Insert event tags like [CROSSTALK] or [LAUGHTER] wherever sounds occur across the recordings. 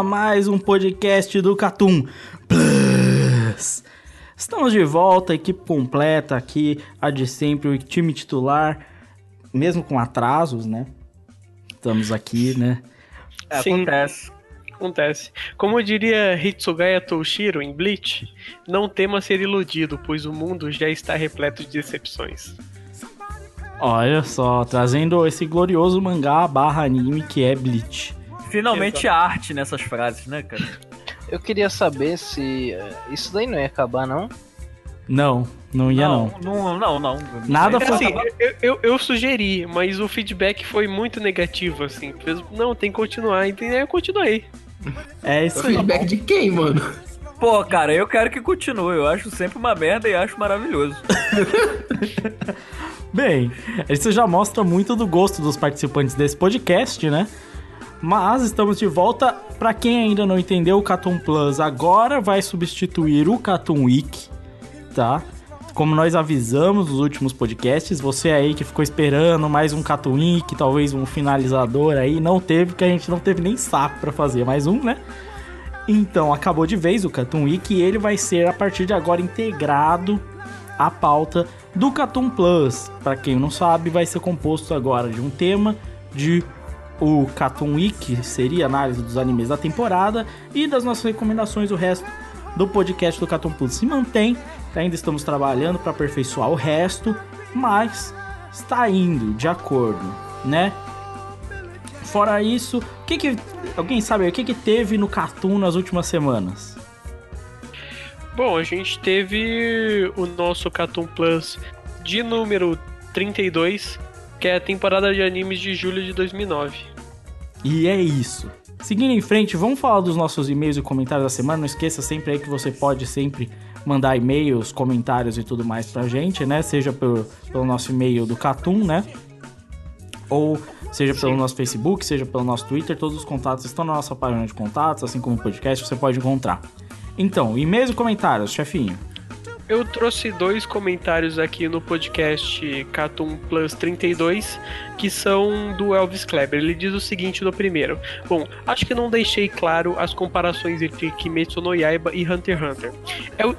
A mais um podcast do Catum Plus. Estamos de volta, equipe completa aqui, a de sempre, o time titular, mesmo com atrasos, né? Estamos aqui, né? É, acontece. Acontece. Como diria Hitsugaya Toshiro em Bleach, não tema ser iludido, pois o mundo já está repleto de decepções. Olha só, trazendo esse glorioso mangá barra anime que é Bleach. Finalmente arte nessas frases, né, cara? Eu queria saber se eh, isso daí não ia acabar, não? Não, não ia não. Não, não, não. Nada É foi assim, eu, eu, eu sugeri, mas o feedback foi muito negativo, assim. Não, tem que continuar, entendeu? Eu continuei. É isso aí. Feedback de quem, mano? Pô, cara, eu quero que continue. Eu acho sempre uma merda e acho maravilhoso. [LAUGHS] Bem, isso já mostra muito do gosto dos participantes desse podcast, né? Mas estamos de volta. Pra quem ainda não entendeu, o Catum Plus agora vai substituir o Catum Week, tá? Como nós avisamos nos últimos podcasts, você aí que ficou esperando mais um Catum Week, talvez um finalizador aí, não teve, porque a gente não teve nem saco pra fazer mais um, né? Então, acabou de vez o Catum Week e ele vai ser a partir de agora integrado à pauta do Catum Plus. Para quem não sabe, vai ser composto agora de um tema de o Catum Week, seria análise dos animes da temporada e das nossas recomendações o resto do podcast do Catum Plus se mantém. Ainda estamos trabalhando para aperfeiçoar o resto, mas está indo de acordo, né? Fora isso, o que que alguém sabe o que que teve no Cartoon nas últimas semanas? Bom, a gente teve o nosso Cartoon Plus de número 32, que é a temporada de animes de julho de 2009. E é isso. Seguindo em frente, vamos falar dos nossos e-mails e comentários da semana. Não esqueça sempre aí que você pode sempre mandar e-mails, comentários e tudo mais pra gente, né? Seja pelo, pelo nosso e-mail do Catum, né? Ou seja pelo Sim. nosso Facebook, seja pelo nosso Twitter. Todos os contatos estão na nossa página de contatos, assim como o podcast, você pode encontrar. Então, e-mails e comentários, chefinho. Eu trouxe dois comentários aqui no podcast Cartoon Plus 32, que são do Elvis Kleber. Ele diz o seguinte no primeiro: Bom, acho que não deixei claro as comparações entre Kimetsu no Yaiba e Hunter x Hunter. É o,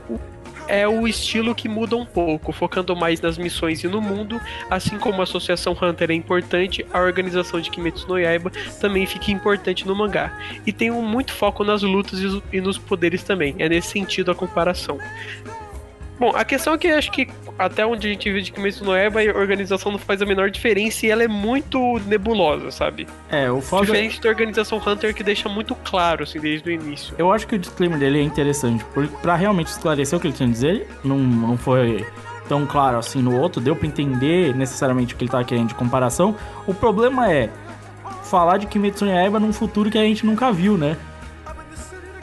é o estilo que muda um pouco, focando mais nas missões e no mundo, assim como a Associação Hunter é importante, a organização de Kimetsu no Yaiba também fica importante no mangá. E tem um muito foco nas lutas e nos poderes também. É nesse sentido a comparação. Bom, a questão é que acho que até onde a gente viu de Kimetsu no Yaiba, a organização não faz a menor diferença e ela é muito nebulosa, sabe? É, o foda... Diferente da organização Hunter que deixa muito claro, assim, desde o início. Eu acho que o disclaimer dele é interessante, porque pra realmente esclarecer o que ele tinha a dizer, não, não foi tão claro assim no outro, deu pra entender necessariamente o que ele tava querendo de comparação. O problema é falar de Kimetsu no Yaiba num futuro que a gente nunca viu, né?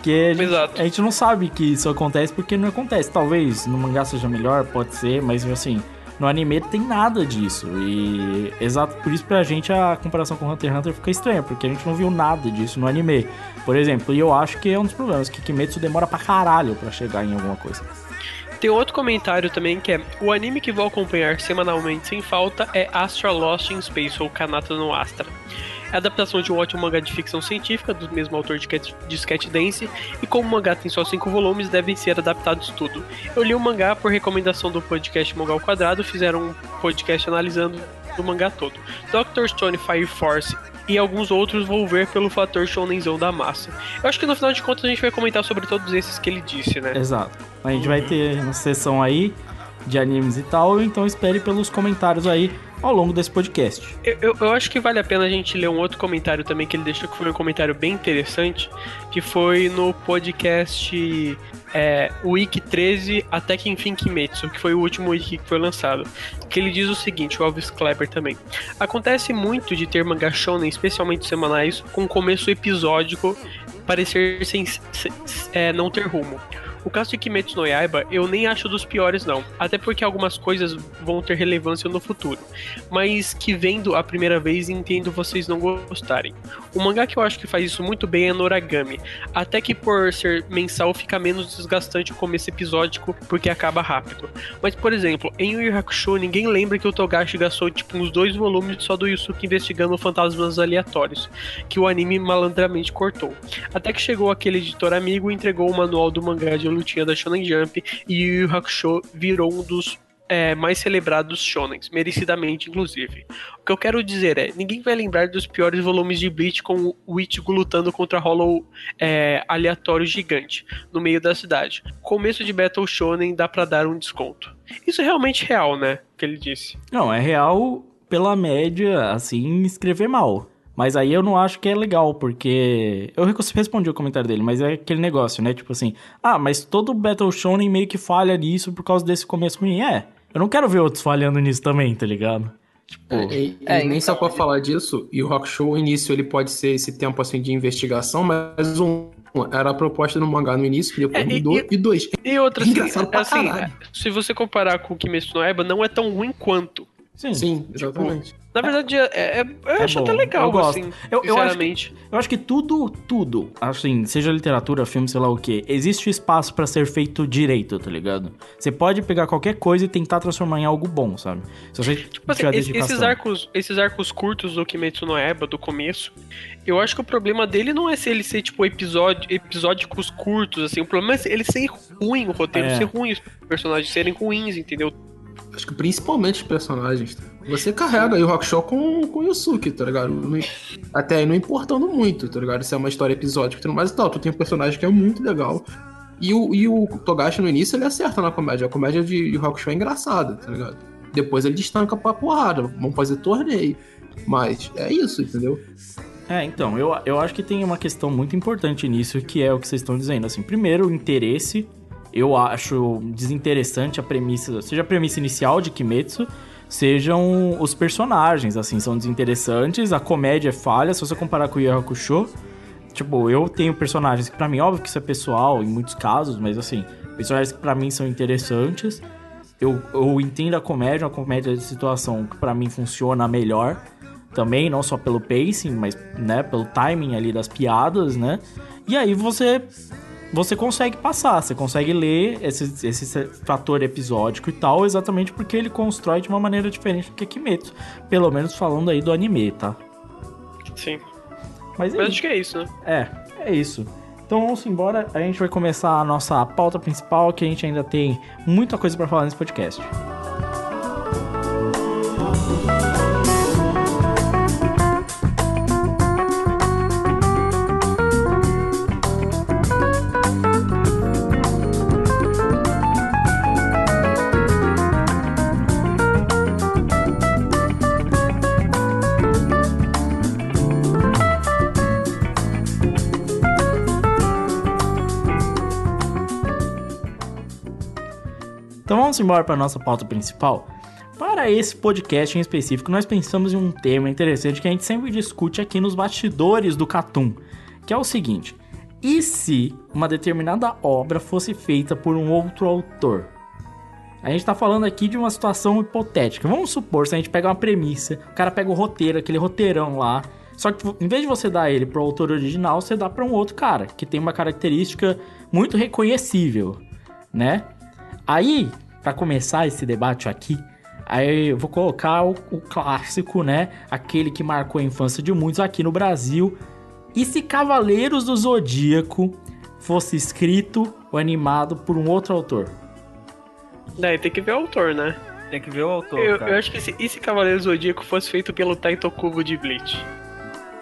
Que a gente, a gente não sabe que isso acontece porque não acontece. Talvez no mangá seja melhor, pode ser, mas assim, no anime tem nada disso. E exato por isso pra gente a comparação com Hunter x Hunter fica estranha, porque a gente não viu nada disso no anime. Por exemplo, e eu acho que é um dos problemas, que Kimetsu demora pra caralho pra chegar em alguma coisa. Tem outro comentário também que é: o anime que vou acompanhar semanalmente sem falta é Astra Lost in Space ou Kanata no Astra. É adaptação de um ótimo mangá de ficção científica, do mesmo autor de, Cat, de Sketch Dance, e como o mangá tem só cinco volumes, devem ser adaptados tudo. Eu li o mangá por recomendação do podcast Mangá ao Quadrado, fizeram um podcast analisando o mangá todo. Dr. Stone Fire Force e alguns outros vou ver pelo fator shonenzão da massa. Eu acho que no final de contas a gente vai comentar sobre todos esses que ele disse, né? Exato. A gente vai ter uma sessão aí de animes e tal, então espere pelos comentários aí ao longo desse podcast. Eu, eu, eu, acho que vale a pena a gente ler um outro comentário também que ele deixou que foi um comentário bem interessante, que foi no podcast é, Wiki 13 Até que Enfim Kimetsu, que foi o último wiki que foi lançado. Que ele diz o seguinte, o Elvis Kleber também. Acontece muito de ter mangá shonen, especialmente semanais, com começo episódico parecer sem, sem é, não ter rumo. O caso de Kimetsu no Yaiba eu nem acho dos piores não, até porque algumas coisas vão ter relevância no futuro, mas que vendo a primeira vez entendo vocês não gostarem. O mangá que eu acho que faz isso muito bem é Noragami, até que por ser mensal fica menos desgastante o começo episódico porque acaba rápido. Mas por exemplo, em Yu Yu Hakusho ninguém lembra que o Togashi gastou tipo uns dois volumes só do Yusuke investigando fantasmas aleatórios, que o anime malandramente cortou. Até que chegou aquele editor amigo e entregou o manual do mangá de lutinha da Shonen Jump e Yu Yu Hakusho virou um dos é, mais celebrados shonens, merecidamente inclusive. O que eu quero dizer é, ninguém vai lembrar dos piores volumes de Bleach com o Ichigo lutando contra Hollow é, aleatório gigante no meio da cidade. Começo de Battle Shonen dá para dar um desconto. Isso é realmente real, né? Que ele disse. Não, é real pela média, assim, escrever mal. Mas aí eu não acho que é legal, porque. Eu respondi o comentário dele, mas é aquele negócio, né? Tipo assim, ah, mas todo Battle Shonen meio que falha nisso por causa desse começo ruim. É, eu não quero ver outros falhando nisso também, tá ligado? Tipo, é, e, é, nem então... só pra falar disso, e o Rock Show, o início, ele pode ser esse tempo assim de investigação, mas um era a proposta no mangá no início, que depois é, mudou, e, e, dois. E outra, assim, [LAUGHS] assim se você comparar com o Kimetsu no Eba, não é tão ruim quanto. Sim, Sim tipo, exatamente. Tipo, na verdade, é, é, eu é acho bom. até legal, eu gosto. assim, eu, eu. Acho que, eu acho que tudo, tudo, assim, seja literatura, filme, sei lá o que, existe espaço para ser feito direito, tá ligado? Você pode pegar qualquer coisa e tentar transformar em algo bom, sabe? Se você tipo assim, esses arcos, esses arcos curtos do Kimetsu no Eba, do começo, eu acho que o problema dele não é se ele ser, tipo, episódio, episódicos curtos, assim, o problema é ele ser ruim, o roteiro é. ser ruim, os personagens serem ruins, entendeu? Acho que principalmente os personagens. Você carrega aí o Rock Show com, com o Yusuke, tá ligado? Não, até aí não importando muito, tá ligado? Se é uma história episódica e tudo mais e tal. Tu tem um personagem que é muito legal. E o, e o Togashi no início ele acerta na comédia. A comédia de, de Rock Show é engraçada, tá ligado? Depois ele destanca pra porrada. Vamos fazer torneio. Mas é isso, entendeu? É, então, eu, eu acho que tem uma questão muito importante nisso, que é o que vocês estão dizendo. Assim, primeiro, o interesse eu acho desinteressante a premissa, seja a premissa inicial de Kimetsu, sejam os personagens, assim, são desinteressantes, a comédia é falha, se você comparar com o Yu Hakusho, tipo, eu tenho personagens que para mim, óbvio que isso é pessoal em muitos casos, mas assim, personagens que para mim são interessantes, eu, eu entendo a comédia, a comédia de situação que para mim funciona melhor, também, não só pelo pacing, mas, né, pelo timing ali das piadas, né, e aí você você consegue passar, você consegue ler esse, esse fator episódico e tal, exatamente porque ele constrói de uma maneira diferente do que Kimetsu. Pelo menos falando aí do anime, tá? Sim. Mas, é Mas acho que é isso, né? É, é isso. Então vamos embora, a gente vai começar a nossa pauta principal, que a gente ainda tem muita coisa para falar nesse podcast. Vamos embora para nossa pauta principal. Para esse podcast em específico, nós pensamos em um tema interessante que a gente sempre discute aqui nos bastidores do Catum, que é o seguinte: e se uma determinada obra fosse feita por um outro autor? A gente está falando aqui de uma situação hipotética. Vamos supor, se a gente pega uma premissa, o cara pega o roteiro, aquele roteirão lá, só que em vez de você dar ele para o autor original, você dá para um outro cara que tem uma característica muito reconhecível, né? Aí, para começar esse debate aqui, Aí eu vou colocar o, o clássico, né? Aquele que marcou a infância de muitos aqui no Brasil. E se Cavaleiros do Zodíaco fosse escrito ou animado por um outro autor? Daí tem que ver o autor, né? Tem que ver o autor, Eu, cara. eu acho que se, e se Cavaleiro Zodíaco fosse feito pelo Taito Kubo de Bleach?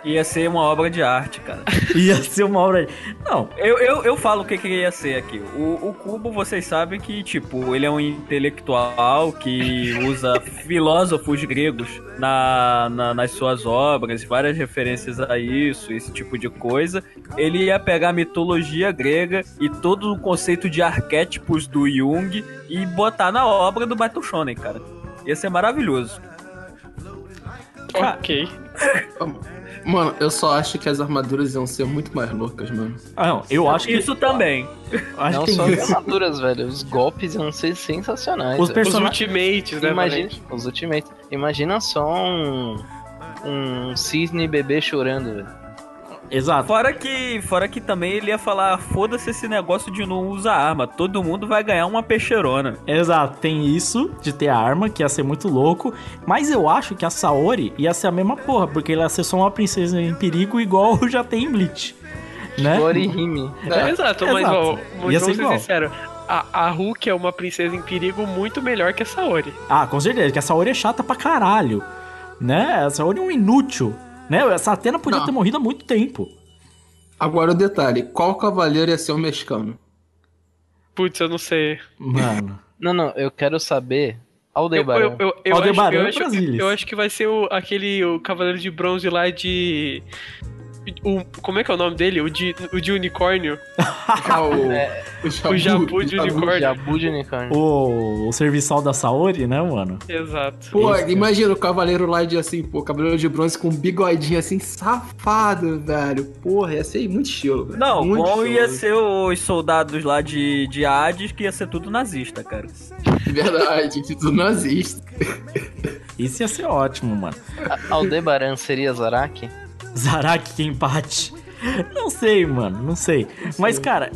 Ia ser uma obra de arte, cara. [LAUGHS] Ia ser uma obra. Não, Eu, eu, eu falo o que, que ia ser aqui. O, o Cubo, vocês sabem que, tipo, ele é um intelectual que usa [LAUGHS] filósofos gregos na, na- nas suas obras, várias referências a isso, esse tipo de coisa. Ele ia pegar a mitologia grega e todo o conceito de arquétipos do Jung e botar na obra do Battle Shonen, cara. Ia ser maravilhoso. Ok. [LAUGHS] Mano, eu só acho que as armaduras iam ser muito mais loucas, mano. ah, não, eu acho que. Isso também. [LAUGHS] Acho Não que só as armaduras, velho. Os golpes iam ser sensacionais. Os person- Os Ultimates, né? Imagina, os Ultimates. Imagina só um. Um cisne bebê chorando, velho. Exato. Fora que, fora que também ele ia falar, foda-se esse negócio de não usar arma, todo mundo vai ganhar uma peixeirona. Exato, tem isso de ter arma, que ia ser muito louco. Mas eu acho que a Saori ia ser a mesma porra, porque ela ia ser só uma princesa em perigo, igual [LAUGHS] já tem em Bleach. Né? Orihime. É, exato, mas exato. ó, Ia vamos ser sinceros. A, a Hulk é uma princesa em perigo muito melhor que a Saori. Ah, com certeza, que a Saori é chata pra caralho. Né? A Saori é um inútil. Né? Essa Atena podia Não. ter morrido há muito tempo. Agora o detalhe: qual cavaleiro ia ser o mexicano? Putz, eu não sei. Mano. [LAUGHS] Não, não, eu quero saber. Eu, Aldebaran. eu, eu, eu, acho, Aldebaran eu, acho, Brasilis. eu acho que vai ser o, aquele o Cavaleiro de Bronze lá de. O, como é que é o nome dele? O de, o de unicórnio? [LAUGHS] O, [LAUGHS] É, o o Jabu de unicórnio. Jabu de unicórnio. O, o serviçal da Saori, né, mano? Exato. Pô, Isso. imagina o cavaleiro lá de assim, pô, cavaleiro de bronze com um bigodinho assim, safado, velho. Porra, ia ser muito estilo, velho. Não, muito bom show. ia ser os soldados lá de, de Hades, que ia ser tudo nazista, cara. [LAUGHS] Verdade, de tudo nazista. Isso ia ser ótimo, mano. A- Aldebaran seria Zaraki? Zaraki que empate. Não sei, mano, não sei. Mas, cara,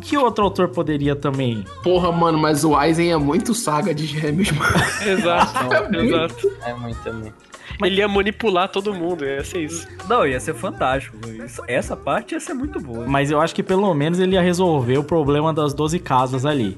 que outro autor poderia também? Porra, mano, mas o Aizen é muito saga de gêmeos, mano. [LAUGHS] Exato, exato. É muito, é muito. Ele ia manipular todo mundo, ia ser isso. Não, ia ser fantástico. Isso- Essa parte ia ser muito boa. Mas eu acho que pelo menos ele ia resolver o problema das 12 casas ali.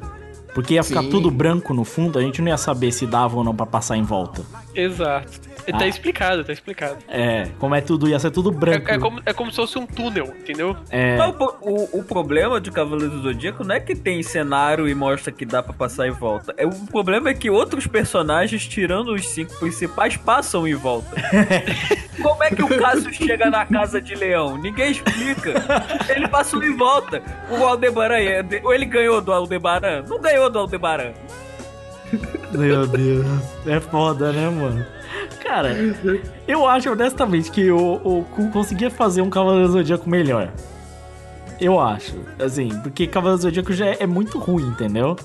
Porque ia ficar Sim. tudo branco no fundo, a gente não ia saber se dava ou não pra passar em volta. Exato. Tá Ah. explicado, tá explicado. É, como é tudo, ia ser tudo branco. É, é como, é como se fosse um túnel, entendeu? É, Não, pô, o, o problema de Cavaleiro do Zodíaco não é que tem cenário e mostra que dá pra passar e volta. É, o problema é que outros personagens, tirando os cinco principais, passam e voltam. [LAUGHS] Como é que o Cassius chega na casa de leão? Ninguém explica. Ele passou e volta. O Aldebaran, é- ou ele ganhou do Aldebaran? Não ganhou do Aldebaran. [LAUGHS] Meu Deus. É foda, né, mano? Cara, eu acho honestamente que o, o Kun conseguia fazer um Cavaleiro do Zodíaco melhor. Eu acho. Assim, porque Cavaleiro do Zodíaco já é, é muito ruim, entendeu?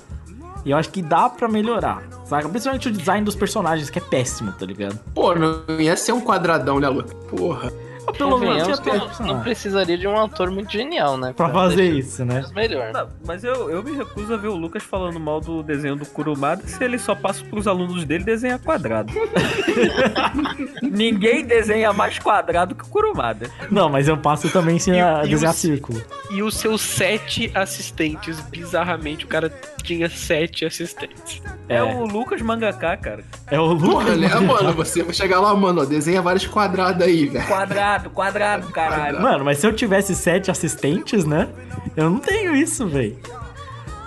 E eu acho que dá pra melhorar. Saca? Principalmente o design dos personagens, que é péssimo, tá ligado? Pô, não ia ser um quadradão, né, Luca? Porra. Pelo menos não, precisaria de um autor muito genial, né? pra fazer deixar isso, né? Melhor. Não, mas eu, eu me recuso a ver o Lucas falando mal do desenho do Kurumada se ele só passa pros alunos dele desenhar quadrado. [LAUGHS] Ninguém desenha mais quadrado que o Kurumada. Não, mas eu passo também sem E- a e desenhar os- círculo. E os seus sete assistentes, bizarramente, o cara tinha sete assistentes. É, É. o Lucas Mangaká, cara. É o Porra, Lucas. né, mano? Você vai chegar lá, mano, ó, desenha vários quadrados aí, velho. Quadrado, quadrado, caralho. Mano, mas se eu tivesse sete assistentes, né? Eu não tenho isso, véi.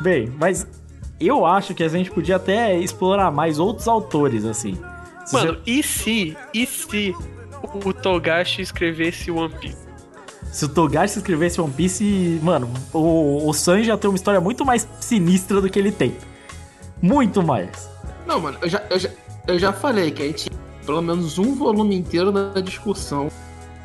Bem, mas eu acho que a gente podia até explorar mais outros autores, assim. Se Mano, e se, e se o Togashi escrevesse One Piece? você- se o Togashi escrevesse One Piece, mano, o, o Sanji ia ter uma história muito mais sinistra do que ele tem. Muito mais. Não, mano, eu já, eu, já, eu já falei que a gente tinha pelo menos um volume inteiro da discussão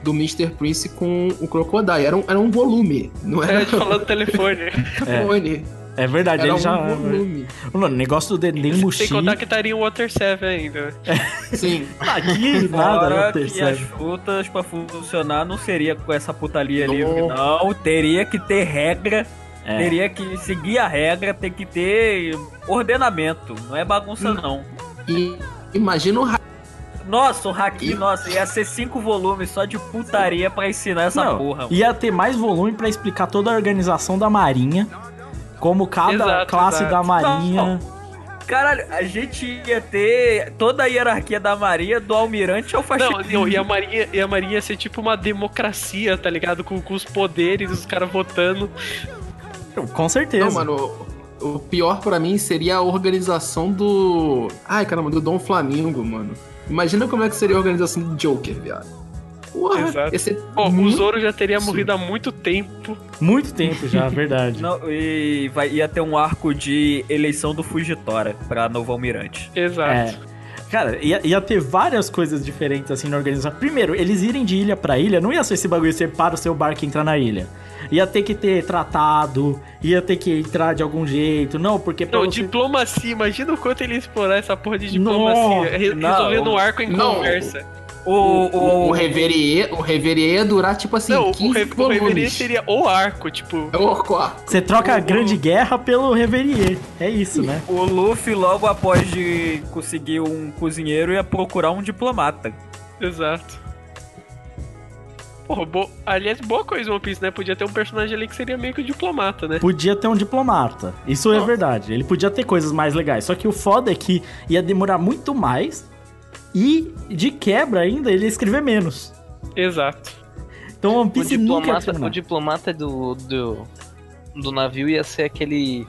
do Mr. Prince com o Crocodile. Era um, era um volume, não Era era de falando telefone. É. telefone. É verdade, Era ele um já. volume. Mano, o negócio do Dendem Sem Mushi. contar que estaria um Water 7 ainda. [LAUGHS] Sim. Aqui nada, Fora não que as percebe. frutas pra funcionar não seria com essa putaria Não. livre, não. Teria que ter regra. É. Teria que seguir a regra, tem que ter ordenamento. Não é bagunça, não. E, Imagina o Nossa, o Haki, nossa, ia ser cinco volumes só de putaria pra ensinar essa Não, porra. mano. ia ter mais volume pra explicar toda a organização da Marinha, como cada Exato, classe exato. da Marinha. Não. Caralho, a gente ia ter toda a hierarquia da Marinha, do almirante ao Não, faxineiro. não, e a Marinha, e a Marinha ia ser tipo uma democracia, tá ligado? Com, com os poderes, os caras votando. Com certeza. Não, mano, o o pior pra mim seria a organização do. Ai, caramba, do Dom Flamingo, mano. Imagina como é que seria a organização do Joker, viado. Porra, Exato. ia ser Bom, o Zoro já teria Sim. morrido há muito tempo. Muito tempo já, [LAUGHS] verdade. Não, e vai, ia ter um arco de eleição do Fugitora pra novo almirante. Exato. É. Cara, ia, ia ter várias coisas diferentes assim na organização. Primeiro, eles irem de ilha pra ilha, não ia ser esse bagulho, você para o seu barco e entra na ilha. Ia ter que ter tratado, ia ter que entrar de algum jeito. Não, porque pra Não, você- diplomacia, imagina o quanto ele ia explorar essa porra de diplomacia. Re- não, resolvendo o arco em não. conversa. O, O, o, o, Reverie, o Reverie ia durar, tipo assim, não, o, 15 re, o Reverie volumes. seria o arco, tipo. É o quarto. Você troca a o- Grande Guerra pelo Reverier. É isso, né? o Luffy, logo após de conseguir um cozinheiro, ia procurar um diplomata. Exato. Porra, bo... aliás, boa coisa One Piece, né? Podia ter um personagem ali que seria meio que o diplomata, né? Podia ter um diplomata. Isso é Nossa. verdade. Ele podia ter coisas mais legais. Só que o foda é que ia demorar muito mais. E, de quebra ainda, ele ia escrever menos. Exato. Então One O Piece nunca ia diplomata, o diplomata do, do, do navio ia ser aquele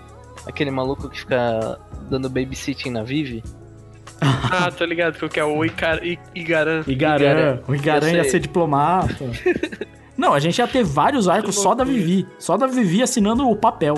aquele maluco que fica dando babysitting na Vivi. [LAUGHS] Ah, tô ligado que eu quero o Icar... Igaran. Igaran. O Igaran ia ser diplomata. [LAUGHS] Não, a gente ia ter vários arcos só da Vivi. Só da Vivi assinando o papel.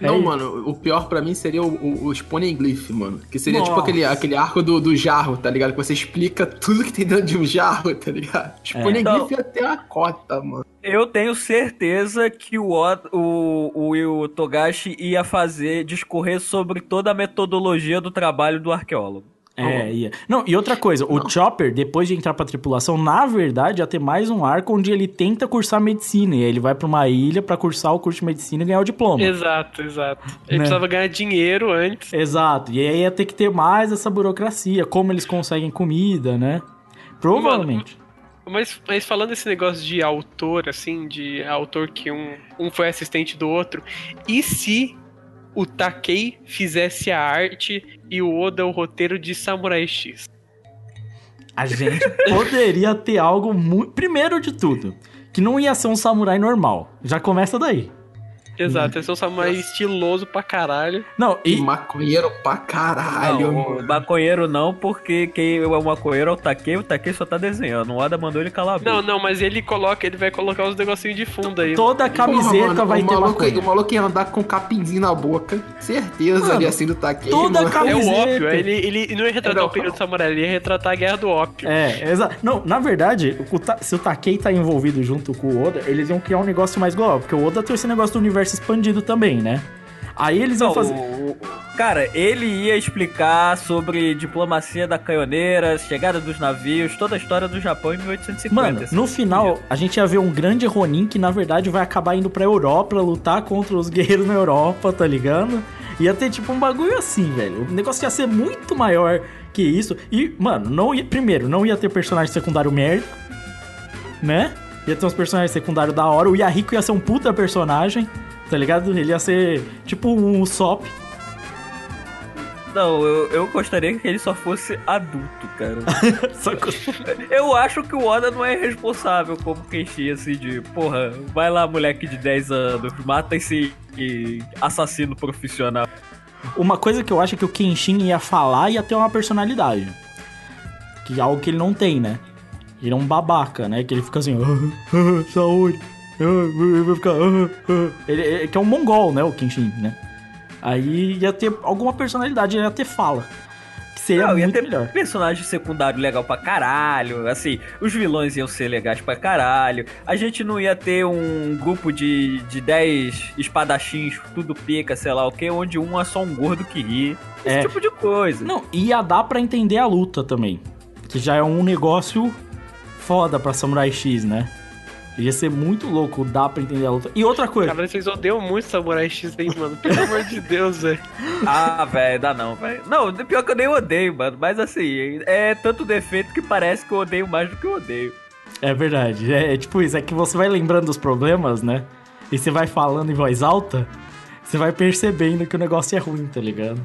Não, É isso. mano, o pior pra mim seria o, o, o Poneglyph, mano. Que seria tipo Nossa. aquele, aquele arco do, do jarro, tá ligado? Que você explica tudo que tem dentro de um jarro, tá ligado? Os É. Poneglyph ia ter a cota, mano. Eu tenho certeza que o, o, o, o Togashi ia fazer, discorrer sobre toda a metodologia do trabalho do arqueólogo. É, ia. Não, e outra coisa, o Chopper, depois de entrar pra tripulação, na verdade, ia ter mais um arco onde ele tenta cursar medicina. E aí ele vai pra uma ilha pra cursar o curso de medicina e ganhar o diploma. Exato, exato. Ele Né? precisava ganhar dinheiro antes. Exato. E aí ia ter que ter mais essa burocracia, como eles conseguem comida, né? Provavelmente. Mas, mas falando esse negócio de autor, assim, de autor que um, um foi assistente do outro, e se o Takei fizesse a arte e o Oda o roteiro de Samurai X? A gente poderia ter algo muito. Primeiro de tudo, que não ia ser um samurai normal. Já começa daí. Exato, esse é um samurai estiloso pra caralho. Não, E e. maconheiro pra caralho, não, o mano. maconheiro não, porque quem é o maconheiro é o Takei, o Takei só tá desenhando. O Oda mandou ele calar a boca. Não, não, mas ele coloca, ele vai colocar uns negocinhos de fundo aí. Toda a camiseta Porra, mano, vai o ter maluco, maconha. O maluco ia andar com um capinzinho na boca. Certeza Mano, ali assim do Takei, toda a mano. camiseta- É o ópio, ele, ele não ia retratar Não, o período samurai, ele ia retratar a guerra do ópio. É, exato. Não, na verdade, o Ta- se o Takei tá envolvido junto com o Oda, eles iam criar um negócio mais global. Porque o Oda tem esse negócio do universo expandido também, né? Aí eles Não, fazer. cara, ele ia explicar sobre diplomacia da canhoneira, chegada dos navios, toda a história do Japão em 1850. Mano, no final, a gente ia ver um grande Ronin que, na verdade, vai acabar indo pra Europa pra lutar contra os guerreiros na Europa, tá ligado? Ia ter, tipo, um bagulho assim, velho. O negócio ia ser muito maior que isso. E, mano, não ia... Primeiro, não ia ter personagem secundário merda, né? Ia ter uns personagens secundários da hora. O Yahiko ia ser um puta personagem, tá ligado? Ele ia ser, tipo, um Usopp. Não, eu, eu gostaria que ele só fosse adulto, cara. [LAUGHS] Só que- eu acho que o Oda não é responsável como Kenshin, assim, de, porra, vai lá, moleque de 10 anos, mata esse assassino profissional. Uma coisa que eu acho é que o Kenshin ia falar e ia ter uma personalidade. Que é algo que ele não tem, né? Ele é um babaca, né? Que ele fica assim, [LAUGHS] ah, ah, vai ficar. Ele, ele- que é um mongol, né? O Kenshin, né? Aí ia ter alguma personalidade, ia ter fala. Que seria Não, ia muito ter melhor. personagem secundário legal pra caralho. Assim, os vilões iam ser legais pra caralho. A gente não ia ter um grupo de, de 10 espadachins, tudo pica, sei lá o que, onde um é só um gordo que ri. Esse É. tipo de coisa. Não, ia dar pra entender a luta também. Que já é um negócio foda pra Samurai X, né? Ia ser muito louco, dá pra entender a luta. E outra coisa, Cara, vocês odeiam muito Samurai X, hein, mano? Pelo [LAUGHS] amor de Deus, velho. Ah, velho, dá não, velho. Não, pior que eu nem odeio, mano. Mas assim, é tanto defeito que parece que eu odeio mais do que eu odeio. é verdade. É, é tipo isso, é que você vai lembrando dos problemas, né? E você vai falando em voz alta, você vai percebendo que o negócio é ruim, tá ligado?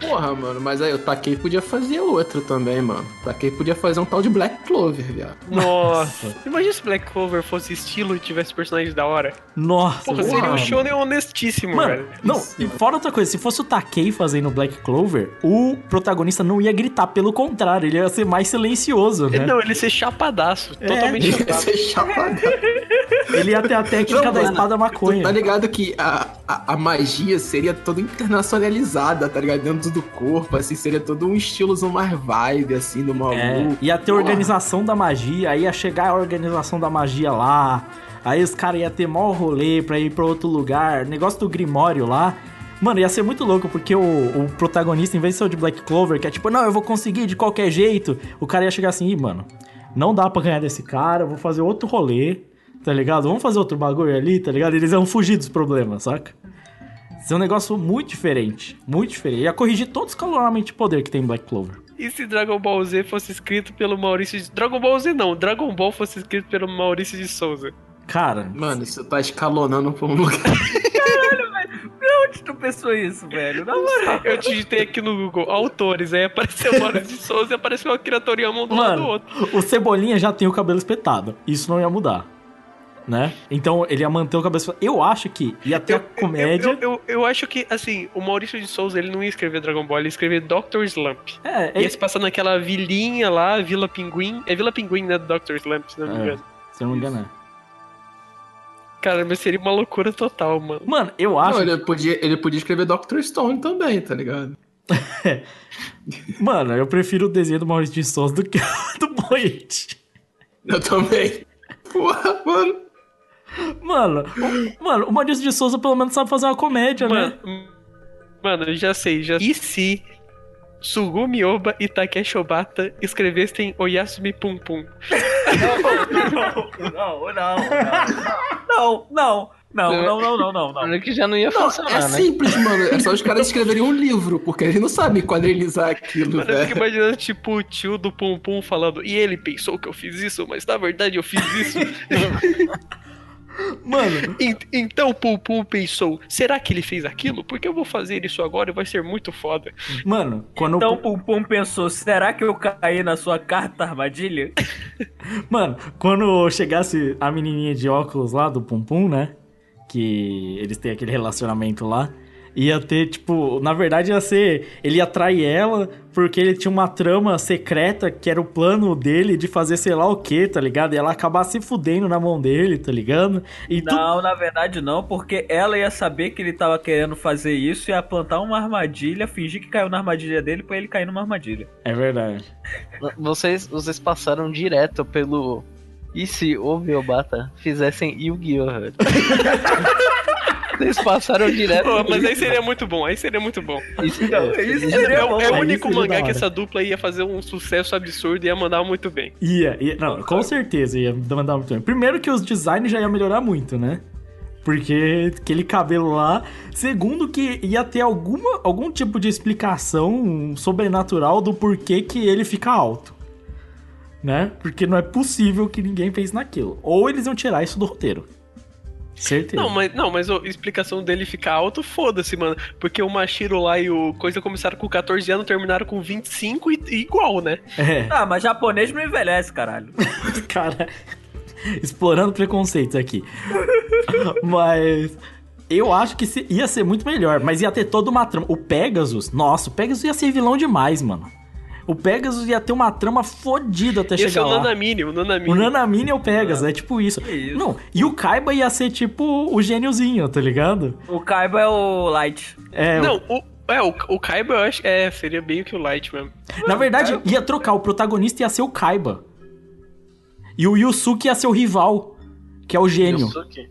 Porra, mano, mas aí o Takei podia fazer outro também, mano. O Takei podia fazer um tal de Black Clover, viado. Nossa. Imagina se Black Clover fosse estilo e tivesse personagens da hora. Nossa, Porra, seria porra, um shonen honestíssimo, Mano, velho. não, Isso. e fora outra coisa, se fosse o Takei fazendo Black Clover, o protagonista não ia gritar, pelo contrário, ele ia ser mais silencioso, né? Não, ele ser chapadaço. É. Totalmente Ia chapado. ser chapadão. Ele ia ter a técnica Não, da mano, espada Tu maconha. tá ligado que a, a, a magia seria toda internacionalizada, tá ligado? Dentro do corpo, assim, seria todo um estilozão mais vibe, assim, do maluco. É, ia ter Porra. organização da magia, aí ia chegar a organização da magia lá, aí os caras iam ter maior rolê pra ir pra outro lugar, negócio do Grimório lá. Mano, ia ser muito louco, porque o, o protagonista, em vez de ser o de Black Clover, que é tipo, não, eu vou conseguir de qualquer jeito, o cara ia chegar assim, ih, mano, não dá pra ganhar desse cara, eu vou fazer outro rolê, tá ligado? Vamos fazer outro bagulho ali, tá ligado? Eles iam fugir dos problemas, saca? Isso é um negócio muito diferente, muito diferente. Ia corrigir todo o escalonamento de poder que tem em Black Clover. E se Dragon Ball Z fosse escrito pelo Maurício de... Dragon Ball Z não, Dragon Ball fosse escrito pelo Maurício de Souza. Cara, Mano, você tá escalonando pra um lugar. Onde tu pensou isso, velho? Na moral. Eu digitei aqui no Google autores, aí apareceu o Maurício de Souza e apareceu o Akira Toriyama um do lado do Mano, outro. o Cebolinha já tem o cabelo espetado. Isso não ia mudar. Né? Então ele ia manter o espetado. Eu acho que ia ter a comédia. Eu, eu, eu acho que, assim, o Maurício de Souza, ele não ia escrever Dragon Ball, ele ia escrever Dr. Slump. É, Ia é, se passar naquela vilinha lá, Vila Pinguim. É Vila Pinguim, né, do Dr. Slump, se não me É. engano. se eu não me engano. é. Cara, mas seria uma loucura total, mano. Mano, eu acho. Não, ele podia, ele podia escrever Dr. Stone também, tá ligado? [LAUGHS] Mano, eu prefiro o desenho do Maurício de Souza do que o [LAUGHS] do Boite. Eu também. Porra, mano. Mano, o, mano, o Maurício de Souza pelo menos sabe fazer uma comédia, Mano, né? mano, eu já sei, já E se Sugumi Oba e Takeshi Obata escrevessem Oyasumi Pum Pum? Não, não, não. Não, não. Não, não, não, não, não, não. Que já não ia Não, funcionar, é né? simples, mano. É só os caras escreverem um livro, porque eles não sabem quadrilizar aquilo, Mano, eu fico velho. imaginando, tipo, o tio do Pum Pum falando, e ele pensou que eu fiz isso, mas na verdade eu fiz isso. [LAUGHS] Mano, En- então Pum Pum pensou, será que ele fez aquilo? Porque eu vou fazer isso agora e vai ser muito foda. mano, quando. Então o Pum Pum pensou, será que eu caí na sua carta armadilha? [LAUGHS] Mano, quando chegasse a menininha de óculos lá do Pum Pum, né? Que eles têm aquele relacionamento lá. Ia ter, tipo, na verdade ia ser. Ele ia trair ela porque ele tinha uma trama secreta que era o plano dele de fazer sei lá o que, tá ligado? E ela acabar se fudendo na mão dele, tá ligado? E tu- Não, na verdade não, porque ela ia saber que ele tava querendo fazer isso, ia plantar uma armadilha, fingir que caiu na armadilha dele pra ele cair numa armadilha. É verdade. Vocês, vocês passaram direto pelo. E se o Obata fizessem Yu-Gi-Oh! [LAUGHS] [LAUGHS] Vocês passaram direto. Pô, mas aí seria muito bom, aí seria muito bom. Isso, isso É, seria é o- bom. é o aí único mangá que essa dupla ia fazer um sucesso absurdo e ia mandar muito bem. Ia, ia não, com certeza ia mandar muito bem. Primeiro que os designs já ia melhorar muito, né? Porque aquele cabelo lá. Segundo que ia ter alguma, algum tipo de explicação sobrenatural do porquê que ele fica alto. Né? Porque não é possível que ninguém fez naquilo. Ou eles iam tirar isso do roteiro. Certeza. Não, mas, não, mas a explicação dele ficar alto, foda-se, mano. Porque o Mashiro lá e o Coisa começaram com 14 anos, terminaram com 25 e, e igual, né? É, Ah, mas japonês não envelhece, caralho. [LAUGHS] cara. Explorando preconceitos aqui. [LAUGHS] mas. Eu acho que ia ser muito melhor, mas ia ter toda uma trama. O Pegasus, nossa, o Pegasus ia ser vilão demais, mano. O Pegasus ia ter uma trama fodida até Esse é chegar o lá. Nanamini, o Nanamini. O Nanamine é o Pegasus, é tipo isso. isso. Não, e o Kaiba ia ser tipo o gêniozinho, tá ligado? O Kaiba é o Light. É, Não, o, é, o, o Kaiba eu acho é, seria meio que o Light mesmo. Na verdade, ia trocar. O protagonista ia ser o Kaiba. E o Yusuke ia ser o rival, que é o gênio. Yusuke.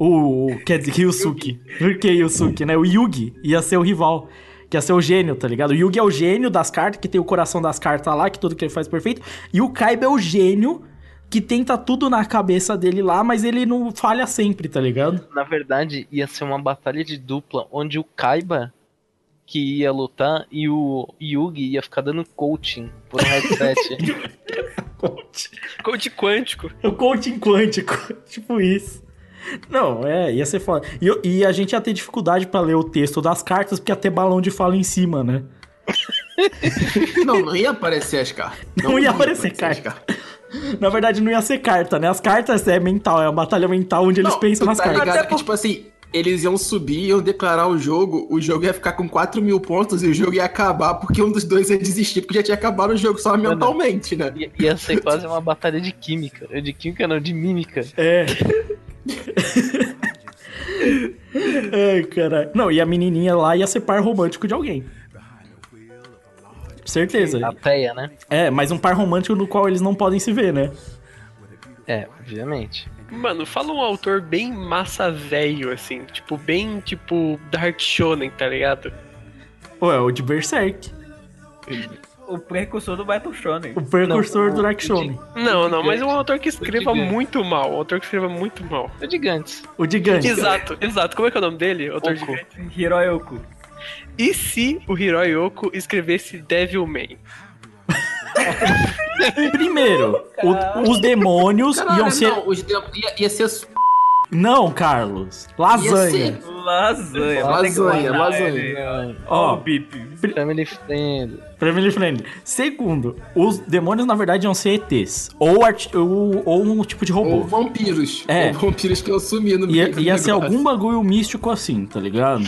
O, o- quer dizer, Yusuke. Por que Yusuke, né? O Yugi ia ser o rival. Que ia ser o gênio, tá ligado? O Yugi é o gênio das cartas, que tem o coração das cartas lá, que tudo que ele faz é perfeito. E o Kaiba é o gênio que tenta tudo na cabeça dele lá, mas ele não falha sempre, tá ligado? Na verdade, ia ser uma batalha de dupla onde o Kaiba que ia lutar e o Yugi ia ficar dando coaching por um headset. [LAUGHS] Coach quântico. O coaching quântico, [LAUGHS] tipo isso. Não, é, ia ser foda. E, eu- e a gente ia ter dificuldade pra ler o texto das cartas, porque ia ter balão de fala em cima, né? [LAUGHS] Não, não ia aparecer as cartas. Não ia aparecer as carta. Na verdade, não ia ser carta, né? As cartas é mental, é uma batalha mental onde eles Não, pensam tu nas tá cartas. ligado que, tipo assim, eles iam subir, iam declarar o jogo, o jogo ia ficar com 4 mil pontos e o jogo ia acabar porque um dos dois ia desistir, porque já tinha acabado o jogo só mentalmente, né? Ia, ia ser quase uma batalha de química. De química não, de mímica. É. [LAUGHS] Ai, caralho. Não, e a menininha lá ia ser par romântico de alguém. Certeza. A Teia, né? É, mas um par romântico no qual eles não podem se ver, né? É, obviamente. Mano, fala um autor bem massa velho, assim. Tipo, bem tipo Dark Shonen, tá ligado? Ué, o de Berserk. O precursor do Battle Shonen. O precursor Não, do o- Dark o Shonen. Não, não, mas é um autor que O escreva muito mal. Um autor que escreva muito mal. O Gigantes. O de Gantz. Exato, exato. Como é que é o nome dele? Autor Oku. gigante. Hiroyoku. E se o Hiroyoko escrevesse Devilman? Primeiro, o- os demônios Caralho, iam ser. não, os de- ia, ia ser Não, Carlos. Lasanha. ser- Lasanha. Lasanha, lasanha. Ó, Bip. Family Friend. Family friendly. Segundo, os demônios na verdade iam ser ETs. Ou, ou, ou um tipo de robô. Ou vampiros. É. Ou vampiros que eu sumi no Ia, meio do ia ser negócio. algum bagulho místico assim, tá ligado?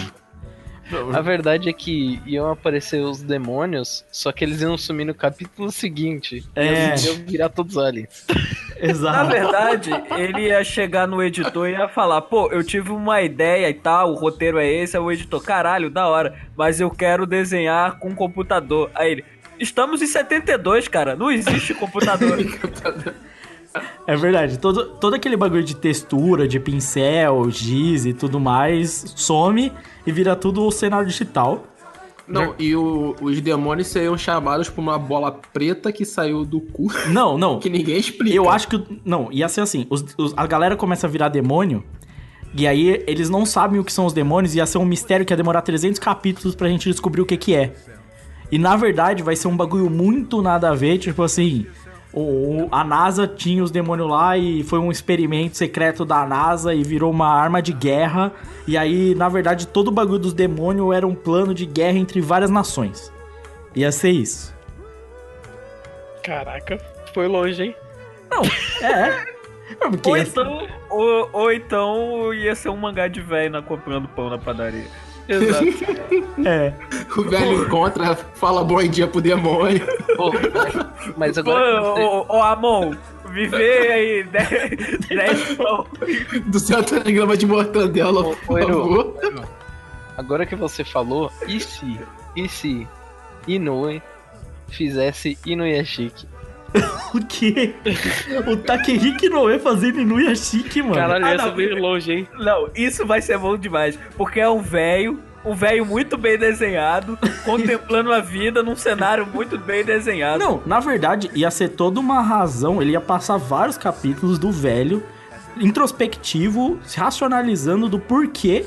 A verdade é que iam aparecer os demônios, só que eles iam sumir no capítulo seguinte. É. E iam virar todos aliens. [LAUGHS] Na Exato. verdade, ele ia chegar no editor e ia falar: pô, eu tive uma ideia e tal, o roteiro é esse. Aí o editor, caralho, da hora, mas eu quero desenhar com computador. Aí ele. Estamos em 72, cara. Não existe [LAUGHS] computador. É verdade. Todo, todo aquele bagulho de textura, de pincel, giz e tudo mais, some e vira tudo cenário digital. Não, e o- os demônios seriam chamados por uma bola preta que saiu do cu, Não, não. [LAUGHS] que ninguém explica. Eu acho que. Não, ia ser assim. os- os- a galera começa a virar demônio. E aí eles não sabem o que são os demônios. Ia ser um mistério que ia demorar 300 capítulos pra gente descobrir o que que é. E na verdade vai ser um bagulho muito nada a ver. Tipo assim. O- a NASA tinha os demônios lá e foi um experimento secreto da NASA e virou uma arma de guerra. E aí, na verdade, todo o bagulho dos demônios era um plano de guerra entre várias nações. Ia ser isso. Caraca, foi longe, hein? É. É, ou, então, ou, ou então ia ser um mangá de velho comprando pão na padaria. Exato. é. O velho encontra, fala bom dia pro demônio. Pô, mas Ô, agora que você... ô, ô, Amon, viver aí 10 pão. Do seu telegrama de mortandela, Ô, por ô, Eru, favor. Agora que você falou, e se, e se Inoue fizesse Inuyashiki? [LAUGHS] O quê? O Takehiki Noe fazendo Inuyashiki, mano. Caralho, Ah, ia não. longe, hein? Não, isso vai ser bom demais. Porque é um velho, um velho muito bem desenhado, [LAUGHS] contemplando a vida num cenário muito bem desenhado. Não, na verdade, ia ser toda uma razão. Ele ia passar vários capítulos do velho, introspectivo, se racionalizando do porquê.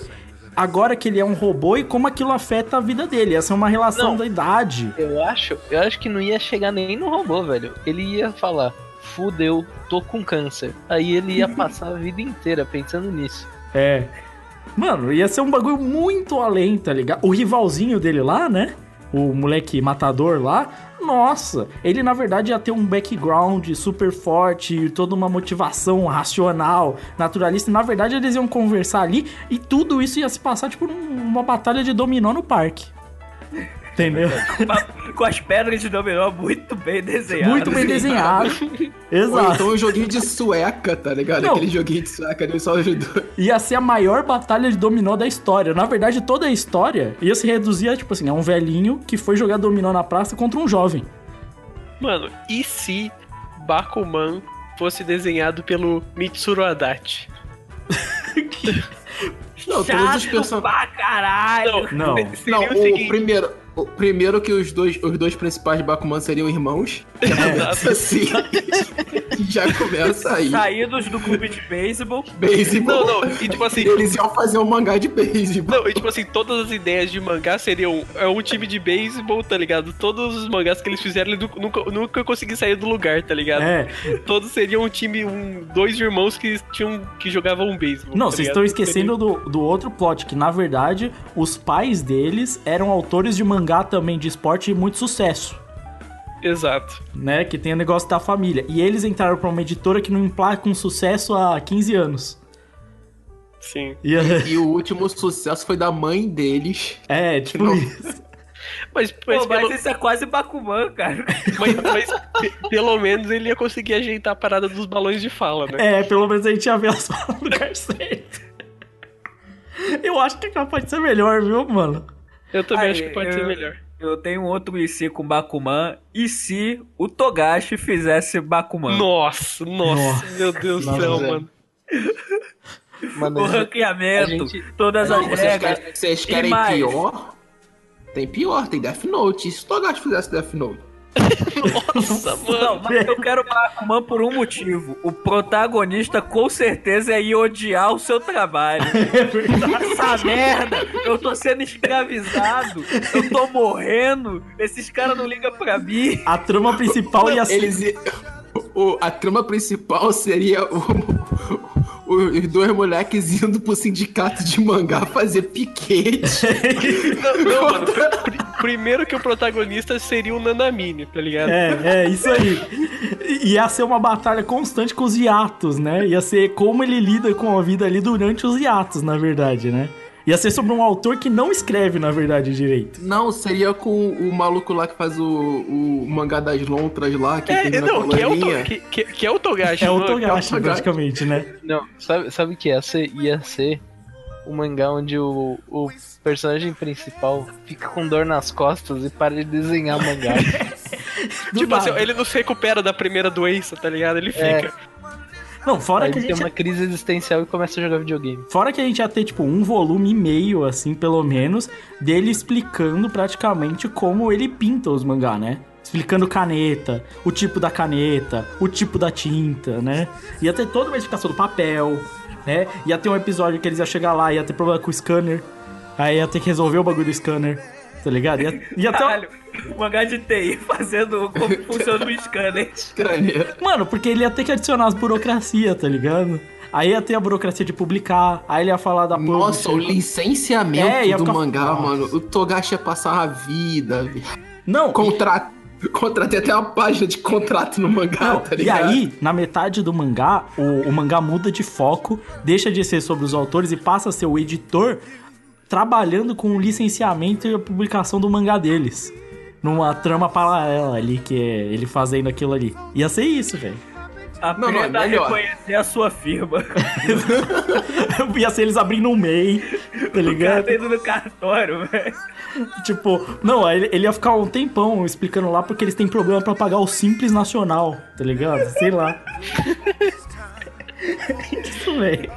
Agora que ele é um robô e como aquilo afeta a vida dele. Ia ser uma relação Não. da idade. Eu acho, eu acho que não ia chegar nem no robô, velho. Ele ia falar, fudeu, tô com câncer. Aí ele ia [LAUGHS] passar a vida inteira pensando nisso. É. Mano, ia ser um bagulho muito além, tá ligado? O rivalzinho dele lá, né? O moleque matador lá. Nossa, ele na verdade ia ter um background super forte, toda uma motivação racional, naturalista. Na verdade, eles iam conversar ali e tudo isso ia se passar, tipo, numa batalha de dominó no parque. Entendeu? Com as pedras de dominó muito bem desenhadas. Muito bem desenhado. Ou Exato. então um joguinho de sueca, tá ligado? Não. Aquele joguinho de sueca ele só ajudou. ia ser a maior batalha de dominó da história. Na verdade, toda a história ia se reduzir a, tipo assim, a um velhinho que foi jogar dominó na praça contra um jovem. Mano, e se Bakuman fosse desenhado pelo Mitsuru Adachi? [LAUGHS] Não, todos os Chato personagens. pra caralho. Não. seria Não, o o seguinte. primeiro. O primeiro que os dois, os dois principais de Bakuman seriam irmãos. Que acontece assim. [LAUGHS] Já começa aí. Saídos do clube de beisebol. Beisebol. Não, não, e tipo assim. Eles iam fazer um mangá de beisebol. Não, e tipo assim, todas as ideias de mangá seriam é um time de beisebol, tá ligado? Todos os mangás que eles fizeram, eles nu- nunca, nunca consegui sair do lugar, tá ligado? É. Todos seriam um time, um, dois irmãos que tinham que jogavam um beisebol. Não, tá vocês ligado? estão esquecendo do, do outro plot, que na verdade os pais deles eram autores de mangá também de esporte de muito sucesso. Exato. né? Que tem o negócio da família. E eles entraram pra uma editora que não emplaca um sucesso há 15 anos. Sim. E, E o último sucesso foi da mãe deles. é, tipo Não. isso. [LAUGHS] Mas, Pô, mas, mas pelo, isso é quase Bakuman, cara. mas- mas pe- pelo menos ele ia conseguir ajeitar a parada dos balões de fala, né? É, pelo menos a gente ia ver as falas no lugar certo. Eu acho que é capaz de ser melhor, viu, mano? Eu também Aí, acho que pode eu- ser melhor. Eu tenho um outro e se com Bakuman. E se o Togashi fizesse Bakuman? Nossa, nossa, Nossa. meu Deus do céu, mano. Mano, O ranqueamento, gente- todas Não, as vocês regras. querem, vocês E querem mais? pior? Tem pior, tem Death Note. E se o Togashi fizesse Death Note? Nossa, mano. Não, mas eu quero Bakuman por um motivo. O protagonista com certeza ia odiar o seu trabalho. [LAUGHS] É. Essa merda! Eu tô sendo escravizado! Eu tô morrendo! Esses caras não ligam pra mim! A trama principal ia ser. Eles, o, a trama principal seria o, o- os dois moleques indo pro sindicato de mangá fazer piquete. [LAUGHS] Não, não, mano. [LAUGHS] pri- pri- primeiro que o protagonista seria o Nanamine, tá ligado? É, é, isso aí. Ia ser uma batalha constante com os hiatos, né? Ia ser como ele lida com a vida ali durante os hiatos, na verdade, né? Ia ser sobre um autor que não escreve, na verdade, direito. Não, seria com o maluco lá que faz o, o mangá das lontras lá, que É, tem na não, que é, o, colorinha. To- que, que, que é o Togashi. É o Togashi, Togashi. praticamente, né? Não, sabe, sabe o que ia ser? Ia ser um mangá onde o, o personagem principal fica com dor nas costas e para de desenhar mangá. [LAUGHS] Tipo assim, ele não se recupera da primeira doença, tá ligado? Ele É. fica. Não, fora Aí que a ele tem gente uma crise existencial e começa a jogar videogame. Fora que a gente ia ter, tipo, um volume e meio, assim, pelo menos, dele explicando praticamente como ele pinta os mangá, né? Explicando caneta, o tipo da caneta, o tipo da tinta, né? Ia ter toda uma explicação do papel, né? Ia ter um episódio que eles iam chegar lá, ia ter problema com o scanner, aí ia ter que resolver o bagulho do scanner, tá ligado? Ia, ia ter... Caralho, o mangá de TI fazendo como funciona o scanner. Mano, porque ele ia ter que adicionar as burocracia, tá ligado? Aí ia ter a burocracia de publicar, aí ele ia falar da Nossa, o licenciamento É, do ficar- mangá, Nossa. mano. O Togashi ia passar a vida. vi- Não, Contrato. Contratei até uma página de contrato no mangá, Não, tá e ligado? aí, na metade do mangá, o, o mangá muda de foco, deixa de ser sobre os autores e passa a ser o editor trabalhando com o licenciamento e a publicação do mangá deles. Numa trama paralela ali, que é ele fazendo aquilo ali. Ia ser isso, velho. Não, Aprenda não, é a melhor. reconhecer a sua firma. [LAUGHS] Ia ser eles abrindo um MEI, tá O cara ligado? tá indo no cartório, velho. Tipo, não, aí ele, ele ia ficar um tempão explicando lá porque eles têm problema pra pagar o Simples Nacional, tá ligado? Sei lá. [LAUGHS] Isso, velho.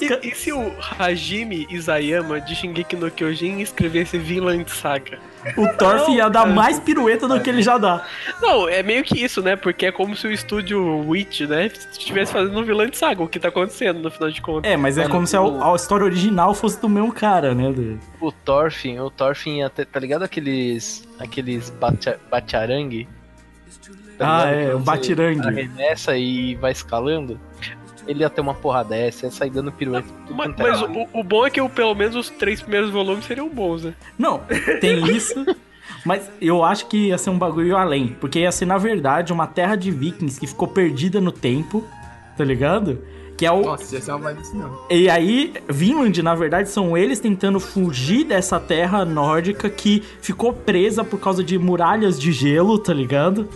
E, e se o Hajime Isayama de Shingeki no Kyojin escrevesse Vinland Saga? O Thorf ia dar mais pirueta do que ele já dá. Não, é meio que isso, né? Porque é como se o estúdio Witch, né, estivesse fazendo um Vinland Saga, o que tá acontecendo no final de contas. É, mas é como se a, o- a história original fosse do mesmo cara, né? do- O Thorfinn, o Thorfinn ia ter, tá ligado aqueles, aqueles bacha, bacharangue? Ah, ligado? é, o batirangue. Arremessa e vai escalando. Ele ia ter uma porra dessa, ia sair dando pirueta. Mas, é mas o, o bom é que o- pelo menos os três primeiros volumes seriam bons, né? Não, [LAUGHS] tem isso. Mas eu acho que ia ser um bagulho além. Porque ia ser, na verdade, uma terra de vikings que ficou perdida no tempo, tá ligado? Que é o. Nossa, essa é uma vibe não. E aí, Vinland, na verdade, são eles tentando fugir dessa terra nórdica que ficou presa por causa de muralhas de gelo, tá ligado?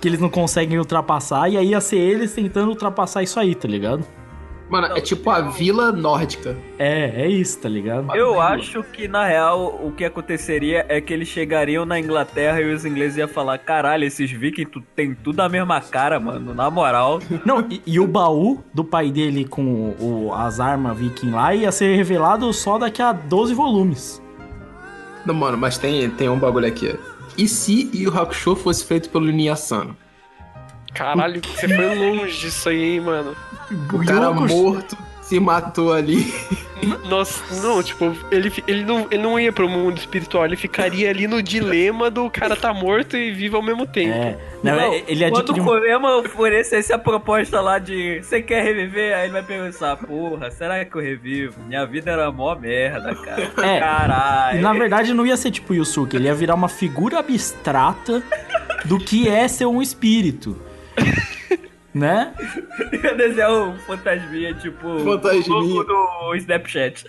Que eles não conseguem ultrapassar. E aí ia ser eles tentando ultrapassar isso aí, tá ligado? Mano, é tipo a vila nórdica. É, é isso, tá ligado? Eu acho que, na real, o que aconteceria é que eles chegariam na Inglaterra e os ingleses iam falar: caralho, esses vikings tu- tem tudo a mesma cara, mano, na moral. [LAUGHS] Não, e, e o baú do pai dele com o- o- as armas viking lá ia ser revelado só daqui a 12 volumes. Não, mano, mas tem, tem um bagulho aqui. E se Yu Hakusho fosse feito pelo Niyasano? Caralho, você foi longe disso aí, hein, mano. O cara morto se matou ali. Nossa, não, tipo, ele, ele, não, ele não ia pro mundo espiritual, ele ficaria ali no dilema do cara tá morto e vivo ao mesmo tempo. É, não, Não, ele Quando adquiriu o um... Koyama oferecesse a proposta lá de você quer reviver, aí ele vai pensar, porra, será que eu revivo? Minha vida era mó merda, cara. [LAUGHS] É. Caralho. Na verdade não ia ser tipo Yusuke, ele ia virar uma figura abstrata do que é ser um espírito. Né? [LAUGHS] ia desenhar um fantasminha, tipo. Fantasminha. do Snapchat.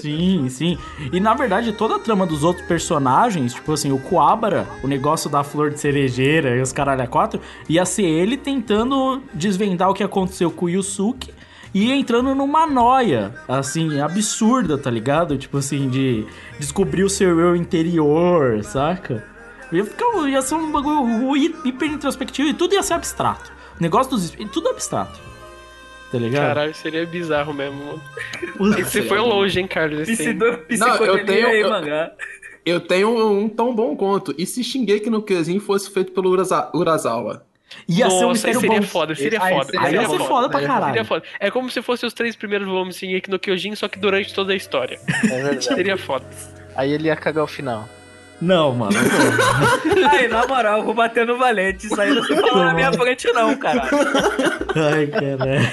Sim, sim. E na verdade, toda a trama dos outros personagens, tipo assim, o Kuabara, o negócio da flor de cerejeira e os caralho a quatro, ia ser ele tentando desvendar o que aconteceu com o Yusuke e entrando numa noia, assim, absurda, tá ligado? Tipo assim, de descobrir o seu eu interior, saca? Ia, ficar, ia ser um bagulho hi- hiper introspectivo e tudo ia ser abstrato. O negócio dos espíritos, tudo abstrato. Tá ligado? Caralho, seria bizarro mesmo, mano. [LAUGHS] Você foi longe, hein, Carlos? esse aí. Psido- Psicodelia tenho- e eu- mangá. Eu tenho um tão bom conto. E se Shingeki no Kyojin fosse feito pelo Uraza- Urasawa? Ia ser um Nossa, aí mistério seria bom. foda, seria Aí foda. seria Aí ia seria ser foda pra Seria caralho. foda. É como se fossem os três primeiros volumes de Shingeki no Kyojin, só que durante toda a história. É verdade. Seria foda. Aí ele ia cagar o final. Não, mano. [LAUGHS] Aí, na moral, vou bater no valente. Isso aí não se fala na minha frente, não, cara. Ai, caralho.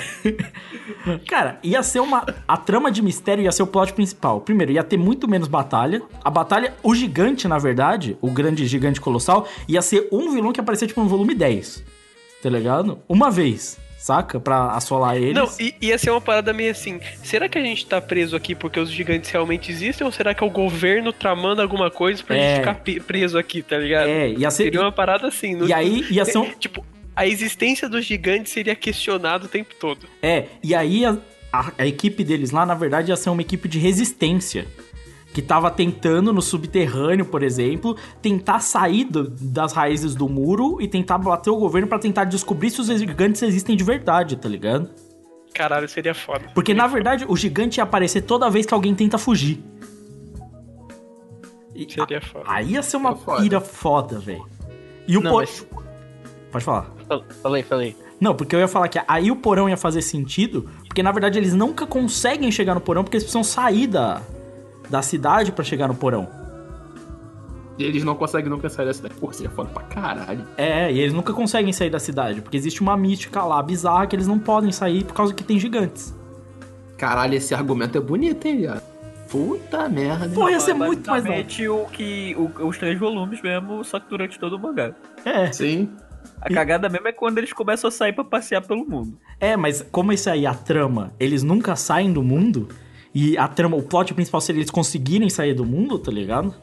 Cara, ia ser uma. A trama de mistério ia ser o plot principal. Primeiro, ia ter muito menos batalha. A batalha, o gigante, na verdade, o grande gigante colossal, ia ser um vilão que aparecia, tipo, no volume 10. Tá ligado? Uma vez, saca? Pra assolar eles. Não, i- ia ser uma parada meio assim. Será que a gente tá preso aqui porque os gigantes realmente existem? Ou será que é o governo tramando alguma coisa pra É. gente ficar preso aqui, tá ligado? É, ia ser. Seria uma parada assim. no- E aí ia ser um. [LAUGHS] Tipo, a existência dos gigantes seria questionada o tempo todo. É, e aí a, a- a equipe deles lá, na verdade, ia ser uma equipe de resistência. Que tava tentando no subterrâneo, por exemplo, tentar sair do- das raízes do muro e tentar bater o governo pra tentar descobrir se os gigantes existem de verdade, tá ligado? Caralho, seria foda. Porque na verdade o gigante ia aparecer toda vez que alguém tenta fugir. E Seria foda. aí ia ser uma foda. pira foda, velho. E o Não, por... mas- Pode falar. Fal- Falei, falei. Não, porque eu ia falar que aí o porão ia fazer sentido, porque na verdade eles nunca conseguem chegar no porão porque eles precisam sair da, da cidade pra chegar no porão. E eles não conseguem nunca sair da cidade. Pô, seria foda pra caralho. É, e eles nunca conseguem sair da cidade, porque existe uma mística lá bizarra que eles não podem sair por causa que tem gigantes. Caralho, esse argumento é bonito, hein, viado? Puta merda. Pô, ia ser É muito mais o que. o- os três volumes mesmo, só que durante todo o mangá. É, Sim. A cagada mesmo é quando eles começam a sair pra passear pelo mundo. é, mas como isso aí, a trama, eles nunca saem do mundo, e a trama, o plot principal seria eles conseguirem sair do mundo, tá ligado?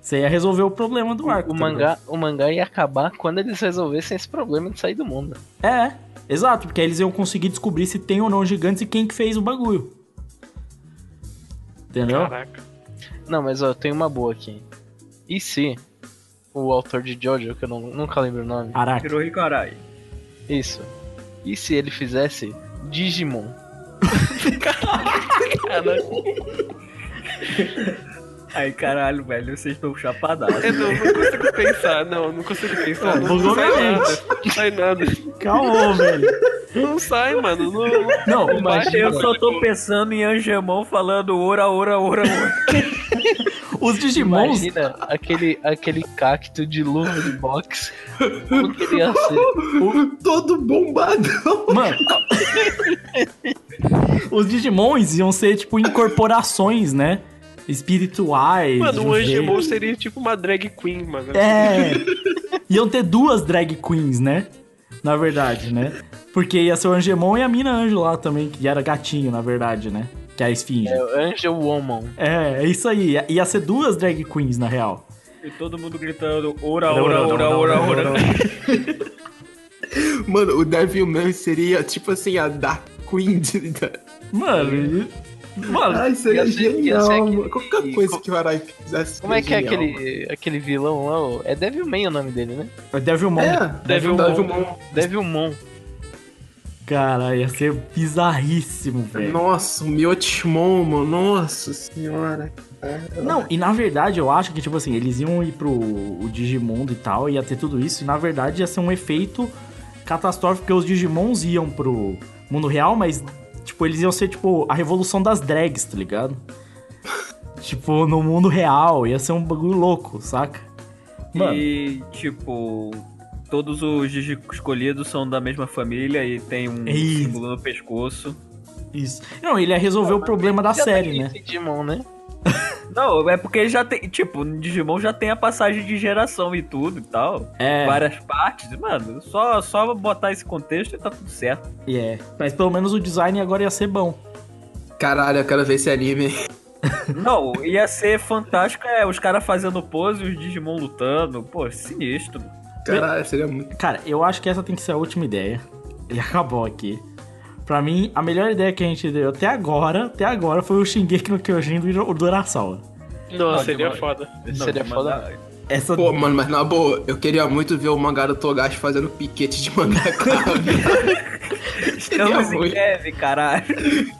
Você ia resolver o problema do arco. O tá mangá, o mangá ia acabar quando eles resolvessem esse problema de sair do mundo. É, exato, porque aí eles iam conseguir descobrir se tem ou não gigantes e quem que fez o bagulho. Entendeu? Caraca. Não, mas ó, eu tenho uma boa aqui. E se o autor de Jojo, que eu não- nunca lembro o nome, Araki. Hirohiko Arai. isso. E se ele fizesse Digimon? Aí, caralho, velho, vocês estão chapadaços. Eu não, não consigo pensar, não, não consigo pensar. Não, Não, sai minha nada. Não sai nada. Calma, velho. Não sai, mano. Não, Não, Imagina. Eu só tô pensando em Angemon falando ora, ora, ora, ora. Os Digimons. Imagina aquele, aquele cacto de luva de boxe. Como que ele ia ser? Todo bombadão. Mano. [LAUGHS] os Digimons iam ser, tipo, incorporações, né? Espirituais. Mano, o um Angemon seria tipo uma drag queen, mano. É. Iam ter duas drag queens, né? Na verdade, né? Porque ia ser o Angemon e a Mina Anjo lá também, que era gatinho, na verdade, né? Que é a esfinge. É o Angel Woman. É, é isso aí. Ia- Ia ser duas drag queens, na real. E todo mundo gritando ora, ora, ora, ora, ora. [LAUGHS] Mano, o Devilman seria tipo assim a Dark Queen de... Mano, mano, Ai, seria Ia ser- ia genial, ser aquele-. Qualquer coisa que o Arai fizesse. Como é que é aquele, aquele vilão lá? É Devilman o nome dele, né? é Devilmon. É, Devilmon. Devilmon. Devilmon. Cara, ia ser bizarríssimo, velho. Nossa, o Miotimon, mano. Nossa senhora. Não, e na verdade eu acho que, tipo assim, eles iam ir pro o Digimundo e tal, ia ter tudo isso, e na verdade ia ser um efeito catastrófico porque os Digimons iam pro mundo real, mas, tipo, eles iam ser, tipo, a revolução das drags, tá ligado? [LAUGHS] tipo, no mundo real, ia ser um bagulho louco, saca? Mano, E, tipo, todos os Digi escolhidos são da mesma família e tem um Isso. símbolo no pescoço. isso. Não, ele ia resolver o problema da Já série, né? Digimon, né? [LAUGHS] Não, é porque já tem, tipo, no Digimon já tem a passagem de geração e tudo e tal. É. Várias partes, mano. Só, só botar esse contexto e tá tudo certo. E é. Mas pelo menos o design agora ia ser bom. Caralho, eu quero ver esse anime. [LAUGHS] Não, ia ser fantástico é os caras fazendo pose e os Digimon lutando. Pô, sinistro. Caralho, seria muito. Cara, eu acho que essa tem que ser a última ideia. E acabou aqui. Pra mim, a melhor ideia que a gente deu até agora, até agora, foi o Shingeki no Kyojin do do Urasawa. Nossa, Não, seria foda. Seria Não, foda. mas- Essa Pô, mano, mas na boa, eu queria muito ver o mangá do Togashi fazendo piquete de mangaka. [LAUGHS] Estamos em greve, caralho.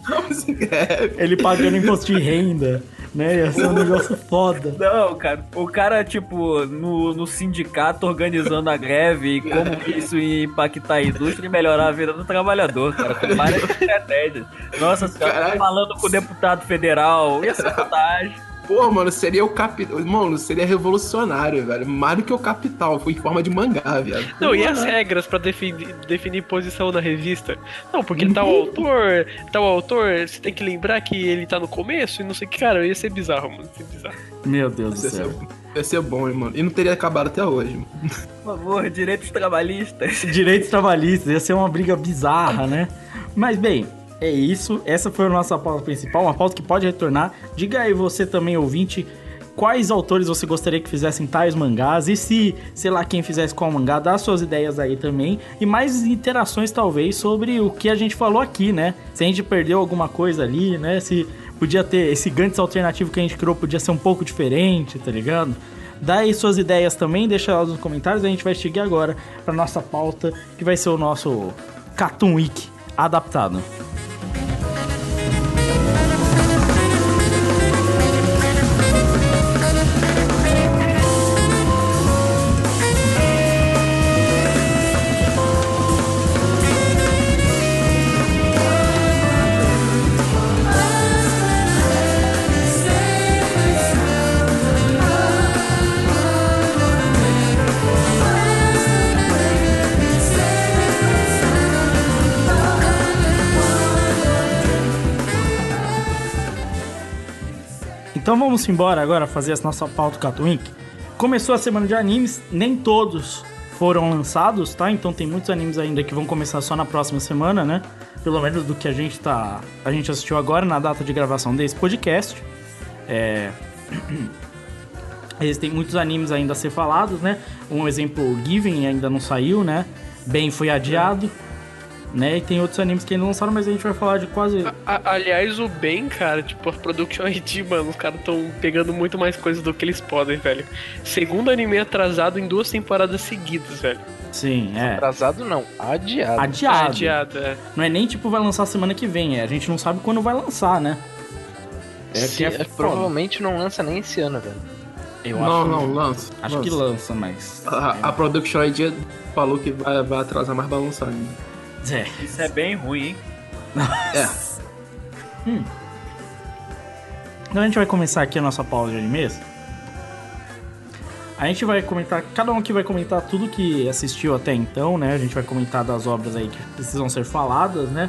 Vamos em greve. ele pagando imposto de renda, né? Ia ser um negócio foda. [LAUGHS] Não, cara. O cara, tipo, no, no sindicato organizando a greve e como que isso ia impactar a indústria e melhorar a vida do trabalhador, cara. Com várias estratégias. Nossa senhora, falando com o deputado federal. Ia ser fantástico. Pô, mano, seria o capital. Mano, seria revolucionário, velho. Mais do que o capital, foi em forma de mangá, velho. Não, e as regras pra definir, definir posição na revista? Não, porque tal autor, tal autor, você tem que lembrar que ele tá no começo e não sei o que, cara, ia ser bizarro, mano. Ia ser bizarro. Meu Deus do Ia ser, céu. ia ser bom, hein, mano. E não teria acabado até hoje. mano. Por favor, direitos trabalhistas. [LAUGHS] Direitos trabalhistas, ia ser uma briga bizarra, né? Mas bem, é isso. Essa foi a nossa pauta principal, uma pauta que pode retornar. Diga aí você também, ouvinte, quais autores você gostaria que fizessem tais mangás e se, sei lá, quem fizesse qual mangá, dá suas ideias aí também e mais interações talvez sobre o que a gente falou aqui, né? Se a gente perdeu alguma coisa ali, né? Se podia ter esse Gantz alternativo que a gente criou podia ser um pouco diferente, tá ligado? Dá aí suas ideias também, deixa elas nos comentários. A gente vai seguir agora para nossa pauta, que vai ser o nosso Cartoon Week adaptado. Então vamos embora agora fazer a nossa pauta Week. Começou a semana de animes, nem todos foram lançados, tá? Então tem muitos animes ainda que vão começar só na próxima semana, né? Pelo menos do que a gente tá, a gente assistiu agora na data de gravação desse podcast. É... [CLEARS THROAT] Existem muitos animes ainda a ser falados, né? Um exemplo, Given ainda não saiu, né? Bem foi adiado, né? E tem outros animes que ainda lançaram, mas a gente vai falar de quase A- aliás, o bem, cara, tipo, a Production [LAUGHS] ID, mano, os caras tão pegando muito mais coisas do que eles podem, velho. Segundo anime atrasado em duas temporadas seguidas, velho. Sim, é. Atrasado não, adiado. Adiado. Adiado, é. Não é nem tipo vai lançar semana que vem, é. A gente não sabe quando vai lançar, né? É Se- que é foda. provavelmente não lança nem esse ano, velho. Eu não, acho, não, lança. Acho que lança, mas. A, a Production ID falou que vai, vai atrasar mais pra lançar ainda. É. Isso é bem ruim, hein? É. Então a gente vai começar aqui a nossa pausa de animes. A gente vai comentar, cada um aqui vai comentar tudo que assistiu até então, né? A gente vai comentar das obras aí que precisam ser faladas, né?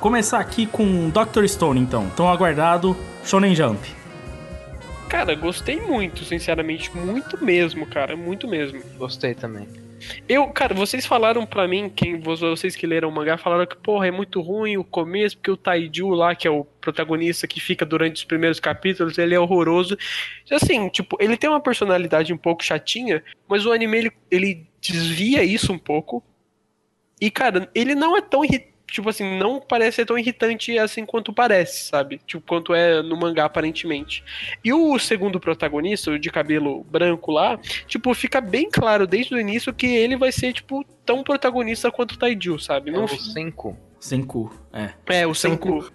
Começar aqui com Dr. Stone, então. Tão aguardado Shonen Jump. Cara, gostei muito, sinceramente, muito mesmo, cara, muito mesmo. Gostei também. Eu, cara, vocês falaram pra mim, quem vocês que leram o mangá, falaram que, porra, é muito ruim o começo, porque o Taiju lá, que é o protagonista que fica durante os primeiros capítulos, ele é horroroso. Assim, tipo, ele tem uma personalidade um pouco chatinha, mas o anime, ele, ele desvia isso um pouco. E, cara, ele não é tão irritante. Tipo assim, não parece ser tão irritante assim quanto parece, sabe? Tipo, quanto é no mangá, aparentemente. E o segundo protagonista, o de cabelo branco lá, tipo, fica bem claro desde o início que ele vai ser, tipo, tão protagonista quanto o Taiju, sabe? É Não, o Senku. Sem cu. É. é, o Senku.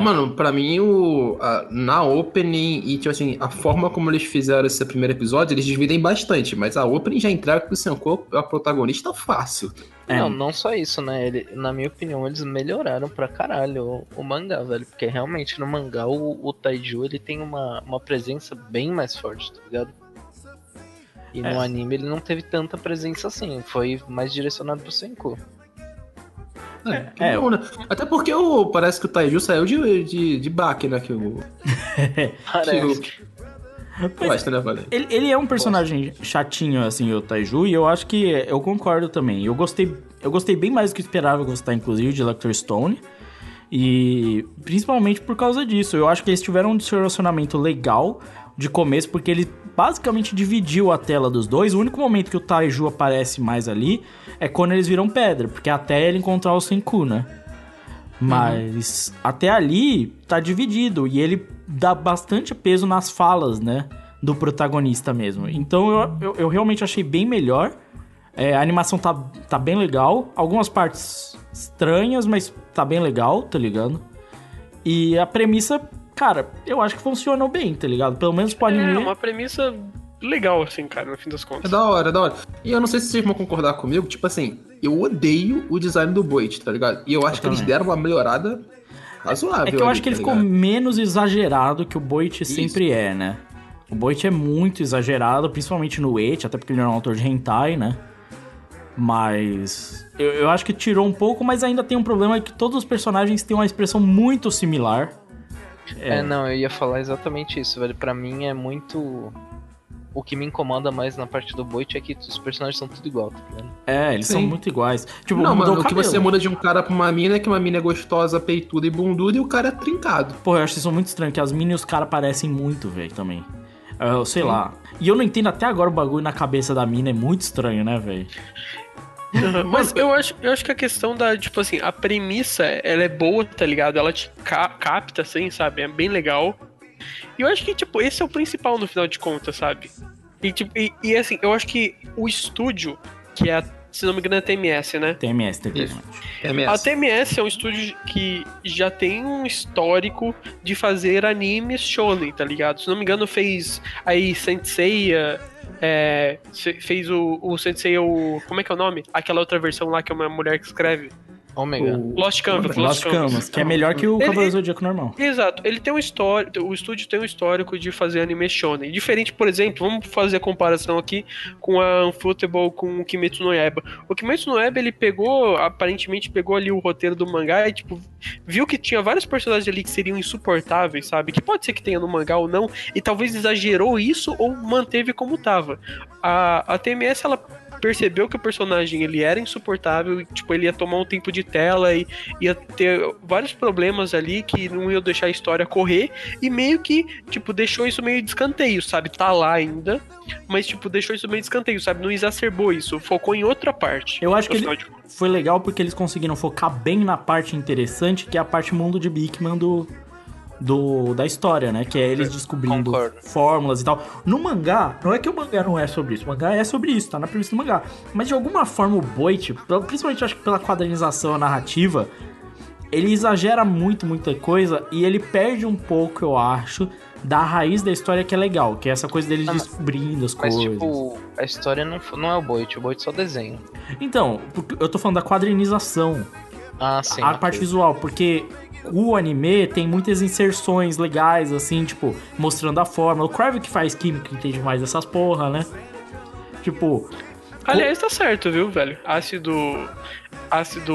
Mano, pra mim, o, a- na opening e, tipo assim, a forma como eles fizeram esse primeiro episódio, eles dividem bastante, mas a opening já entrega que o Senko é a protagonista fácil. É. Não, não só isso, né? Ele, na minha opinião, eles melhoraram pra caralho o, o mangá, velho. Porque realmente no mangá o, o Taiju ele tem uma, uma presença bem mais forte, tá ligado? E É. no anime ele não teve tanta presença assim, foi mais direcionado pro Senku. É, é. bom, né? Até porque o, parece que o Taiju saiu de, de, de baque, né? Que o. Parece. [LAUGHS] Que o gosta, né, Valente? Ele, ele é um personagem chatinho, assim, o Taiju, e eu acho que eu concordo também. Eu gostei, eu gostei bem mais do que eu esperava gostar, inclusive, de Lecter Stone. E principalmente por causa disso. Eu acho que eles tiveram um relacionamento legal de começo, porque ele basicamente dividiu a tela dos dois. O único momento que o Taiju aparece mais ali é quando eles viram pedra, porque até ele encontrar o Senku, né? Mas até ali tá dividido e ele dá bastante peso nas falas, né? Do protagonista mesmo. Então eu, eu, eu realmente achei bem melhor. É, a animação tá, tá bem legal. Algumas partes estranhas, mas tá bem legal, tá ligado? E a premissa, cara, eu acho que funcionou bem, tá ligado? Pelo menos pro anime. É uma premissa legal, assim, cara, no fim das É contas. da hora, é da hora. E eu não sei se vocês vão concordar comigo, tipo assim, eu odeio o design do Boit, tá ligado? E eu acho que eles também. deram uma melhorada razoável. É que eu ali, acho que ele tá ficou ligado? menos exagerado que o Boit sempre é, né? O Boit é muito exagerado, principalmente no Eit, até porque ele não é um autor de hentai, né? Mas eu, eu acho que tirou um pouco, mas ainda tem um problema que todos os personagens têm uma expressão muito similar. É. não, eu ia falar exatamente isso, velho. Pra mim é muito. O que me incomoda mais na parte do Boit é que os personagens são tudo igual, tá ligado? É, eles são Sim. muito iguais. Tipo, Não, mano, o o que você muda de um cara pra uma mina é que uma mina é gostosa, peituda e bunduda e o cara é trincado. Pô, eu acho isso muito estranho, que as minas e os caras parecem muito, velho, também. Eu sei lá. E eu não entendo até agora o bagulho na cabeça da mina, é muito estranho, né, velho? Mas eu acho, eu acho que a questão da, tipo assim, a premissa, ela é boa, tá ligado? Ela te ca- capta, assim, sabe? É bem legal. E eu acho que, tipo, esse é o principal no final de contas, sabe? E, tipo, e, e, assim, eu acho que o estúdio, que é, a- se não me engano, é a TMS, né? TMS, TMS. É A. TMS é um estúdio que já tem um histórico de fazer animes shonen, tá ligado? Se não me engano, fez aí Senseiya, é, fez o, o Senseiya, o, como é que é o nome? Aquela outra versão lá que é uma mulher que escreve. Ômega. O- Lost Canvas. Lost Canvas, que é melhor que o Ele- Cavaleiro Zodíaco normal. Exato, ele tem um histórico, o estúdio tem um histórico de fazer anime shonen. Diferente, por exemplo, vamos fazer a comparação aqui com a Unfruitable com o Kimetsu no Yaiba. O Kimetsu no Yaiba, ele pegou, aparentemente pegou ali o roteiro do mangá e, tipo, viu que tinha vários personagens ali que seriam insuportáveis, sabe? Que pode ser que tenha no mangá ou não, e talvez exagerou isso ou manteve como tava. A, a TMS, ela percebeu que o personagem ele era insuportável e, tipo, ele ia tomar um tempo de tela e ia ter vários problemas ali que não iam deixar a história correr e meio que, tipo, deixou isso meio de escanteio, sabe? Tá lá ainda, mas, tipo, deixou isso meio de escanteio, sabe? Não exacerbou isso, focou em outra parte. Eu acho que ele foi legal porque eles conseguiram focar bem na parte interessante, que é a parte mundo de Bigman do, do, da história, né? Que é eles descobrindo Concordo. fórmulas e tal. No mangá, não é que o mangá não é sobre isso, o mangá é sobre isso, tá na premissa do mangá. Mas de alguma forma o Boit, principalmente acho que pela quadrinização narrativa, ele exagera muito, muita coisa e ele perde um pouco, eu acho, da raiz da história que é legal, que é essa coisa deles mas- descobrindo as Mas, coisas. tipo, a história não, não é o Boit, o Boit só desenha. Então, eu tô falando da quadrinização. Ah, sim. a parte visual, porque o anime tem muitas inserções legais, assim, tipo, mostrando a forma. O Crave que faz química entende mais dessas porra, né? Tipo, Aliás, tá certo, viu, velho? Ácido. Ácido.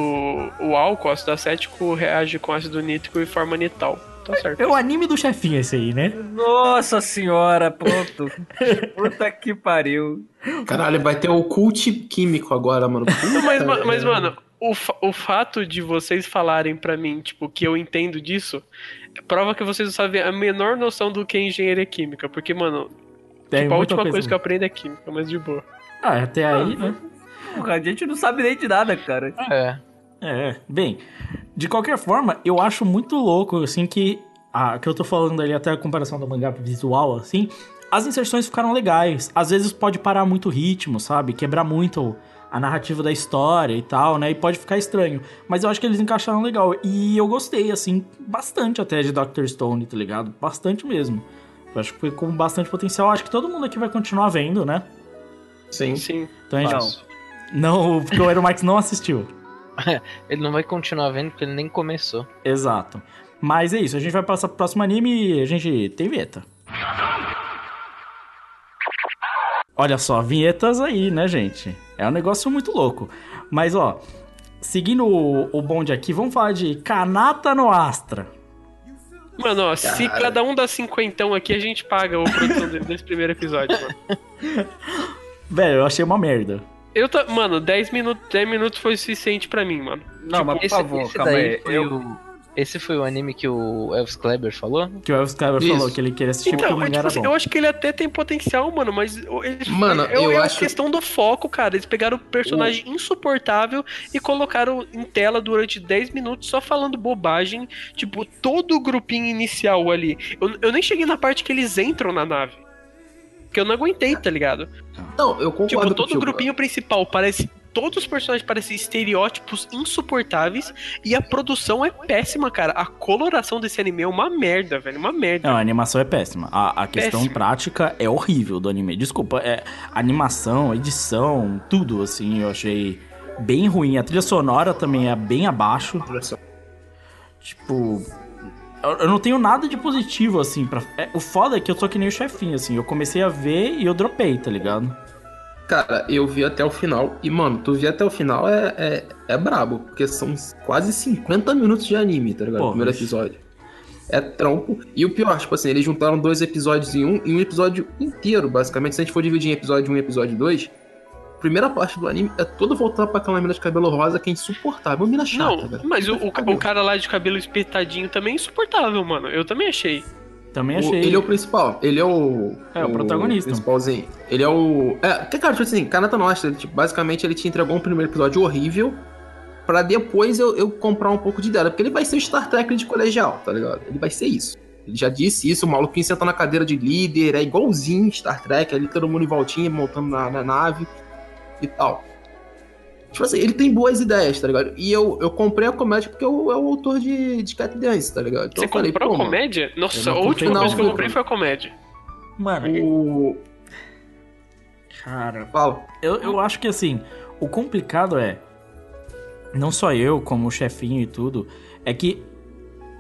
O álcool, ácido acético, reage com ácido nítrico e forma nital. Tá certo. é o anime do chefinho esse aí, né? Nossa senhora, pronto. Puta que pariu. Caralho, vai ter o cult químico agora, mano. Não, mas, mas, mano, o, fa- o fato de vocês falarem pra mim, tipo, que eu entendo disso, prova que vocês não sabem a menor noção do que é engenharia química. Porque, mano, Tem tipo, a última coisa que eu aprendo é química, mas de boa. Ah, até aí, né? A gente não sabe nem de nada, cara. É. É, bem, de qualquer forma, eu acho muito louco, assim, que a que eu tô falando ali, até a comparação do mangá visual, assim, as inserções ficaram legais. Às vezes pode parar muito o ritmo, sabe? Quebrar muito a narrativa da história e tal, né? E pode ficar estranho. Mas eu acho que eles encaixaram legal. E eu gostei, assim, bastante até de Dr. Stone, tá ligado? Bastante mesmo. Eu acho que foi com bastante potencial. Acho que todo mundo aqui vai continuar vendo, né? Sim. Sim. Então a gente. Fácil. Não, porque o Aero Max não assistiu. [LAUGHS] Ele não vai continuar vendo porque ele nem começou. Exato. Mas é isso, a gente vai passar pro próximo anime e a gente tem vinheta. Olha só, vinhetas aí, né, gente? É um negócio muito louco. Mas, ó, seguindo o, o bonde aqui, vamos falar de Kanata no Astra. Mano, ó, se cada um dá cinquentão aqui, a gente paga a produção desse primeiro episódio, mano. [LAUGHS] Velho, eu achei uma merda. Eu tô, mano, 10 minutos, 10 minutos foi suficiente pra mim, mano. Não, mas por Esse, favor, esse calma aí. Eu, o... Esse foi o anime que o Elvis Kleber falou? Que o Elvis Kleber Isso. falou que ele queria assistir porque Então, o é, mangá tipo era assim, bom. eu acho que ele até tem potencial, mano, mas Mano, é, eu é acho- questão do foco, cara. Eles pegaram um personagem insuportável e colocaram em tela durante 10 minutos só falando bobagem. Tipo, todo o grupinho inicial ali. Eu, eu nem cheguei na parte que eles entram na nave. Porque eu não aguentei, tá ligado? Não, eu concordo Tipo, todo o grupinho principal parece. Todos os personagens parecem estereótipos insuportáveis e a produção é péssima, cara. A coloração desse anime é uma merda, velho. Uma merda. Não, a animação é péssima. A, a questão Péssima. prática é horrível do anime. Desculpa, é animação, edição, tudo assim, eu achei bem ruim. A trilha sonora também é bem abaixo. Tipo, eu, não tenho nada de positivo assim para O foda é que eu sou que nem o chefinho assim. Eu comecei a ver e eu dropei, tá ligado? Cara, eu vi até o final. E, mano, tu vi até o final é, é, é brabo. Porque são quase 50 minutos de anime, tá ligado? Pô, o primeiro mas- episódio. É trampo. E o pior, tipo assim, eles juntaram dois episódios em um e um episódio inteiro, basicamente. Se a gente for dividir em episódio 1 e episódio 2, a primeira parte do anime é toda voltada pra aquela mina de cabelo rosa que é insuportável. Uma mina chata, Não, velho. mas o, o, o cara lá de cabelo espetadinho também é insuportável, mano. Eu também achei. Também O- achei. ele é o principal, ele é o. É, o protagonista. principalzinho. Ele é o. É, que cara, tipo assim, Kanata Nostra, tipo, basicamente ele te entregou um primeiro episódio horrível. Pra depois eu, eu comprar um pouco de dela. Porque ele vai ser o Star Trek de colegial, tá ligado? Ele vai ser isso. Ele já disse isso, o maluquinho senta na cadeira de líder, é igualzinho Star Trek, ali todo mundo em voltinha, montando na, na nave e tal. Tipo assim, ele tem boas ideias, tá ligado? E eu, eu comprei a comédia porque eu, é o autor de, de Cat Dance, tá ligado? Então Você eu falei, comprou pô, a mano, comédia? Eu Nossa, não a última não, coisa que eu comprei foi a comédia. Mano, o. cara, Fala. Eu, eu acho que assim, o complicado é. Não só eu, como o chefinho e tudo, é que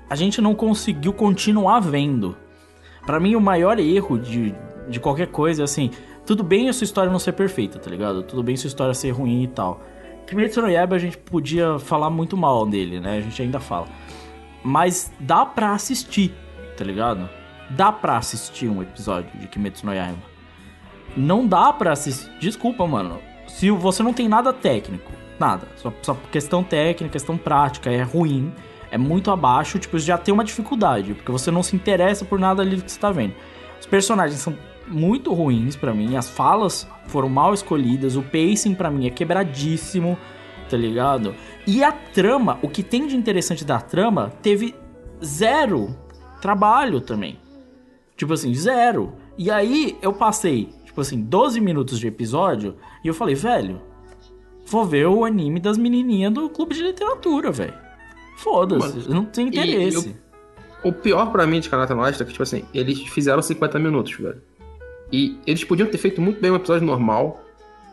a gente não conseguiu continuar vendo. Pra mim, o maior erro de, de qualquer coisa é assim: tudo bem a sua história não ser perfeita, tá ligado? Tudo bem sua história ser ruim e tal. Kimetsu no Yaiba a gente podia falar muito mal dele, né? A gente ainda fala. Mas dá pra assistir, tá ligado? Dá pra assistir um episódio de Kimetsu no Yaiba. Não dá pra assistir. Desculpa, mano. Se você não tem nada técnico, nada. Só, só questão técnica, questão prática, é ruim. É muito abaixo, tipo, já tem uma dificuldade. Porque você não se interessa por nada ali que você tá vendo. Os personagens são muito ruins pra mim. As falas foram mal escolhidas. O pacing pra mim é quebradíssimo, tá ligado? E a trama, o que tem de interessante da trama, teve zero trabalho também. Tipo assim, zero. E aí eu passei, tipo assim, 12 minutos de episódio e eu falei, velho, vou ver o anime das menininhas do clube de literatura, velho. Foda-se, não tenho E interesse. O pior pra mim de Kanata Nostra é que, tipo assim, eles fizeram 50 minutos, velho. E eles podiam ter feito muito bem um episódio normal.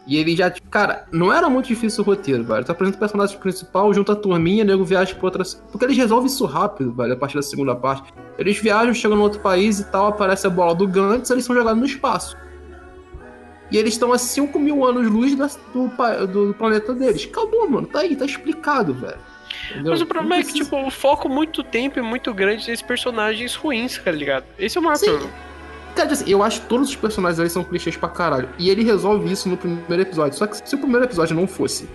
E ele já, tipo, cara, não era muito difícil o roteiro, velho. Tu apresenta o personagem principal, junta a turminha, nego viaja pra outras. Porque eles resolvem isso rápido, velho, a partir da segunda parte. Eles viajam, chegam no outro país e tal, aparece a bola do Gantz, eles são jogados no espaço. E eles estão a 5 mil anos-luz da- do, pa- do planeta deles. Acabou, mano. Tá aí, tá explicado, velho. Entendeu? Mas o problema Não é que, precisa- tipo, o foco muito tempo e muito grande nesses personagens ruins, tá ligado? Esse é o maior problema. Cara, assim, eu acho que todos os personagens ali são clichês pra caralho. E ele resolve isso no primeiro episódio. Só que se o primeiro episódio não fosse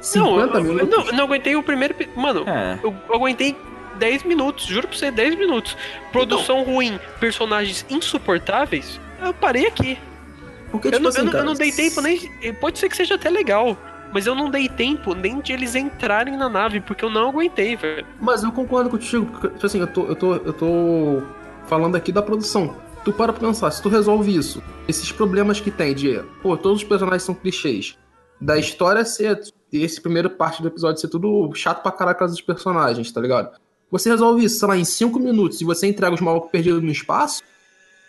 50 Não, eu, minutos. não, não aguentei o primeiro. Mano, É. eu, eu aguentei 10 minutos, juro pra você, 10 minutos. Produção ruim, personagens insuportáveis. Eu parei aqui. Porque, Eu tipo não, assim, eu, não- eu cara, não dei tempo nem. Pode ser que seja até legal. Mas eu não dei tempo nem de eles entrarem na nave, porque eu não aguentei, velho. Mas eu concordo contigo, porque, tipo assim, eu tô, eu tô, eu tô falando aqui da produção. Tu para pra pensar, se tu resolve isso, esses problemas que tem de, pô, todos os personagens são clichês, da história ser. Esse primeiro parte do episódio ser tudo chato pra caraca dos personagens, tá ligado? Você resolve isso, sei lá, em 5 minutos e você entrega os malucos perdidos no espaço.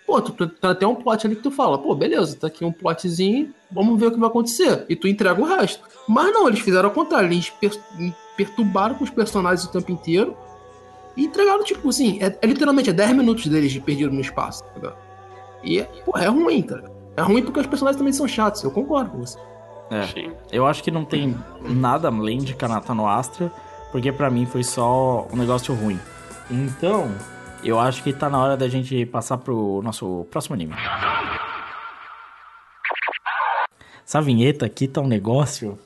Pô, tu, tu tem até um plot ali que tu fala, pô, beleza, tá aqui um plotzinho, vamos ver o que vai acontecer. E tu entrega o resto. Mas não, eles fizeram ao contrário, eles per- perturbaram com os personagens o tempo inteiro e entregaram, tipo assim, é, é literalmente é 10 minutos deles de perdido no espaço, tá ligado? E, é, pô, é ruim, tá ligado? É ruim porque os personagens também são chatos, eu concordo com você. É. Sim. Eu acho que não tem nada além de Kanata no Astra, porque pra mim foi só um negócio ruim. Então, eu acho que tá na hora da gente passar pro nosso próximo anime. Essa vinheta aqui tá um negócio.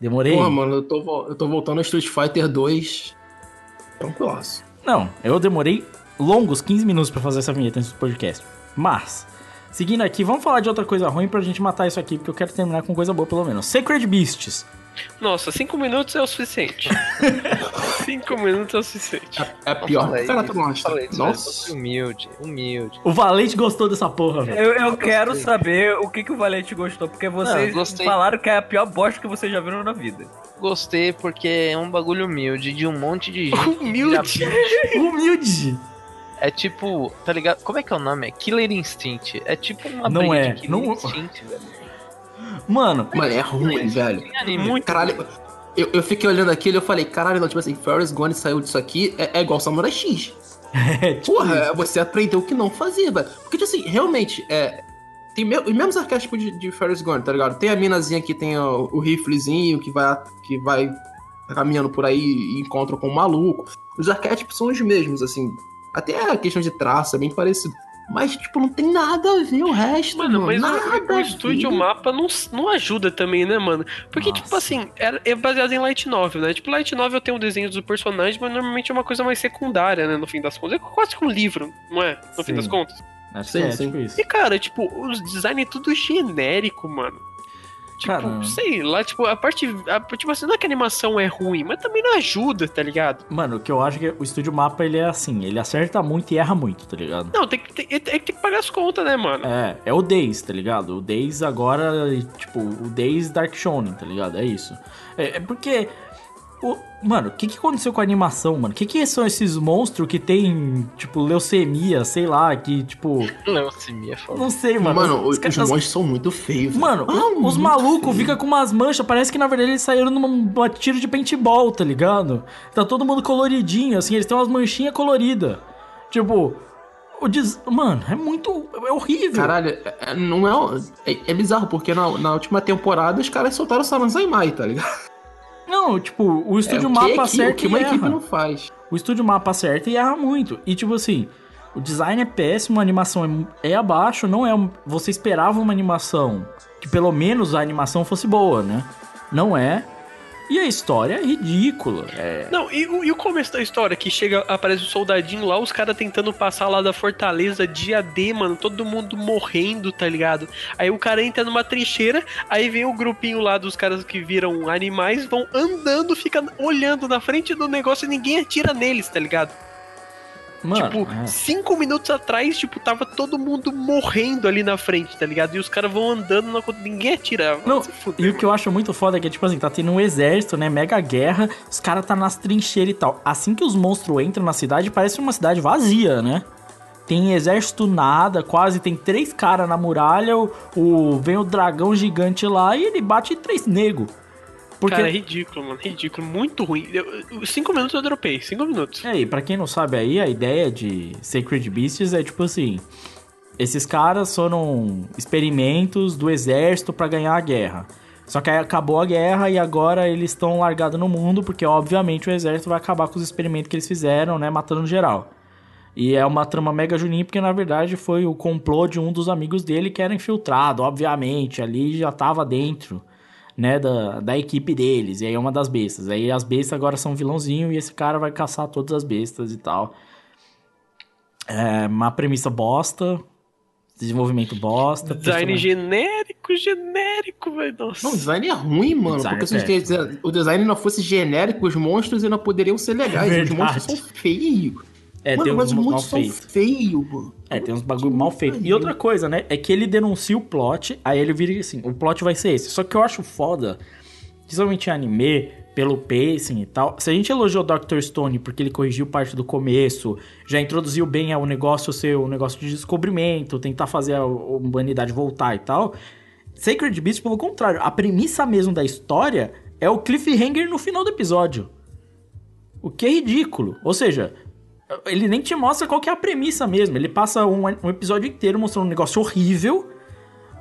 Demorei. Porra, mano, eu tô, eu tô voltando ao Street Fighter 2 tranquilaço. Não, eu demorei longos 15 minutos pra fazer essa vinheta do podcast. Mas, seguindo aqui, vamos falar de outra coisa ruim pra gente matar isso aqui, porque eu quero terminar com coisa boa pelo menos. Sacred Beasts. Nossa, cinco minutos é o suficiente. [LAUGHS] cinco minutos é o suficiente. É pior Fala que fala aí, Nossa. Humilde, humilde. O Valente gostou dessa porra, velho. Eu, eu quero saber o que, que o Valente gostou, porque vocês gostei. falaram que é a pior bosta que vocês já viram na vida. Gostei porque é um bagulho humilde de um monte de gente. Humilde. [LAUGHS] Humilde. É tipo, tá ligado? Como é que é o nome? É Killer Instinct. É tipo uma Não é, de Killer não- Instinct, velho. Mano, Mano, é ruim, velho. Muito. Caralho, eu, eu fiquei olhando aquilo e eu falei, caralho, não, tipo assim, Ferris Gone saiu disso aqui, é, é igual Samurai X. [LAUGHS] é tipo Porra, isso. você aprendeu o que não fazer, velho. Porque, tipo assim, realmente, é. Tem me- os mesmos arquétipos de, de Ferris Gone, tá ligado? Tem a minazinha que tem o, o riflezinho, que vai, que vai caminhando por aí e encontra com um maluco. Os arquétipos são os mesmos, assim. Até a questão de traço é bem parecido. Mas, tipo, não tem nada a ver o resto, Mano, mas nada o, estúdio mapa não, não ajuda também, né, mano? Porque, Nossa. tipo assim, é, é baseado em Light Novel, né? Tipo, Light Novel tem um desenho dos personagens, mas normalmente é uma coisa mais secundária, né? No fim das contas. É quase que um livro, não é? No fim Sim. das contas. Acho Sim, que é, sim. tipo isso. E, cara, tipo, os design é tudo genérico, mano. Tipo, Cara, sei lá, tipo, a parte. A, tipo assim, não é que a animação é ruim, mas também não ajuda, tá ligado? Mano, o que eu acho que o estúdio mapa ele é assim, ele acerta muito e erra muito, tá ligado? Não, tem que, tem, tem que pagar as contas, né, mano? É, é o Days, tá ligado? O Days agora, tipo, o Days Dark Shonen, tá ligado? É isso. É, é porque. O- mano, o que, que aconteceu com a animação, mano? O que, que são esses monstros que tem, tipo, leucemia, sei lá, que, tipo. [LAUGHS] Leucemia é foda. Não sei, mano. Mano, os, os, os monstros são muito feios, velho. Mano, Ah, os malucos ficam com umas manchas, parece que na verdade eles saíram numa, numa tiro de paintball, tá ligado? Tá todo mundo coloridinho, assim, eles têm umas manchinhas coloridas. Tipo, o des... Mano, é muito. É horrível. Caralho, é- é- não é, é. É bizarro, porque na, na última temporada os caras soltaram o Saranzai tá ligado? Não, tipo, o É, estúdio o que, mapa equi- acerta o que uma e equipe erra. não faz. O estúdio mapa acerta e erra muito. E tipo assim, o design é péssimo, a animação é, é abaixo, não é. Você esperava uma animação que pelo menos a animação fosse boa, né? Não é. E a história é ridícula. É. Não, e, e o começo da história, que chega, aparece o soldadinho lá, os caras tentando passar lá da fortaleza dia D, mano, todo mundo morrendo, tá ligado? Aí o cara entra numa trincheira, aí vem o grupinho lá dos caras que viram animais, vão andando, fica olhando na frente do negócio e ninguém atira neles, tá ligado? Mano, tipo, é. cinco minutos atrás, tipo, tava todo mundo morrendo ali na frente, tá ligado? E os caras vão andando, na... ninguém atirava. Não, fuder, E o que eu acho muito foda é que, tipo assim, tá tendo um exército, né? Mega guerra, os caras tá nas trincheiras e tal. Assim que os monstros entram na cidade, parece uma cidade vazia, né? Tem exército nada, quase tem três caras na muralha, o, o- vem o dragão gigante lá e ele bate três nego. Porque, Cara, é ridículo, mano. Ridículo. Muito ruim. Eu- cinco minutos eu dropei. Cinco minutos. É, e pra quem não sabe aí, a ideia de Sacred Beasts é tipo assim: esses caras foram experimentos do exército pra ganhar a guerra. Só que aí acabou a guerra e agora eles estão largados no mundo, porque obviamente o exército vai acabar com os experimentos que eles fizeram, né, matando geral. E é uma trama mega juninho, porque na verdade foi o complô de um dos amigos dele que era infiltrado, obviamente, ali já tava dentro, né, da, da equipe deles. E aí é uma das bestas. Aí as bestas agora são vilãozinho e esse cara vai caçar todas as bestas e tal. É uma premissa bosta, desenvolvimento bosta. Design genérico, genérico, velho. Nossa. Não, o design é ruim, mano. Design porque é se os o design não fosse genérico, os monstros ainda poderiam ser legais. Os Verdade. monstros são feios. É, mano, tem uns mas mal feitos. feios, mano. É, tem uns bagulho mal feito. E outra coisa, né? É que ele denuncia o plot, aí ele vira assim, o plot vai ser esse. Só que eu acho foda, principalmente em anime, pelo pacing e tal. Se a gente elogiou o Dr. Stone porque ele corrigiu parte do começo, já introduziu bem o negócio ser um negócio de descobrimento, tentar fazer a humanidade voltar e tal. Sacred Beast, pelo contrário, a premissa mesmo da história é o cliffhanger no final do episódio. O que é ridículo. Ou seja, ele nem te mostra qual que é a premissa mesmo. Ele passa um, um episódio inteiro mostrando um negócio horrível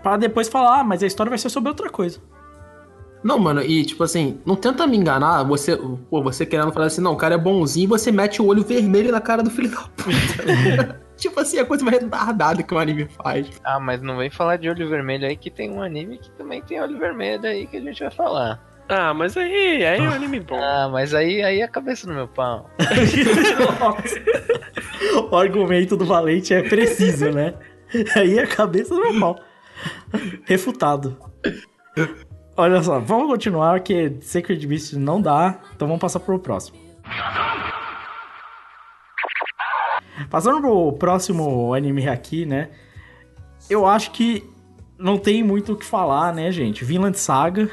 para depois falar, ah, mas a história vai ser sobre outra coisa. Não, mano, e tipo assim, não tenta me enganar, você, pô, você querendo falar assim, não, o cara é bonzinho, e você mete o olho vermelho na cara do filho da puta. [LAUGHS] tipo assim, é a coisa mais retardada que o anime faz. Ah, mas não vem falar de olho vermelho aí que tem um anime que também tem olho vermelho aí que a gente vai falar. Ah, mas aí, aí é um anime bom. Ah, mas aí, aí é a cabeça do meu pau. [LAUGHS] o argumento do Valente é preciso, né? Aí é a cabeça do meu pau. Refutado. Olha só, vamos continuar, que Sacred Beast não dá, então vamos passar pro próximo. Passando pro próximo anime aqui, né? Eu acho que não tem muito o que falar, né, gente? Vinland Saga.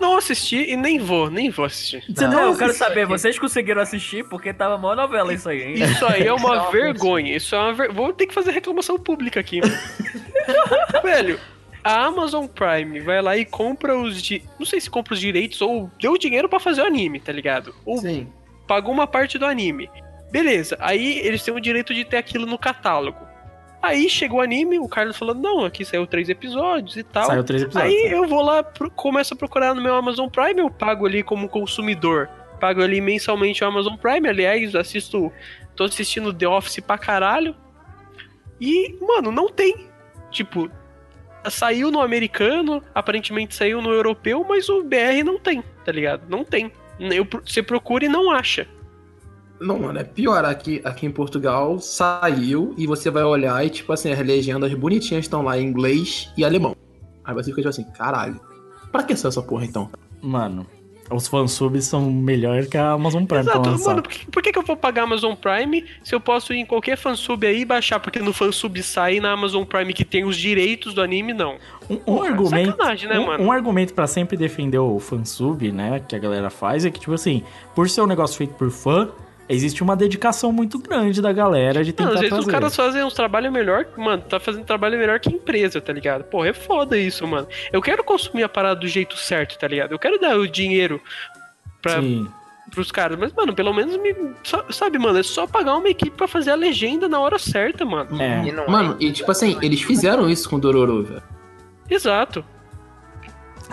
Não assisti e nem vou, nem vou assistir. Você Não, não eu quero saber, vocês conseguiram assistir porque tava mó novela isso aí, hein? Isso aí é uma [LAUGHS] Não, vergonha. Isso é uma ver... Vou ter que fazer reclamação pública aqui. mano. [LAUGHS] Velho, a Amazon Prime vai lá e compra os di... não sei se compra os direitos ou deu dinheiro pra fazer o anime, tá ligado? Ou Sim. pagou uma parte do anime. Beleza, aí eles têm o direito de ter aquilo no catálogo. Aí chegou o anime, o Carlos falou: Não, aqui saiu três episódios e tal. Saiu três episódios. Aí eu vou lá, pro- começo a procurar no meu Amazon Prime, eu pago ali como consumidor. Pago ali mensalmente o Amazon Prime, aliás, assisto. Tô assistindo The Office pra caralho. E, mano, não tem. Tipo, saiu no americano, aparentemente saiu no europeu, mas o BR não tem, tá ligado? Não tem. Eu, você procura e não acha. Não, mano, é pior. Aqui, aqui em Portugal saiu e você vai olhar e, tipo assim, as legendas bonitinhas estão lá em inglês e alemão. Aí você fica tipo assim, caralho. Pra que essa porra então? Mano, os fansubs são melhor que a Amazon Prime Exato, mano, por, que, por que eu vou pagar Amazon Prime se eu posso ir em qualquer fansub aí e baixar? Porque no fansub sai na Amazon Prime que tem os direitos do anime, não. Um, um Porra, argumento, sacanagem, né, um, mano? um argumento pra sempre defender o fansub, né, que a galera faz é que tipo assim, por ser um negócio feito por fã, existe uma dedicação muito grande da galera de Não, tentar às vezes fazer. os caras fazem uns trabalhos melhor, mano, tá fazendo trabalho melhor que empresa, tá ligado? Porra, é foda isso, mano. Eu quero consumir a parada do jeito certo, tá ligado? Eu quero dar o dinheiro pra, Sim. pros caras, mas, mano, pelo menos me. só- sabe, mano, é só pagar uma equipe pra fazer a legenda na hora certa, mano. É. E não Mano, é e tipo assim, eles fizeram isso com o Dororo, velho. Exato.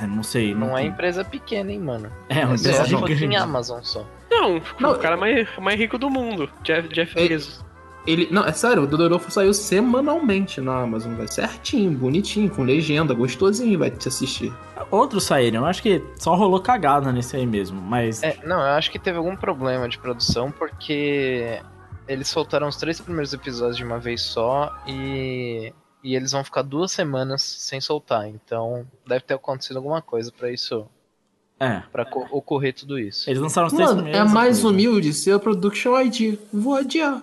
É, não sei. Não é tem- empresa pequena, hein, mano. É, uma É só empresa grande. em Amazon só. Não, Não, o cara mais, mais rico do mundo, Jeff, Jeff É- Bezos. Ele, não, é sério, o Dororo saiu semanalmente na Amazon, velho. Certinho, bonitinho, com legenda, gostosinho, vai te assistir. Outros saíram, eu acho que só rolou cagada nesse aí mesmo, mas... É, não, eu acho que teve algum problema de produção porque eles soltaram os três primeiros episódios de uma vez só e, e eles vão ficar duas semanas sem soltar. Então deve ter acontecido alguma coisa pra isso, É. para ocorrer tudo isso. Eles lançaram os três Mano, é primeiros. mais né? humilde ser a Production ID. Vou adiar.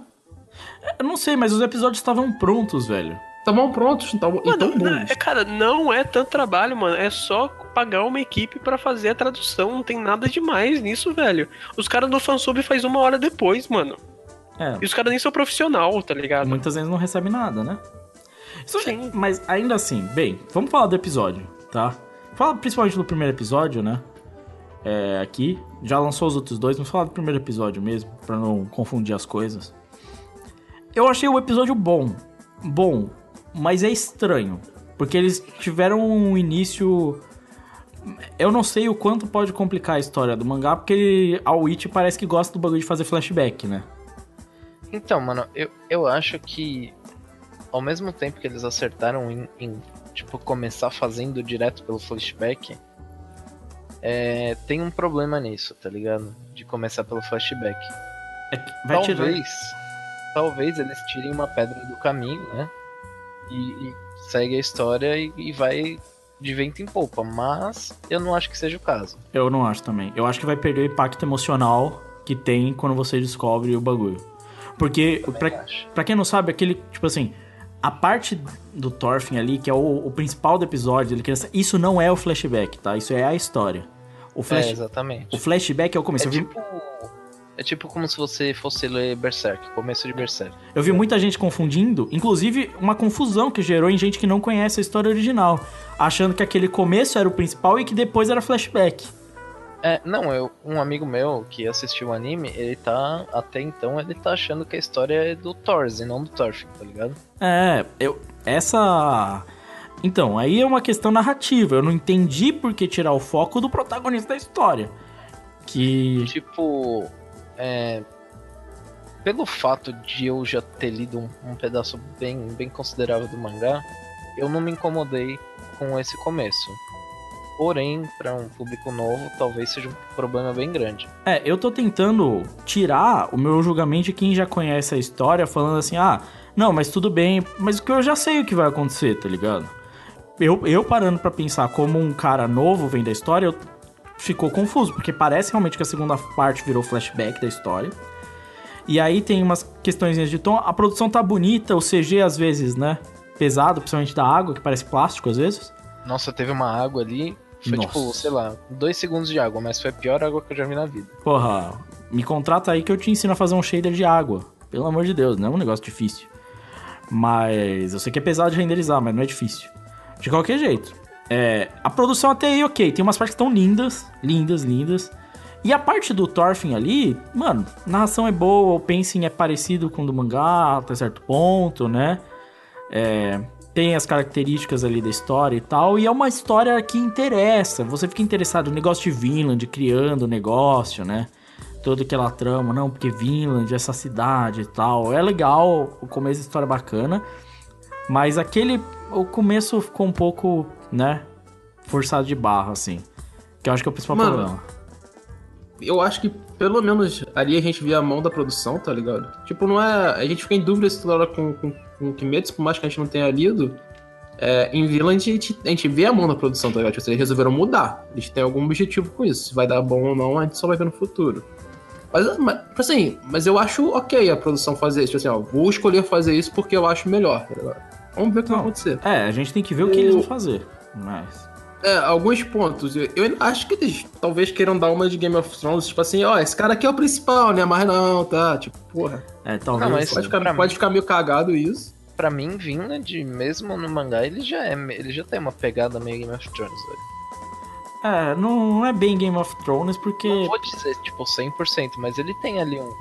Eu não sei, mas os episódios estavam prontos, velho. Estavam prontos, então, Mano, bons. é, cara, não é tanto trabalho, mano. É só pagar uma equipe pra fazer a tradução. Não tem nada demais nisso, velho. Os caras do fansub faz uma hora depois, mano. É. E os caras nem são profissional, tá ligado? Muitas vezes não recebe nada, né? Isso- Sim. Mas ainda assim, bem, vamos falar do episódio, tá? Fala principalmente do primeiro episódio, né? É, aqui. Já lançou os outros dois, mas falar do primeiro episódio mesmo, pra não confundir as coisas. Eu achei o episódio bom. Bom, mas é estranho. Porque eles tiveram um início. Eu não sei o quanto pode complicar a história do mangá, porque ele, a Witch parece que gosta do bagulho de fazer flashback, né? Então, mano, eu, eu acho que ao mesmo tempo que eles acertaram em, em, tipo, começar fazendo direto pelo flashback, é, tem um problema nisso, tá ligado? De começar pelo flashback. É vai talvez, tirar. talvez eles tirem uma pedra do caminho, né? E, e segue a história e, e vai de vento em polpa, mas eu não acho que seja o caso. Eu não acho também. Eu acho que vai perder o impacto emocional que tem quando você descobre o bagulho. Porque, pra, pra quem não sabe, aquele, tipo assim, a parte do Thorfinn ali, que é o, o principal do episódio, ele criança, isso não é o flashback, tá? Isso é a história. O, É, flash, exatamente. o flashback é o começo. É tipo, é tipo como se você fosse ler Berserk, começo de Berserk. eu vi muita gente confundindo, inclusive uma confusão que gerou em gente que não conhece a história original, achando que aquele começo era o principal e que depois era flashback. É, não, eu, um amigo meu que assistiu o anime, ele tá, até então, ele tá achando que a história é do Thors e não do Thorfinn, tá ligado? É, eu. Essa. Então, aí é uma questão narrativa. Eu não entendi por que tirar o foco do protagonista da história. Que. Tipo, é, pelo fato de eu já ter lido um, um pedaço bem, bem considerável do mangá, eu não me incomodei com esse começo. Porém, para um público novo, talvez seja um problema bem grande. É, eu tô tentando tirar o meu julgamento de quem já conhece a história, falando assim, ah, não, mas tudo bem, mas que eu já sei o que vai acontecer, tá ligado? Eu, eu parando pra pensar como um cara novo vem da história, eu ficou confuso, porque parece realmente que a segunda parte virou flashback da história. E aí tem umas questões de tom, a produção tá bonita, o CG às vezes, né, pesado, principalmente da água, que parece plástico às vezes. Nossa, teve uma água ali, foi Nossa. tipo, sei lá, dois segundos de água, mas foi a pior água que eu já vi na vida. Porra, me contrata aí que eu te ensino a fazer um shader de água. Pelo amor de Deus, não é um negócio difícil. Mas eu sei que é pesado de renderizar, mas não é difícil. De qualquer jeito. É, a produção até aí, ok. Tem umas partes que estão lindas, lindas, lindas. E a parte do Thorfinn ali, mano, narração é boa, o pacing é parecido com o do mangá até certo ponto, né? É, tem as características ali da história e tal, e é uma história que interessa. Você fica interessado no negócio de Vinland, criando o negócio, né? Toda aquela trama, não, porque Vinland, essa cidade e tal. É legal, o começo da história é bacana, mas aquele. O começo ficou um pouco, né? Forçado de barra, assim. Que eu acho que é o principal Mano, problema. Eu acho que pelo menos ali a gente vê a mão da produção, tá ligado? Tipo, não é. A gente fica em dúvida se toda hora com, com, com Kimetsu, por mais que a gente não tenha lido. É, em Villain a gente, a gente vê a mão da produção, tá ligado? Tipo, eles resolveram mudar. Eles têm algum objetivo com isso. Se vai dar bom ou não, a gente só vai ver no futuro. Mas, mas assim, mas eu acho ok a produção fazer isso. Tipo assim, ó, vou escolher fazer isso porque eu acho melhor, tá ligado? Vamos ver o que vai acontecer. É, a gente tem que ver o que eles vão fazer. Mas. É, alguns pontos. Eu, eu acho que eles talvez queiram dar uma de Game of Thrones, tipo assim, ó, esse cara aqui é o principal, né? Mas não, tá? Tipo, porra. É, talvez. Não, mas- Pode ficar, mim- pode ficar meio cagado isso. Pra mim, Vinland, mesmo no mangá, ele já é, ele já tem uma pegada meio Game of Thrones, velho. É, não, não é bem Game of Thrones porque. Não vou dizer, tipo, 100%, mas ele tem ali um,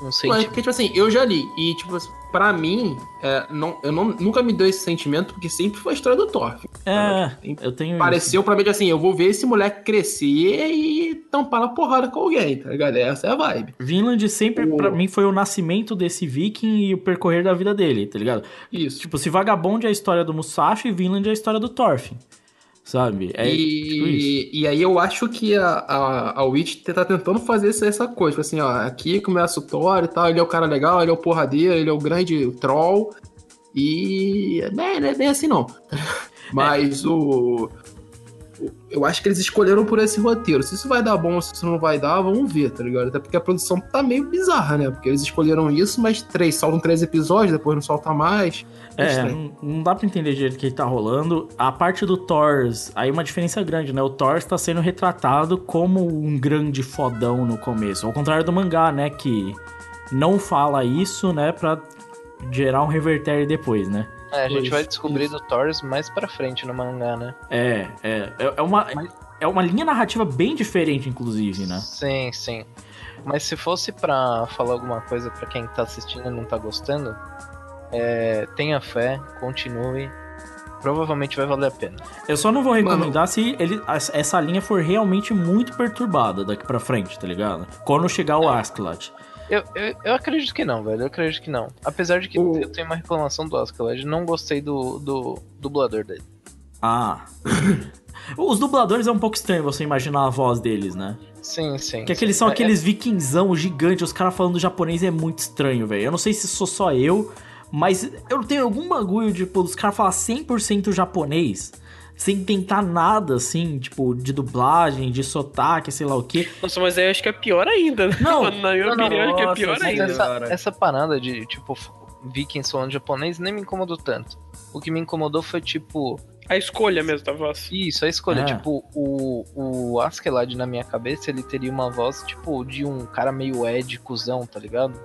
um Mas, sentimento. porque, tipo assim, eu já li. E, tipo, assim, pra mim, é, não, eu não, nunca me deu esse sentimento, porque sempre foi a história do Thor. É, eu tenho. isso. Pareceu pra mim que assim, eu vou ver esse moleque crescer e tampar na porrada com alguém, tá ligado? Essa é a vibe. Vinland sempre, O- pra mim, foi o nascimento desse viking e o percorrer da vida dele, tá ligado? Isso. Tipo, se Vagabond é a história do Musashi, Vinland é a história do Thorfinn. Sabe? É tipo isso. e, e aí eu acho que a, a, a Witch tá tentando fazer essa, coisa. Tipo assim, ó, aqui começa o Thor e tal, ele é o cara legal, ele é o porradeiro, ele é o grande troll. E. Né, não é bem assim não. [LAUGHS] Mas o. o- Eu acho que eles escolheram por esse roteiro. Se isso vai dar bom ou se isso não vai dar, vamos ver, tá ligado? Até porque a produção tá meio bizarra, né? Porque eles escolheram isso, mas três, soltam três episódios, depois não solta mais. É, estranho. não, não dá pra entender direito o que tá rolando. A parte do Thors, aí uma diferença grande, né? O Thor está sendo retratado como um grande fodão no começo. Ao contrário do mangá, né? Que não fala isso, né? Pra gerar um revertério depois, né? É, a gente vai descobrir isso. do Thors mais pra frente no mangá, né? É, é. É, é uma, é uma linha narrativa bem diferente, inclusive, né? Sim, sim. Mas se fosse pra falar alguma coisa pra quem tá assistindo e não tá gostando, é, tenha fé, continue. Provavelmente vai valer a pena. Eu só não vou recomendar se ele, essa linha for realmente muito perturbada daqui pra frente, tá ligado? Quando chegar o Askeladd. Eu, eu, eu acredito que não, velho. Eu acredito que não. Apesar de que O- eu tenho uma reclamação do Askeladd, não gostei do, do dublador dele. Ah. [LAUGHS] Os dubladores é um pouco estranho você imaginar a voz deles, né? Sim, sim. Que aqueles sim. são É- aqueles vikingzão gigantes, os caras falando japonês é muito estranho, velho. Eu não sei se sou só eu, mas eu tenho algum bagulho, tipo, dos caras falar 100% japonês, sem tentar nada, assim, tipo, de dublagem, de sotaque, sei lá o quê. Nossa, mas aí eu acho que é pior ainda. né? Não, [LAUGHS] na minha não, opinião, acho que é nossa, pior sim, Mas ainda. essa, essa parada de, tipo, vikings falando japonês nem me incomodou tanto. O que me incomodou foi, tipo, A escolha mesmo da voz. isso, a escolha. É. Tipo, o, o Askeladd na minha cabeça, ele teria uma voz, tipo, de um cara meio Ed, cuzão, tá ligado?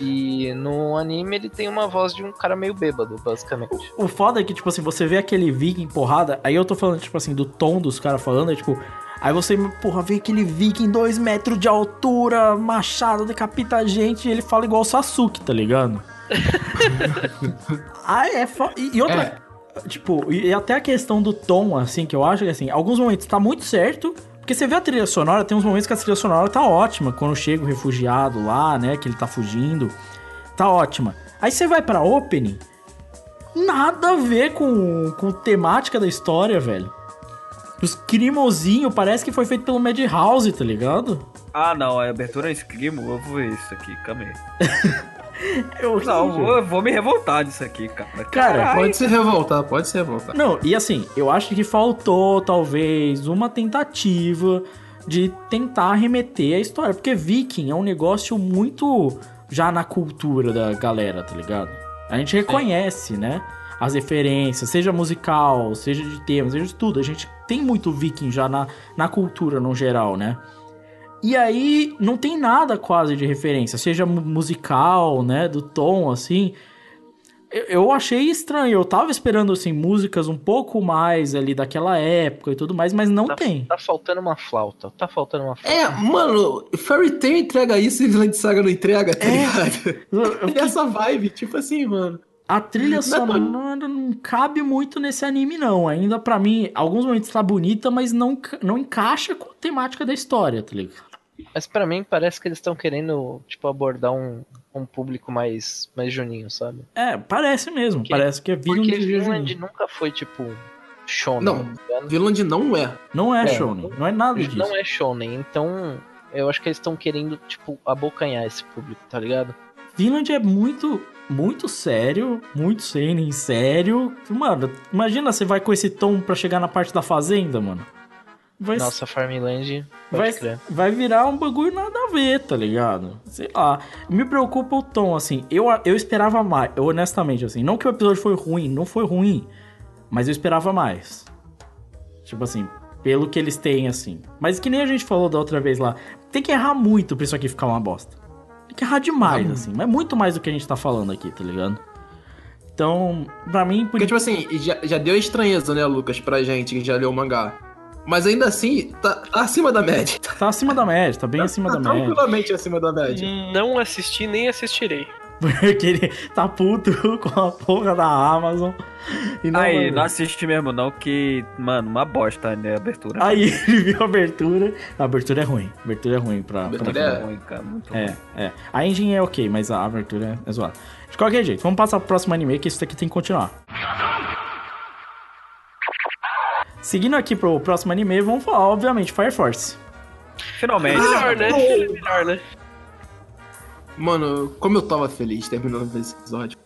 E no anime ele tem uma voz de um cara meio bêbado, basicamente. O foda é que, tipo assim, você vê aquele viking porrada, aí eu tô falando, tipo assim, do tom dos caras falando, é tipo. Aí você, porra, vê aquele viking dois metros de altura, machado, decapita a gente, e ele fala igual o Sasuke, tá ligado? [LAUGHS] ah, é foda. E, e outra. Tipo, e e até a questão do tom, assim, que eu acho que, assim, alguns momentos tá muito certo. Porque você vê a trilha sonora, tem uns momentos que a trilha sonora tá ótima. Quando chega o refugiado lá, né, que ele tá fugindo. Tá ótima. Aí você vai pra opening, nada a ver com, com temática da história, velho. Os crimozinho parece que foi feito pelo Madhouse, tá ligado? Ah, não, a abertura é escrimo, eu vou ver isso aqui, calma aí. [LAUGHS] Horrível. Não, eu vou, eu vou me revoltar disso aqui, cara. Cara, Caralho. Pode se revoltar, pode se revoltar. Não, e assim, eu acho que faltou, talvez, uma tentativa de tentar remeter a história. Porque Viking é um negócio muito já na cultura da galera, tá ligado? A gente reconhece, né? As referências, seja musical, seja de temas, seja de tudo. A gente tem muito Viking já na, na cultura no geral, né? E aí não tem nada quase de referência, seja mu- musical, né? Do tom, assim. Eu, eu achei estranho. Eu tava esperando, assim, músicas um pouco mais ali daquela época e tudo mais, mas não Tá, tem. tá faltando uma flauta. Tá faltando uma flauta. É, mano, Fairy Tail entrega isso e Vinland Saga não entrega, tá ligado? Eu E [LAUGHS] essa vibe, tipo assim, mano. A trilha Não é sonora não cabe muito nesse anime, não. Ainda pra mim, alguns momentos tá bonita, mas não, não encaixa com a temática da história, tá ligado? Mas pra mim parece que eles estão querendo, tipo, abordar um, um público mais, mais juninho, sabe? É, parece mesmo. Porque- parece que é vídeo Porque de Vinland Juninho. nunca foi, tipo, shonen. Não. tá? Vinland não é. Não é, É. shonen. Não é nada disso. Não é shonen, então eu acho que eles estão querendo, tipo, abocanhar esse público, tá ligado? Vinland é muito, muito sério, muito seinen sério. Mano, imagina você vai com esse tom pra chegar na parte da fazenda, mano. Vai, Nossa, Farmland, vai, crer. vai virar um bagulho nada a ver, tá ligado? Sei lá. Me preocupa o tom, assim. Eu, eu esperava mais, eu, honestamente, assim. Não que o episódio foi ruim, não foi ruim. Mas eu esperava mais. Tipo assim, pelo que eles têm, assim. Mas que nem a gente falou da outra vez lá. Tem que errar muito pra isso aqui ficar uma bosta. Tem que errar demais, assim. Mas muito mais do que a gente tá falando aqui, tá ligado? Então, pra mim, por Porque, tipo assim, já, já deu estranheza, né, Lucas, pra gente que já leu o mangá. Mas ainda assim, tá, tá acima da média. [LAUGHS] tá acima da média, tá bem acima Tá da média. tranquilamente acima da média. Não assisti nem assistirei. Porque ele tá puto [LAUGHS] com a porra da Amazon. E não Aí, vai- não assiste mesmo não, que, mano, uma bosta, né, a abertura. Aí [LAUGHS] ele viu a abertura. A abertura é ruim. A abertura é ruim pra. A abertura pra- é- ruim, cara, muito É, ruim. é. A engine é ok, mas a abertura é zoada. De qualquer jeito, vamos passar pro próximo anime, que isso daqui tem que continuar. Seguindo aqui pro próximo anime, vamos falar, obviamente, Fire Force. Finalmente. Melhor, né? Melhor, né? Mano, como eu tava feliz terminando esse episódio.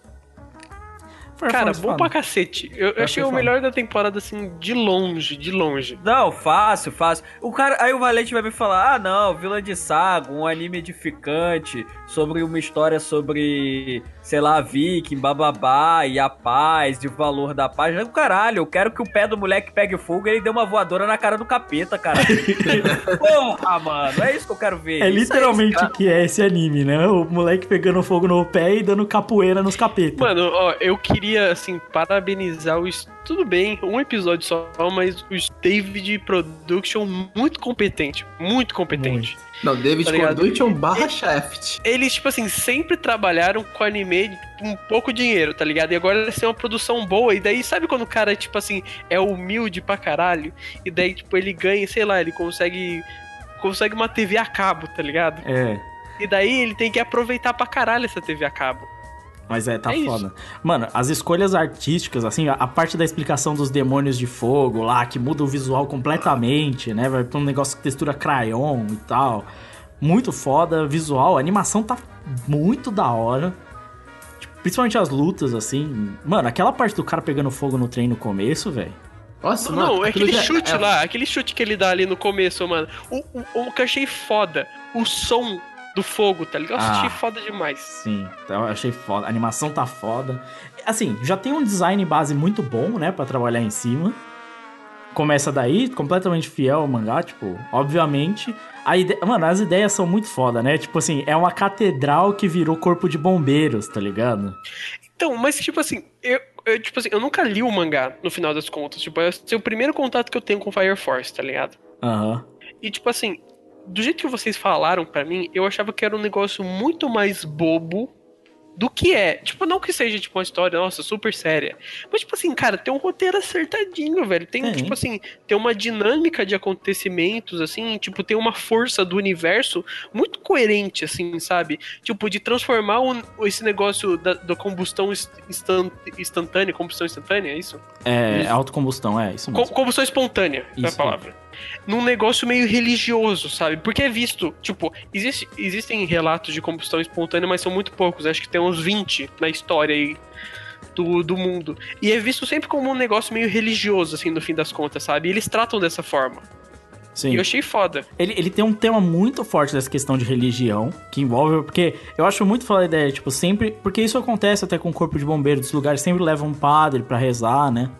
Cara, bom foda. pra cacete. Eu, eu achei o foda. melhor da temporada, assim, de longe, de longe. Não, fácil, fácil. O cara, aí o Valente vai me falar: "Ah, não, Vila de Saga, um anime edificante sobre uma história sobre, sei lá, viking, bababá e a paz, de valor da paz". Não, caralho, eu quero que o pé do moleque pegue fogo e ele dê uma voadora na cara do capeta, cara. [LAUGHS] Porra, mano, é isso que eu quero ver. É Isso literalmente o que é esse anime, né? O moleque pegando fogo no pé e dando capoeira nos capetas. Mano, ó, eu queria, assim, parabenizar o. es- Tudo bem, um episódio só, mas o David Production muito competente. Muito competente. Não, David Tá? Production barra Shaft. Eles, tipo assim, sempre trabalharam com anime um pouco dinheiro, tá ligado? E agora eles têm uma produção boa. E daí, sabe quando o cara, tipo assim, é humilde pra caralho? E daí, tipo, ele ganha, sei lá, ele consegue. Consegue uma TV a cabo, tá ligado? É. E daí ele tem que aproveitar pra caralho essa TV a cabo. Mas é, tá É isso. foda. Mano, as escolhas artísticas, assim, a, a parte da explicação dos demônios de fogo lá, que muda o visual completamente, né? Vai pra um negócio de textura crayon e tal. Muito foda, visual, a animação tá muito da hora. Tipo, principalmente as lutas, assim. Mano, aquela parte do cara pegando fogo no trem no começo, velho. Nossa, Não, mano, é aquilo aquele já- chute é- lá, aquele chute que ele dá ali no começo, mano. O, o, o que eu achei foda, o som do fogo, tá ligado? Eu Ah. achei foda demais. Sim, então eu achei foda. A animação tá foda. Assim, já tem um design base muito bom, né, Pra trabalhar em cima. Começa daí, completamente fiel ao mangá, tipo, obviamente. A ide... Mano, as ideias são muito foda, né? Tipo assim, é uma catedral que virou corpo de bombeiros, tá ligado? Então, mas tipo assim, eu, eu, tipo assim, eu nunca li o mangá, no final das contas. Tipo, esse é o primeiro contato que eu tenho com Fire Force, tá ligado? Aham. E tipo assim, do jeito que vocês falaram pra mim, eu achava que era um negócio muito mais bobo do que é. Tipo, não que seja tipo uma história, nossa, super séria. Mas tipo assim, cara, tem um roteiro acertadinho, velho. Tem, Tem. tipo assim, tem uma dinâmica de acontecimentos assim, tipo, tem uma força do universo muito coerente assim, sabe? Tipo, de transformar o- esse negócio da, da combustão inst- instan- instantânea, combustão instantânea, é isso? É, autocombustão, é, isso Co- mesmo. combustão espontânea, é a Isso. palavra. Num negócio meio religioso, sabe? Porque é visto, tipo, existe, existem relatos de combustão espontânea, mas são muito poucos. Acho que tem uns 20 na história aí do, do mundo. E é visto sempre como um negócio meio religioso, assim, no fim das contas, sabe? E eles tratam dessa forma. Sim. E eu achei foda. Ele, ele tem um tema muito forte dessa questão de religião, que envolve. Porque eu acho muito foda a ideia, tipo, sempre. Porque isso acontece até com o corpo de bombeiro dos lugares, sempre leva um padre pra rezar, né?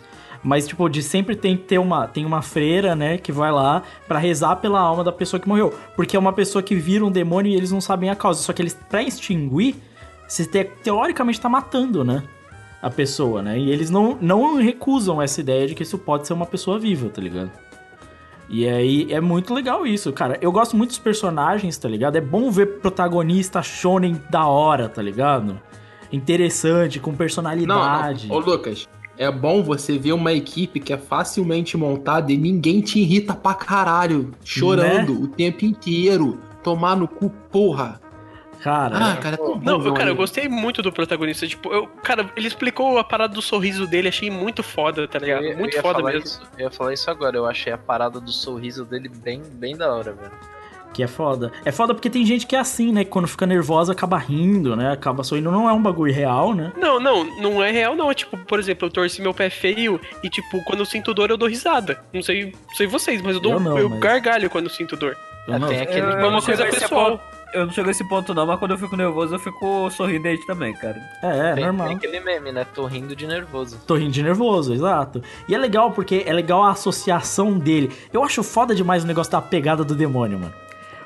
Mas, tipo, de sempre tem que ter uma. Tem uma freira, né, que vai lá pra rezar pela alma da pessoa que morreu. Porque é uma pessoa que vira um demônio e eles não sabem a causa. Só que eles, pra extinguir, você te- teoricamente tá matando, né? A pessoa, né? E eles não, não recusam essa ideia de que isso pode ser uma pessoa viva, tá ligado? E aí é muito legal isso, cara. Eu gosto muito dos personagens, tá ligado? É bom ver protagonista shonen da hora, tá ligado? Interessante, com Não, personalidade. não. Ô, Lucas, é bom você ver uma equipe que é facilmente montada e ninguém te irrita pra caralho, chorando Né? o tempo inteiro. Tomar no cu, porra. Cara, Ah, cara, é tão bom Não, cara, eu gostei muito do protagonista. Tipo, eu, cara, ele explicou a parada do sorriso dele, achei muito foda, tá ligado? Eu muito eu foda mesmo. Isso, eu ia falar isso agora, eu achei a parada do sorriso dele bem, bem da hora, velho. Que é foda. É foda porque tem gente que é assim, né? Que quando fica nervosa acaba rindo, né? Acaba sorrindo. Não é um bagulho real, né? Não, não, não é real, não. É tipo, por exemplo, eu torci meu pé feio e, tipo, quando eu sinto dor, eu dou risada. Não sei, não sei vocês, mas eu dou. Eu não, eu mas- gargalho quando eu sinto dor. Eu não- tem aquele É eu uma coisa pessoal. ponto- Eu não chego a esse ponto não, mas quando eu fico nervoso eu fico sorridente também, cara. É, é tem, normal. tem aquele meme, né? Tô rindo de nervoso. Tô rindo de nervoso, exato. E é legal porque é legal a associação dele. Eu acho foda demais o negócio da pegada do demônio, mano.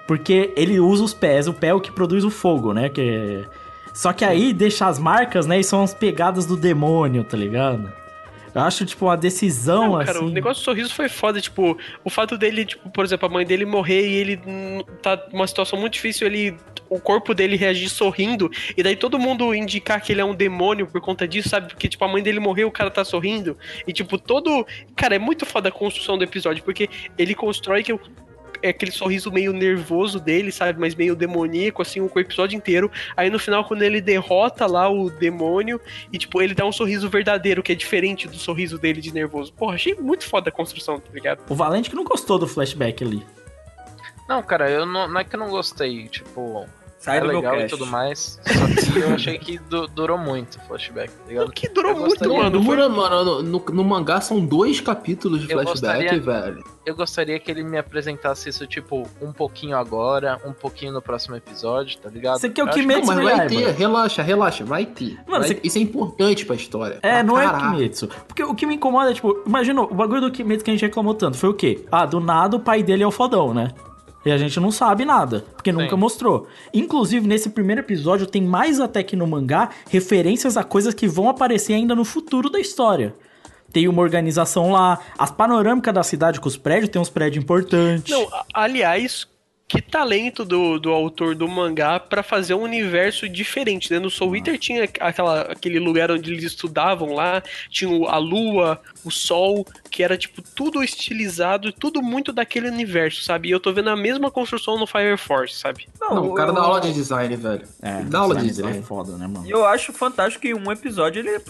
Porque ele usa os pés, o pé é o que produz o fogo, né? Que... Só que aí deixa as marcas, né? E são as pegadas do demônio, tá ligado? Eu acho, tipo, uma decisão, Não, cara, assim. o negócio do sorriso foi foda, tipo, o fato dele, tipo, por exemplo, a mãe dele morrer e ele tá numa situação muito difícil, ele o corpo dele reagir sorrindo, e daí todo mundo indicar que ele é um demônio por conta disso, sabe? Porque, tipo, a mãe dele morreu, o cara tá sorrindo, e, tipo, todo. Cara, é muito foda a construção do episódio, porque ele constrói que o- é aquele sorriso meio nervoso dele, sabe? Mas meio demoníaco, assim, o episódio inteiro. Aí no final, quando ele derrota lá o demônio, e tipo, ele dá um sorriso verdadeiro, que é diferente do sorriso dele de nervoso. Porra, achei muito foda a construção, tá ligado? O Valente que não gostou do flashback ali. Não, cara, eu não, não é que eu não gostei, tipo, Sai é do meu legal e tudo mais. Só que eu achei que du- durou muito o flashback, tá ligado? Que durou Eu muito, gostaria- mano. Dura, mano, no, no mangá são dois capítulos de Eu flashback, gostaria- velho. Eu gostaria que ele me apresentasse isso, tipo, um pouquinho agora, um pouquinho no próximo episódio, tá ligado? Você quer o Kimetsu Não, mas vai ter, relaxa, relaxa, vai ter. Mano, Vai- você- Isso é importante pra história. É, Pra não é o. Kimetsu. Porque o que me incomoda é, tipo, imagina, o bagulho do Kimetsu que a gente reclamou tanto foi o quê? Ah, do nada o pai dele é o fodão, né? E a gente não sabe nada, porque nunca mostrou. Inclusive, nesse primeiro episódio, tem mais até que no mangá referências a coisas que vão aparecer ainda no futuro da história. Tem uma organização lá, as panorâmicas da cidade com os prédios, tem uns prédios importantes. Não, aliás, que talento do, do autor do mangá pra fazer um universo diferente, né? No Soul Eater tinha aquela, aquele lugar onde eles estudavam lá, tinha a lua, o sol, que era tipo tudo estilizado, tudo muito daquele universo, sabe? E eu tô vendo a mesma construção no Fire Force, sabe? Não, o cara eu- dá aula de design, velho. É, dá aula de design é foda, né, mano? E eu acho fantástico que em um episódio ele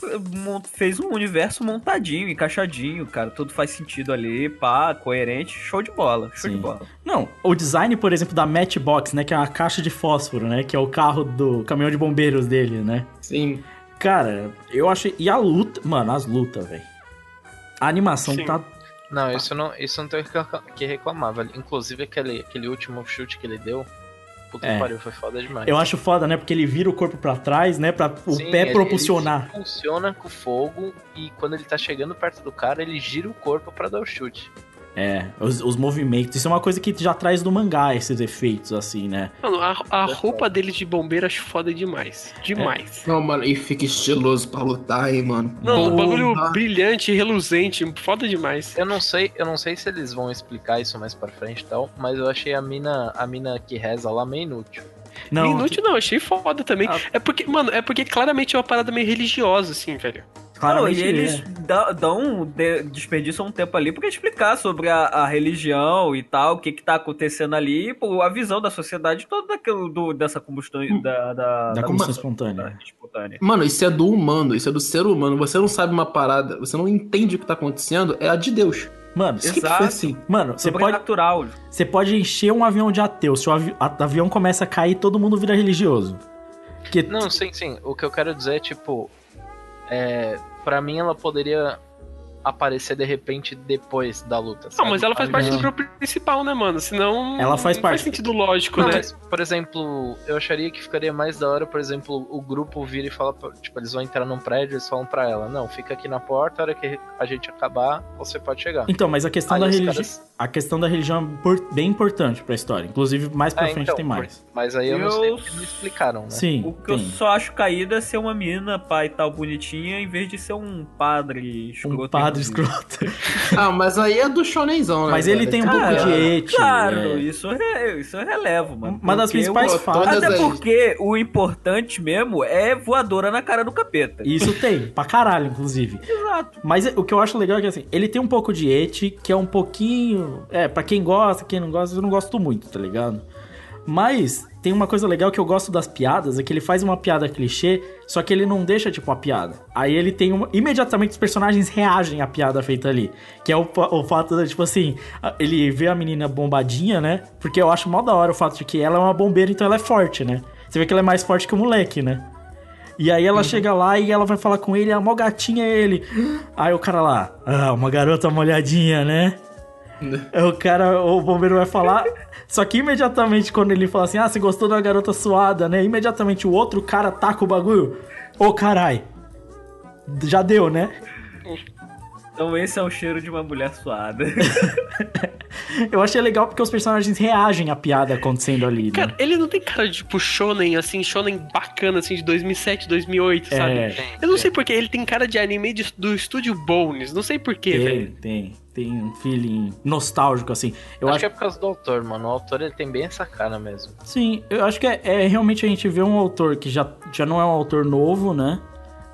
fez um universo montadinho, encaixadinho, cara. Tudo faz sentido ali, pá, coerente, show de bola, show Sim. de bola. Não, o design, por exemplo, da Matchbox, né? Que é uma caixa de fósforo, né? Que é o carro do caminhão de bombeiros dele, né? Sim. Cara, eu achei. E a luta. Mano, as lutas, velho. A animação Sim. tá. Não, isso não, isso não tem o que- reclamar, velho. Inclusive aquele, aquele último chute que ele deu. Puta É. que pariu, foi foda demais. Eu acho foda, né? Porque ele vira o corpo pra trás, né? Pra o Sim, pé ele- propulsionar. Ele funciona com fogo e quando ele tá chegando perto do cara, ele gira o corpo pra dar o chute. É, os, os movimentos. Isso é uma coisa que já traz do mangá, esses efeitos, assim, né? Mano, a, a roupa dele de bombeiro acho foda demais. Demais. Não, mano, e fica estiloso pra lutar, hein, mano. Não, o bagulho brilhante, reluzente, foda demais. Eu não sei, eu não sei se eles vão explicar isso mais pra frente e tal, mas eu achei a mina, a mina que reza lá meio inútil. Não, Inútil não, achei foda também. Ah. É porque, mano, é porque claramente é uma parada meio religiosa, assim, velho. Não, claramente e eles é. dão, de- desperdiçam um tempo ali pra explicar sobre a, a religião e tal, o que que tá acontecendo ali, pô, a visão da sociedade toda daquilo, do, dessa combustão, da, da, Da combustão da- espontânea. espontânea. Mano, isso é do humano, isso é do ser humano. Você não sabe uma parada, você não entende o que tá acontecendo, é a de Deus. Mano, Sempre Exato. foi assim. mano você pode, você pode encher um avião de ateu. Se o avi- avião começa a cair, todo mundo vira religioso. Porque Não, sim, sim. O que eu quero dizer é, tipo. É, pra mim, ela poderia aparecer de repente depois da luta. Não, sabe? mas ela faz parte Não. do grupo principal, né, mano? Senão. Ela faz não parte. faz sentido lógico, Não, né? mas, por exemplo, eu acharia que ficaria mais da hora, por exemplo, o grupo vira e fala, tipo, eles vão entrar num prédio, eles falam pra ela, não, fica aqui na porta, a hora que a gente acabar, você pode chegar. Então, mas a questão, Aí da os religi... caras- a questão da religião é bem importante pra história. Inclusive, mais pra É, frente então, tem mais. Mas aí eu, não Eu- sei porque não explicaram, né? Sim, O que eu tem. só acho caída é ser uma menina, pai e tal, bonitinha, em vez de ser um padre escroto. Um padre [LAUGHS] Ah, mas aí é do shonenzão, né? Mas ele velho? tem um Cara, pouco de eti. Claro, é. isso, é, isso eu relevo, mano. Uma das principais falas. Até as- porque o importante mesmo é voadora na cara do capeta. Isso tem, pra caralho, inclusive. Exato. Mas o que eu acho legal é que assim, ele tem um pouco de eti, que é um pouquinho. É, pra quem gosta, quem não gosta, eu não gosto muito, tá ligado? Mas tem uma coisa legal que eu gosto das piadas, é que ele faz uma piada clichê, só que ele não deixa, tipo, a piada. Aí ele tem uma. Imediatamente os personagens reagem à piada feita ali. Que é o, o fato de, tipo assim, ele vê a menina bombadinha, né? Porque eu acho mal da hora o fato de que ela é uma bombeira, então ela é forte, né? Você vê que ela é mais forte que o moleque, né? E aí ela chega lá e ela vai falar com ele, a mó gatinha é ele. Aí o cara lá, ah, uma garota molhadinha, né? Aí o cara, o bombeiro vai falar. Só que imediatamente quando ele fala assim, ah, você gostou da garota suada, né? Imediatamente o outro cara taca o bagulho. Ô carai. Já deu, né? Então esse é o cheiro de uma mulher suada. [LAUGHS] Eu achei legal porque os personagens reagem à piada acontecendo ali, né? Cara, ele não tem cara de tipo shonen, assim, shonen bacana, assim, de 2007, 2008, sabe? É. Tem, Eu não tem. sei porque ele tem cara de anime de- do estúdio Bones, não sei porquê, tem, velho. tem, tem um feeling nostálgico, assim. Eu acho, acho que é por causa do autor, mano. O autor ele tem bem essa cara mesmo. Sim, eu acho que é, é realmente a gente vê um autor que já, já não é um autor novo, né?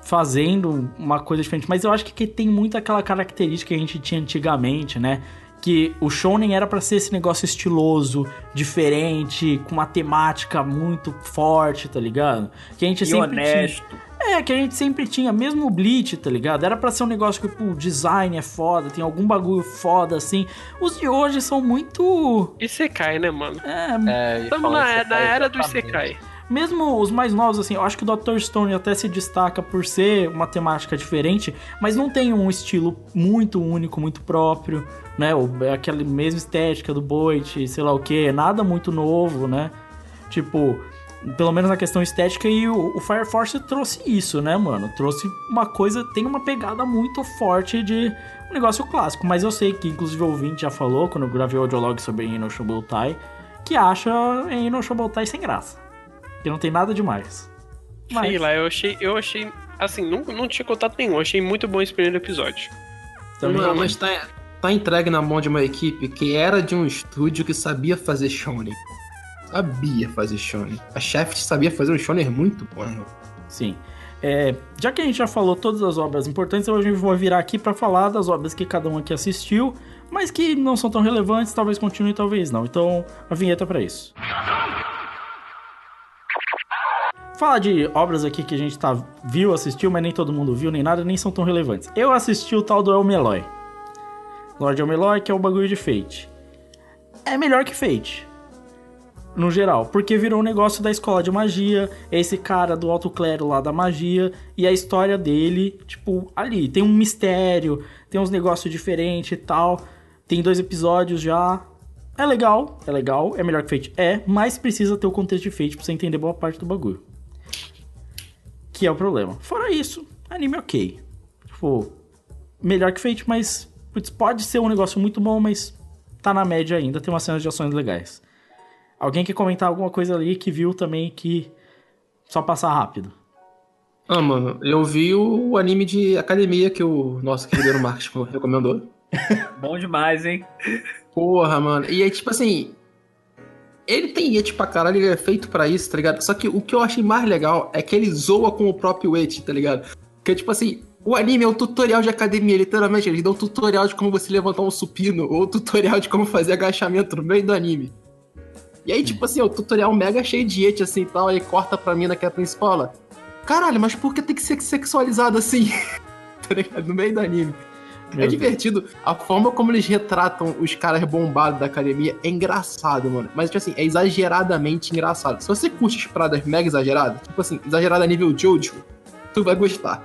Fazendo uma coisa diferente. Mas eu acho que tem muito aquela característica que a gente tinha antigamente, né? Que o Shonen era pra ser esse negócio estiloso, diferente, com uma temática muito forte, tá ligado? Que a gente e sempre tinha. honesto. É, que a gente sempre tinha, mesmo o Bleach, tá ligado? Era pra ser um negócio que, pô, o design é foda, tem algum bagulho foda, assim. Os de hoje são muito. E Sekai, né, mano? É, É, Estamos na, Isekai na era do. Isekai. Mesmo os mais novos, assim, eu acho que o Dr. Stone até se destaca por ser uma temática diferente, mas não tem um estilo muito único, muito próprio, né? O- é Aquela mesma estética do Boit, sei lá o que, nada muito novo, né? Tipo, pelo menos na questão estética, e o, o Fire Force trouxe isso, né, mano? Trouxe uma coisa, tem uma pegada muito forte de um negócio clássico, mas eu sei que, inclusive, o ouvinte já falou, quando eu gravei o audiolog sobre Eno Shobutai, que acha Eno Shobutai sem graça. Que não tem nada demais. Mas, Sei lá, eu achei, eu achei, assim, não, não tinha contato nenhum, eu achei muito bom esse primeiro episódio. também Mano, mas tá, tá entregue na mão de uma equipe que era de um estúdio que sabia fazer shonen. Sabia fazer shonen. A Shaft sabia fazer um shonen muito bom. Sim. É, já que a gente já falou todas as obras importantes, hoje eu vou virar aqui pra falar das obras que cada um aqui assistiu, mas que não são tão relevantes, talvez continue, talvez não. Então, a vinheta pra isso. Falar de obras aqui que a gente tá, viu, assistiu, mas nem todo mundo viu, nem nada, nem são tão relevantes. Eu assisti o tal do El Meloy. Lord El Meloy, que é o bagulho de Fate. É melhor que Fate. no geral. Porque virou um negócio da escola de magia, esse cara do alto clero lá da magia, e a história dele, tipo, ali. Tem um mistério, tem uns negócios diferentes e tal. Tem dois episódios já. É legal, é legal, é melhor que Fate? É, mas precisa ter o contexto de Fate pra você entender boa parte do bagulho. Que é o problema. Fora isso, anime ok. Tipo, melhor que Fate, mas putz, pode ser um negócio muito bom, mas tá na média ainda, tem umas cenas de ações legais. Alguém quer comentar alguma coisa ali que viu também que só passar rápido? Ah, mano, eu vi o anime de academia que o nosso querido Marcos [LAUGHS] recomendou. [LAUGHS] Bom demais, hein? Porra, mano. E aí, tipo assim. Ele tem Yeti pra caralho, ele é feito pra isso, tá ligado? Só que o que eu achei mais legal é que ele zoa com o próprio Yeti, tá ligado? Que tipo assim, o anime é um tutorial de academia, literalmente. Eles dão um tutorial de como você levantar um supino, ou tutorial de como fazer agachamento no meio do anime. E aí, tipo assim, o tutorial mega cheio de Yeti assim e tal, aí corta pra mina que é a principal. ela, Caralho, mas por que tem que ser sexualizado assim? [LAUGHS] tá ligado? No meio do anime. Meu é Deus. divertido. A forma como eles retratam os caras bombados da academia é engraçado, mano. Mas, tipo assim, é exageradamente engraçado. Se você curte as paradas mega exageradas, tipo assim, exagerada a nível Jojo, tu vai gostar.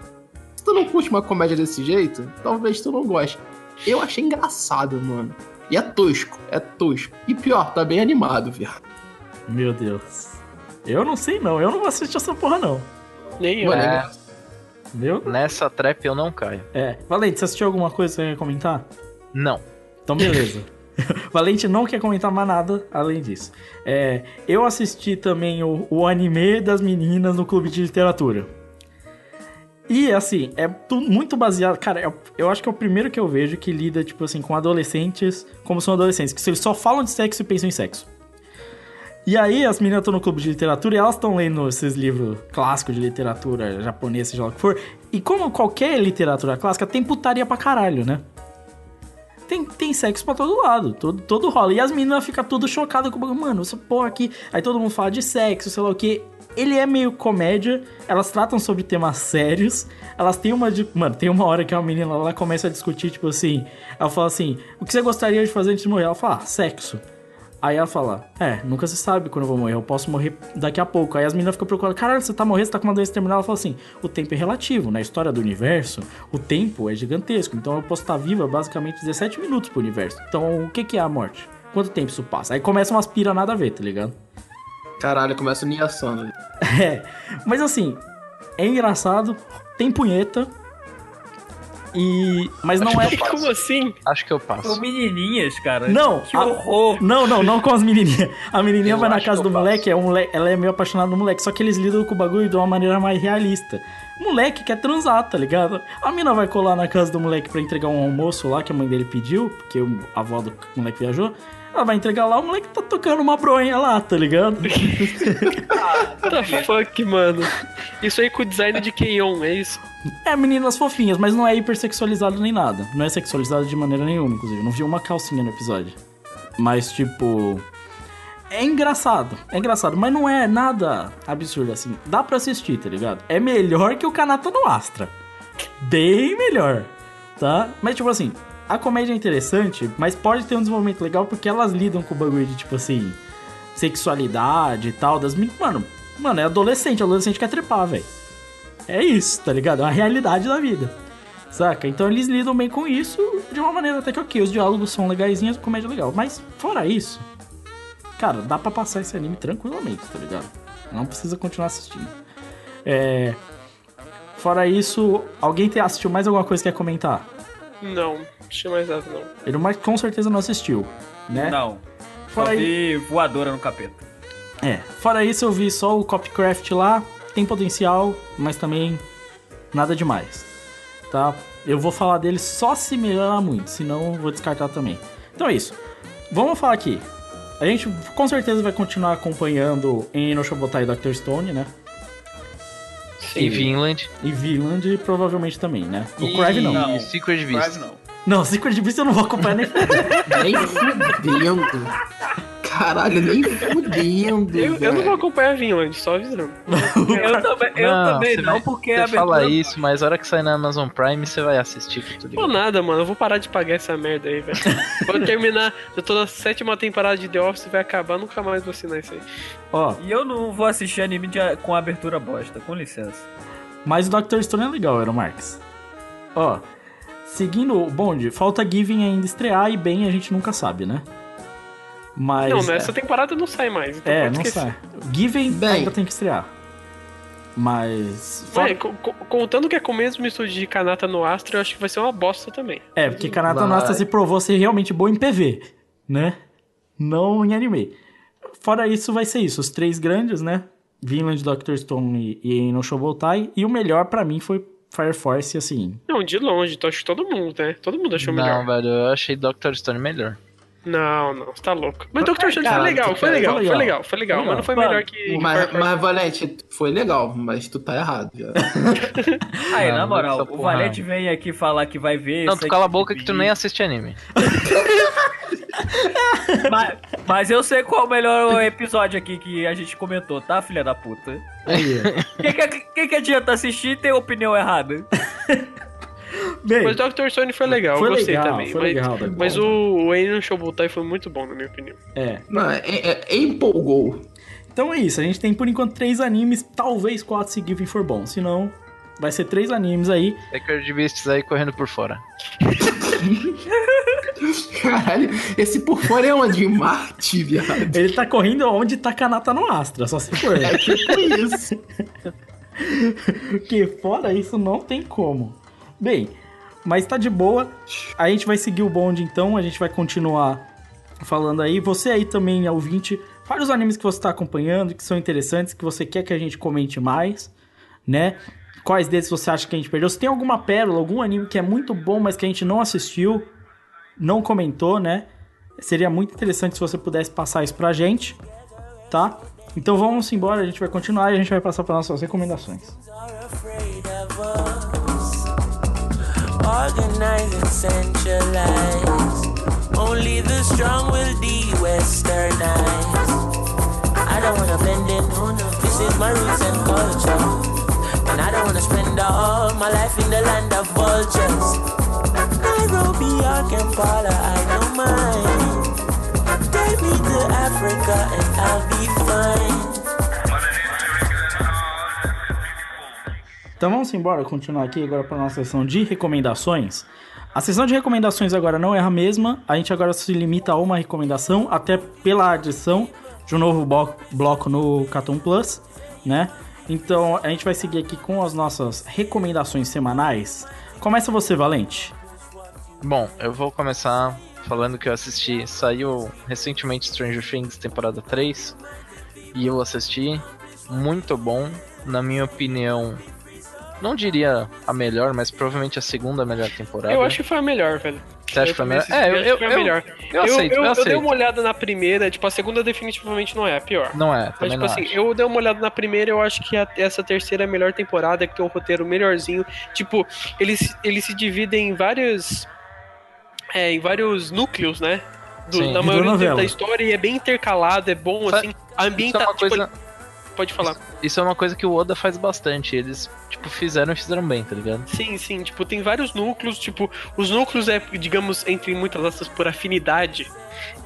Se tu não curte uma comédia desse jeito, talvez tu não goste. Eu achei engraçado, mano. E é tosco, é tosco. E pior, tá bem animado, viado. Meu Deus. Eu não sei não, eu não vou assistir essa porra não. Nem eu. É É. Meu? Nessa trap eu não caio. É. Valente, você assistiu alguma coisa que você quer comentar? Não. Então, beleza. [LAUGHS] Valente não quer comentar mais nada além disso. É, eu assisti também o, o anime das meninas no clube de literatura. E assim, é tudo muito baseado. Cara, eu, eu acho que é o primeiro que eu vejo que lida, tipo assim, com adolescentes como são adolescentes, que eles só falam de sexo e pensam em sexo. E aí as meninas estão no clube de literatura e elas estão lendo esses livros clássicos de literatura japonesa, seja lá o que for. E como qualquer literatura clássica, tem putaria pra caralho, né? Tem, tem sexo pra todo lado, todo, todo rola. E as meninas ficam tudo chocadas com mano, essa porra aqui. Aí todo mundo fala de sexo, sei lá o que. Ele é meio comédia, elas tratam sobre temas sérios. Elas têm uma de. Mano, tem uma hora que uma menina ela começa a discutir, tipo assim. Ela fala assim: o que você gostaria de fazer antes de morrer? Ela fala, ah, sexo. Aí ela fala, é, nunca se sabe quando eu vou morrer, eu posso morrer daqui a pouco. Aí as meninas ficam procurando, caralho, você tá morrendo, você tá com uma doença terminal. Ela fala assim, o tempo é relativo, na história do universo, o tempo é gigantesco. Então eu posso estar viva basicamente 17 minutos pro universo. Então o que é a morte? Quanto tempo isso passa? Aí começa umas pira nada a ver, tá ligado? Caralho, começa o Niasano ali. É, mas assim, é engraçado, tem punheta. E. Mas não é. Como assim? Acho que eu passo. menininhas, cara. Não, Que a- horror. Não, não, não com as menininhas. A menininha Eu vai na acho casa do moleque, é um moleque, ela é meio apaixonada no moleque, só que eles lidam com o bagulho de uma maneira mais realista. O moleque quer transar, tá ligado? A mina vai colar na casa do moleque pra entregar um almoço lá que a mãe dele pediu, porque a avó do moleque viajou. Ela vai entregar lá, o moleque tá tocando uma bronha lá, tá ligado? What [LAUGHS] the fuck, mano? Isso aí com o design de Keion, é isso? É meninas fofinhas, mas não é hipersexualizado nem nada. Não é sexualizado de maneira nenhuma, inclusive. Não vi uma calcinha no episódio. Mas, tipo. É engraçado, é engraçado, mas não é nada absurdo assim. Dá pra assistir, tá ligado? É melhor que o Kanata no Astra. Bem melhor, tá? Mas, tipo assim, a comédia é interessante, mas pode ter um desenvolvimento legal porque elas lidam com o bagulho de, tipo assim, sexualidade e tal. Das meninas. Mano, mano, é adolescente, adolescente quer trepar, velho. É isso, tá ligado? É a realidade da vida. Saca? Então eles lidam bem com isso de uma maneira até que ok. Os diálogos são legaisinhos, a comédia é legal. Mas fora isso, cara, dá pra passar esse anime tranquilamente, tá ligado? Não precisa continuar assistindo. É. Fora isso, alguém assistiu mais alguma coisa que quer comentar? Não, não tinha mais nada, não. Ele mais com certeza não assistiu, né? Não. Fora, vi voadora no capeta. é. Fora isso, eu vi só o Copycraft lá. Tem potencial, mas também nada demais. Tá? Eu vou falar dele só se melhorar muito, senão eu vou descartar também. Então é isso. Vamos falar aqui. A gente com certeza vai continuar acompanhando em Noshobotai e Dr. Stone, né? E Vinland. E Vinland provavelmente também, né? O e... Crive não. Não. Secret Beast. Drive não. Não, Secret Beast eu não vou acompanhar nem. [LAUGHS] Nem fudendo. Caralho, nem fudendo. Eu, eu não vou acompanhar Vinland, só avisando. [LAUGHS] Eu também, eu também você não, vai- porque Você a fala abertura- isso, mas a hora que sair na Amazon Prime, você vai assistir, tô Pô, nada, mano. Eu vou parar de pagar essa merda aí, velho. [LAUGHS] Vou terminar. Eu tô na sétima temporada de The Office, vai acabar, nunca mais vou assinar isso aí. Ó, E eu não vou assistir anime de- com abertura bosta, com licença. mas o Dr. Stone é legal, era o Marx. Ó, seguindo o bonde, falta Giving ainda estrear e bem a gente nunca sabe, né? Mas. não, nessa temporada não sai mais. Então É, pode não esquecer. sai. Giving Bem. ainda tem que estrear. Mas. Vai, co- co- contando que é com o mesmo estúdio de Kanata no Astro, eu acho que vai ser uma bosta também. É, porque Kanata Vai. Nossa se provou ser realmente boa em PV, né? Não em anime. Fora isso, vai ser isso. Os três grandes, né? Vinland, Dr. Stone e, e no Shobotai. E o melhor pra mim foi Fire Force, assim. Não, de longe, então acho que todo mundo, né? Todo mundo achou Não, melhor. velho, eu achei Dr. Stone melhor. Não, não, você tá louco. Mas Dr. Stone foi legal, foi legal, foi foi legal. foi legal, mas não foi melhor que. Mas, mas, Valente, foi legal, mas tu tá errado. Já. [LAUGHS] Aí, na moral, o. Valente vem aqui falar que vai ver. Não, tu cala a boca que tu nem assiste anime. [LAUGHS] Mas, mas eu sei qual é o melhor episódio aqui que a gente comentou, tá, filha da puta? Aí. Quem [LAUGHS] que, quem que adianta assistir e ter opinião errada? Bem, Mas Dr. Stone foi legal, Foi eu gostei legal, também. foi mas legal, Dr. mas o, Enen Shobutai foi muito bom, na minha opinião. é. Não, é, é- empolgou. Então é isso. A gente tem por enquanto três animes, talvez quatro se Giving for bom. Se não, vai ser três animes aí. Sacred Beasts aí correndo por fora. [LAUGHS] Caralho, esse por fora é onde? Em Marte, viado. Ele tá correndo onde tá Kanata no Astra, só se for. É tipo isso. [LAUGHS] Porque fora isso não tem como. Bem, mas tá de boa. A gente vai seguir o bonde então, a gente vai continuar falando aí. Você aí também, ouvinte, vários animes que você tá acompanhando, que são interessantes, que você quer que a gente comente mais, né? Quais desses você acha que a gente perdeu? Se tem alguma pérola, algum anime que é muito bom, mas que a gente não assistiu, não comentou, né? Seria muito interessante se você pudesse passar isso pra gente, tá? Então vamos embora, a gente vai continuar e a gente vai passar para nossas recomendações. us. Organize and centralize. Only the strong will de-westernize. I don't wanna no, no. This is my roots and culture. And I don't wanna spend all my life in the land of vultures. Nairobi or Kampala, I don't mind. Take me to Africa and I'll be fine. Então vamos embora, continuar aqui agora para nossa sessão de recomendações. A sessão de recomendações agora não é a mesma, a gente agora se limita a uma recomendação, até pela adição de um novo blo- bloco no Caton Plus, né? Então a gente vai seguir aqui com as nossas recomendações semanais. Começa você, Valente. Bom, eu vou começar falando que eu assisti. Saiu recentemente Stranger Things temporada 3. E eu assisti. Muito bom. Na minha opinião, não diria a melhor, mas provavelmente a segunda melhor temporada. Eu acho que foi a melhor, velho. Você acha que foi a melhor? É, eu, acho eu, que foi a eu- melhor. eu aceito, eu, eu, aceito. dei uma olhada na primeira, tipo, a segunda definitivamente não é a pior. Não é, Mas, tipo não assim, acho. eu dei uma olhada na primeira eu acho que a- essa terceira é a melhor temporada, que tem um roteiro melhorzinho. Tipo, eles, eles se dividem em vários. É, em vários núcleos, né? Do, na maioria da história e é bem intercalado, é bom, assim. A ambienta. É uma tipo, coisa... Pode falar. Isso é uma coisa que o Oda faz bastante. Eles, tipo, fizeram e fizeram bem, tá ligado? Sim, sim, tipo, tem vários núcleos, tipo, os núcleos é, digamos, entre muitas aspas, por afinidade.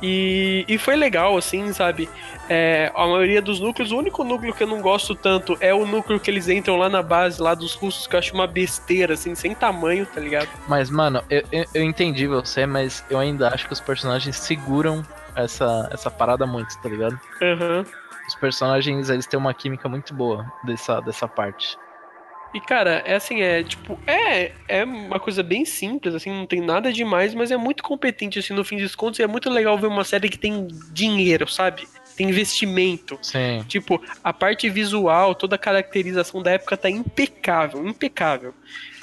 E, e foi legal, assim, sabe? É, a maioria dos núcleos, o único núcleo que eu não gosto tanto é o núcleo que eles entram lá na base, lá dos russos, que eu acho uma besteira, assim, sem tamanho, tá ligado? Mas, mano, eu, eu, eu entendi você, mas eu ainda acho que os personagens seguram essa, essa parada muito, tá ligado? Aham. Os personagens, eles têm uma química muito boa dessa, dessa parte. E, cara, é assim, é tipo, é, é uma coisa bem simples, assim, não tem nada demais, mas é muito competente, assim, no fim dos contos, e é muito legal ver uma série que tem dinheiro, sabe? Tem investimento. Sim. Tipo, a parte visual, toda a caracterização da época tá impecável, impecável.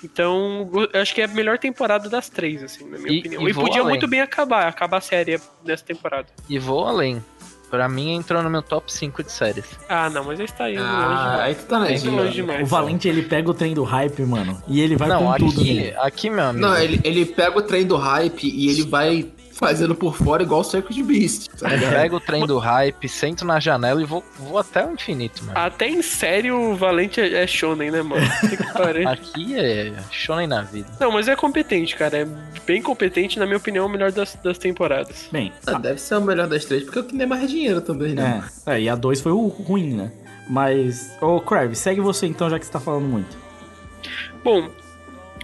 Então, eu acho que é a melhor temporada das três, assim, na minha E- opinião. e E, podia além. muito bem acabar, acabar a série nessa temporada. E vou além. Pra mim, entrou no meu top 5 de séries. Ah, não, mas aí está indo Ah, aí tu tá na Tá indo longe demais. O Valente, ele pega o trem do hype, mano, e ele vai não, com tudo aqui, nele. aqui, meu amigo. Não, ele, ele pega o trem do hype e ele vai Fazendo por fora igual o Circuit Beast. Tá? Pego o trem do hype, sento na janela e vou, vou até o infinito, mano. Até em série o Valente é, é shonen, né, mano? [LAUGHS] Aqui é shonen na vida. Não, mas é competente, cara. É bem competente, na minha opinião, é o melhor das, das temporadas. Bem, Ah, deve ser o melhor das três, porque o que tem mais dinheiro também, né? é, é, e a 2 foi o ruim, né? Mas, ô Crave, segue você então, já que você tá falando muito. Bom,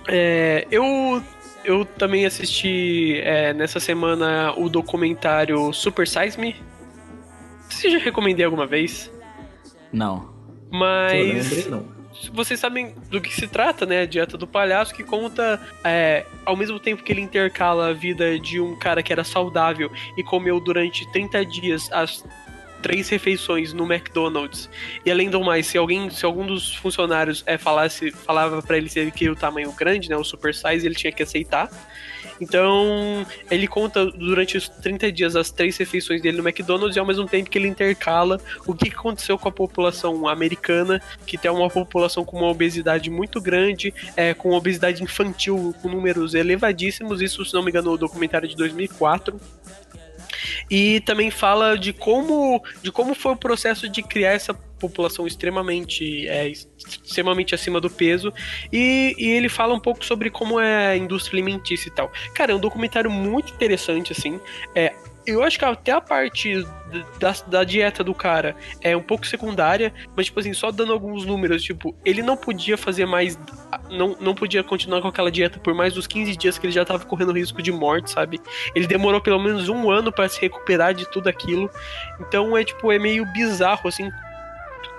é, eu eu também assisti é, nessa semana o documentário Super Size Me. Se eu já recomendei alguma vez, Não. Eu mas lembrei, não. vocês sabem do que se trata, né? A dieta do palhaço que conta, é, ao mesmo tempo que ele intercala a vida de um cara que era saudável e comeu durante 30 dias as três refeições no McDonald's. E além do mais, se alguém, se algum dos funcionários é, falasse, falava pra ele se ele queria o tamanho grande, né, o super size, ele tinha que aceitar. Então, ele conta durante os 30 dias as três refeições dele no McDonald's e ao mesmo tempo que ele intercala o que aconteceu com a população americana, que tem uma população com uma obesidade muito grande, é, com obesidade infantil com números elevadíssimos. Isso, se não me engano, no documentário de 2004 e também fala de como de como foi o processo de criar essa população extremamente é, extremamente acima do peso e, e ele fala um pouco sobre como é a indústria alimentícia e tal. Cara, é um documentário muito interessante assim. É, eu acho que até a parte da, da dieta do cara é um pouco secundária, mas, tipo assim, só dando alguns números, tipo, ele não podia fazer mais. Não, não podia continuar com aquela dieta por mais dos 15 dias que ele já tava correndo risco de morte, sabe? Ele demorou pelo menos um ano para se recuperar de tudo aquilo. Então é, tipo, é meio bizarro, assim,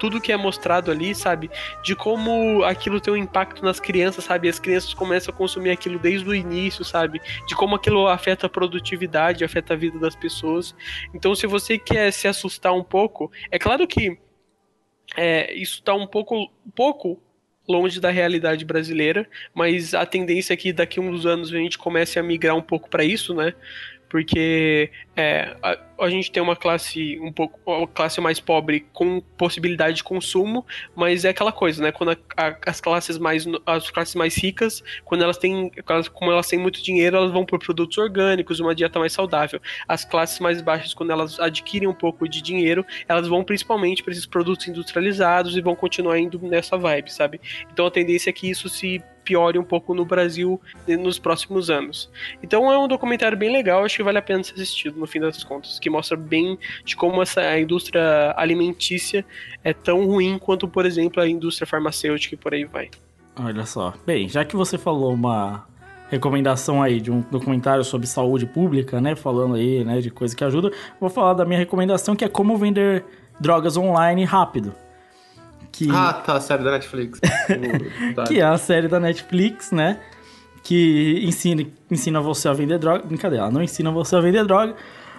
tudo que é mostrado ali, sabe? De como aquilo tem um impacto nas crianças, sabe? As crianças começam a consumir aquilo desde o início, sabe? De como aquilo afeta a produtividade, afeta a vida das pessoas. Então, se você quer se assustar um pouco, é claro que é, isso tá um pouco, pouco longe da realidade brasileira, mas a tendência é que daqui a uns anos a gente comece a migrar um pouco para isso, né? Porque é, a, a gente tem uma classe um pouco uma classe mais pobre com possibilidade de consumo, mas é aquela coisa, né? Quando a- a- as classes mais as classes mais ricas, quando elas têm como elas têm muito dinheiro, elas vão por produtos orgânicos, uma dieta mais saudável. As classes mais baixas, quando elas adquirem um pouco de dinheiro, elas vão principalmente para esses produtos industrializados e vão continuar indo nessa vibe, sabe? Então a tendência é que isso se piore um pouco no Brasil nos próximos anos. Então é um documentário bem legal, acho que vale a pena ser assistido no fim das contas, que mostra bem de como essa a indústria alimentícia é tão ruim quanto, por exemplo, a indústria farmacêutica e por aí vai. Olha só. Bem, já que você falou uma recomendação aí de um documentário sobre saúde pública, né? Falando aí, né, de coisa que ajuda, vou falar da minha recomendação que é como vender drogas online rápido. Que, Ah, tá, série da Netflix. [LAUGHS] Tá. que é a série da Netflix, né? Que ensina, ensina você a vender droga. Brincadeira, ela não ensina você a vender droga,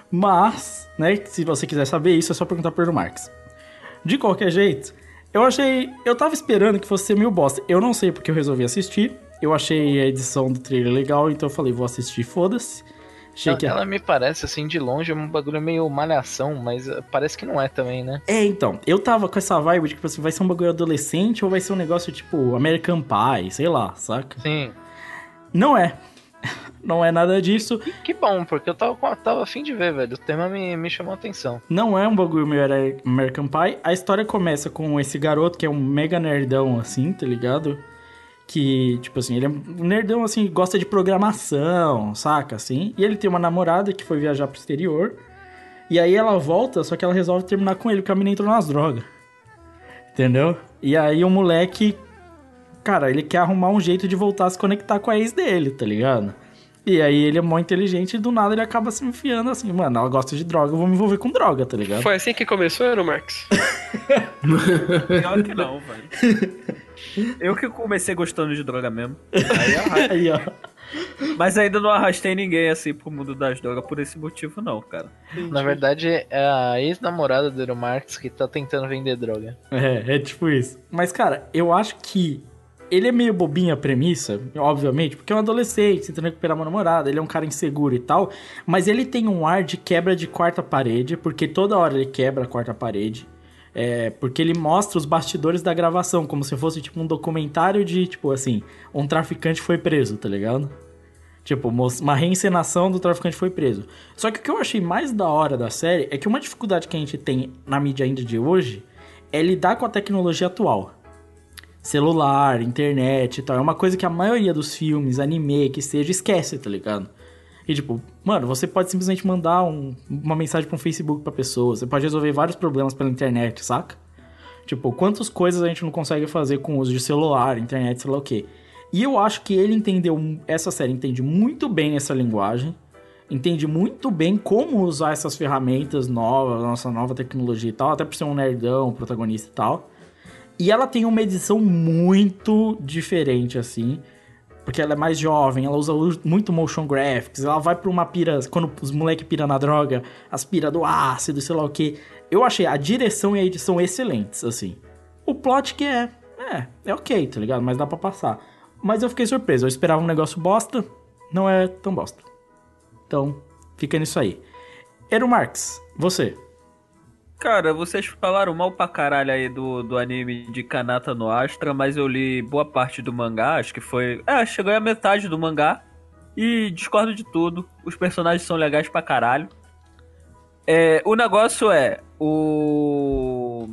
mas, né, se você quiser saber isso, é só perguntar pro Marx. De qualquer jeito, eu achei. Eu tava esperando que fosse ser meio bosta. Eu não sei porque eu resolvi assistir. Eu achei a edição do trailer legal, então eu falei, vou assistir, foda-se. Ela, que ela me parece, assim, de longe, um bagulho meio malhação, mas eh, parece que não é também, né? É, então, eu tava com essa vibe de que assim, vai ser um bagulho adolescente ou vai ser um negócio tipo American Pie, sei lá, saca? Sim. Não é. [LAUGHS] Não é nada disso. E que bom, porque eu tava, tava afim de ver, velho. O tema me, me chamou a atenção. Não é um bagulho meio Amer- American Pie. A história começa com esse garoto que é um mega nerdão, assim, tá ligado? Que, tipo assim, ele é um nerdão, assim, gosta de programação, saca, assim? E ele tem uma namorada que foi viajar pro exterior. E aí ela volta, só que ela resolve terminar com ele, porque a menina entrou nas drogas. Entendeu? E aí o moleque, cara, ele quer arrumar um jeito de voltar a se conectar com a ex dele, tá ligado? E aí ele é mó inteligente e do nada ele acaba se enfiando assim, mano, ela gosta de droga, eu vou me envolver com droga, tá ligado? Foi assim que começou, Marx? [LAUGHS] Pior que não, velho. [LAUGHS] [LAUGHS] Eu que comecei gostando de droga mesmo. [LAUGHS] Aí ó. Mas ainda não arrastei ninguém assim pro mundo das drogas por esse motivo, não, cara. Na verdade, é a ex-namorada do Eero Marx que tá tentando vender droga. É, é tipo isso. Mas, cara, eu acho que ele é meio bobinho a premissa, obviamente, porque é um adolescente, tentando recuperar uma namorada, ele é um cara inseguro e tal, mas ele tem um ar de quebra de quarta parede, porque toda hora ele quebra a quarta parede. É, porque ele mostra os bastidores da gravação, como se fosse tipo um documentário de, tipo assim, um traficante foi preso, tá ligado? Tipo, uma reencenação do traficante foi preso. Só que o que eu achei mais da hora da série é que uma dificuldade que a gente tem na mídia ainda de hoje é lidar com a tecnologia atual. Celular, internet e tal. É uma coisa que a maioria dos filmes, anime, que seja, esquece, tá ligado? E tipo, mano, você pode simplesmente mandar um- uma mensagem pra um Facebook pra pessoa. Você pode resolver vários problemas pela internet, saca? Tipo, quantas coisas a gente não consegue fazer com o uso de celular, internet, sei lá o quê. E eu acho que ele entendeu, essa série entende muito bem essa linguagem, entende muito bem como usar essas ferramentas novas, nossa nova tecnologia e tal, até por ser um nerdão, protagonista e tal. E ela tem uma edição muito diferente, assim, porque ela é mais jovem, ela usa muito motion graphics, ela vai pra uma pira, quando os moleque pira na droga, as pira do ácido, sei lá o que. Eu achei a direção e a edição excelentes, assim. O plot que é, é, é ok, tá ligado? Mas dá pra passar. Mas eu fiquei surpreso, eu esperava um negócio bosta, não é tão bosta. Então, fica nisso aí. Eru Marx, você. Cara, vocês falaram mal pra caralho aí do, do anime de Kanata no Astra, mas eu li boa parte do mangá, acho que foi. É, chegou a metade do mangá. E discordo de tudo. Os personagens são legais pra caralho. É, o negócio é. O.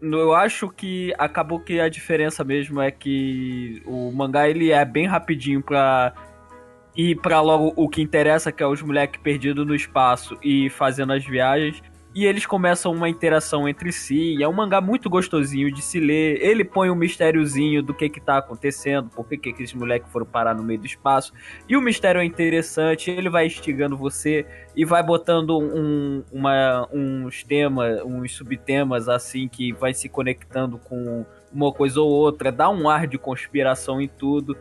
Eu acho que acabou que a diferença mesmo é que o mangá ele é bem rapidinho pra ir pra logo o que interessa, que é os moleques perdidos no espaço e fazendo as viagens. E eles começam uma interação entre si. É um mangá muito gostosinho de se ler. Ele põe um mistériozinho do que que tá acontecendo, por que que aqueles moleques foram parar no meio do espaço. E o mistério é interessante, ele vai instigando você e vai botando um, uma, uns temas, uns subtemas assim que vai se conectando com uma coisa ou outra, dá um ar de conspiração em tudo.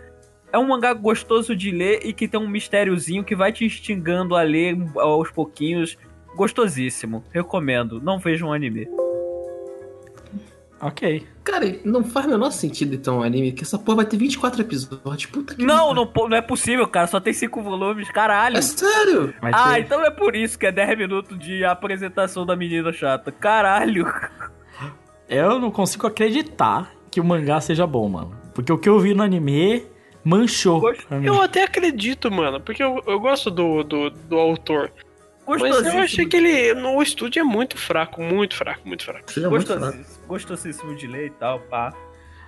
É um mangá gostoso de ler e que tem um mistériozinho que vai te instigando a ler aos pouquinhos. Gostosíssimo. Recomendo. Não vejam um anime. Ok. Cara, não faz o menor sentido então o anime, que essa porra vai ter 24 episódios. Puta que Não, não, não é possível, cara. Só tem cinco volumes. Caralho. É sério? Vai Ah, ter- então é por isso que é 10 minutos de apresentação da menina chata. Caralho. Eu não consigo acreditar que o mangá seja bom, mano. Porque o que eu vi no anime manchou. Eu até acredito, mano, porque eu, eu gosto do, do, do autor. Mas Gostosíssimo. eu achei que ele. No estúdio é muito fraco, muito fraco, muito fraco. Seja muito fraco. Gostosíssimo, gostosíssimo de ler e tal, pá.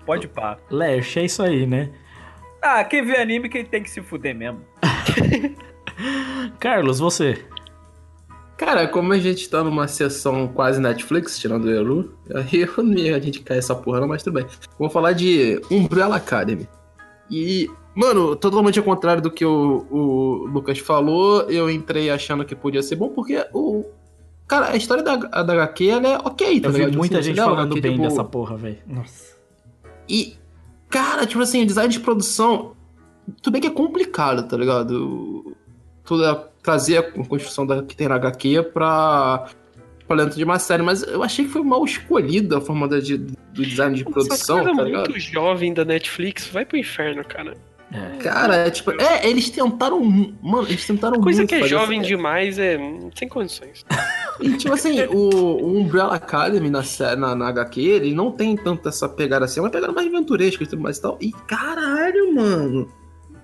Pode pá. Lerch, é isso aí, né? Ah, quem vê anime quem tem que se fuder mesmo. [LAUGHS] Carlos, você. Cara, como a gente tá numa sessão quase Netflix, tirando o Eru, aí [LAUGHS] a gente cair essa porra não, mas tudo bem. Vamos falar de Umbrella Academy. E, mano, totalmente ao contrário do que o, o Lucas falou, eu entrei achando que podia ser bom, porque o... Cara, a história da, da HQ, ela é ok, tá Eu vi ligado? Tipo muita assim, gente falando bem tipo, dessa porra, velho. Nossa. E, cara, tipo assim, design de produção, tudo bem que é complicado, tá ligado? Tudo é trazer a construção da, que tem na HQ pra, pra dentro de uma série, mas eu achei que foi mal escolhida a forma da- de- do design de Essa produção, coisa tá ligado? muito jovem da Netflix vai pro inferno, cara. É. Cara, é tipo, é, eles tentaram, mano, eles tentaram Coisa muito que é jovem demais é sem condições. E, tipo assim, o, o Umbrella Academy na, na, na HQ, ele não tem tanto essa pegada assim, é uma pegada mais aventuresca e tudo mais e tal. E caralho, mano.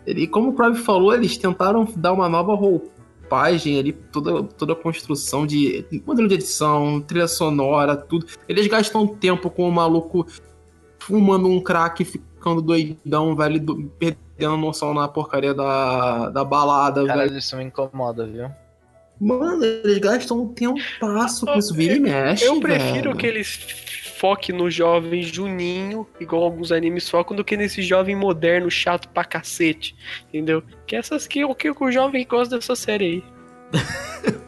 Ele, como o Prime falou, eles tentaram dar uma nova roupagem ali, toda, toda a construção de modelo de edição, trilha sonora, tudo. Eles gastam tempo com o maluco fumando um crack, ficando doidão, velho, do- perdendo a noção na porcaria da, da balada, velho. Caralho, isso me incomoda, viu? Mano, eles gastam um tempasso com isso, vira e mexe, Eu prefiro velho. que eles foquem no jovem juninho, igual alguns animes focam, do que nesse jovem moderno chato pra cacete. Entendeu? Que essas que o que o jovem gosta dessa série aí. [LAUGHS]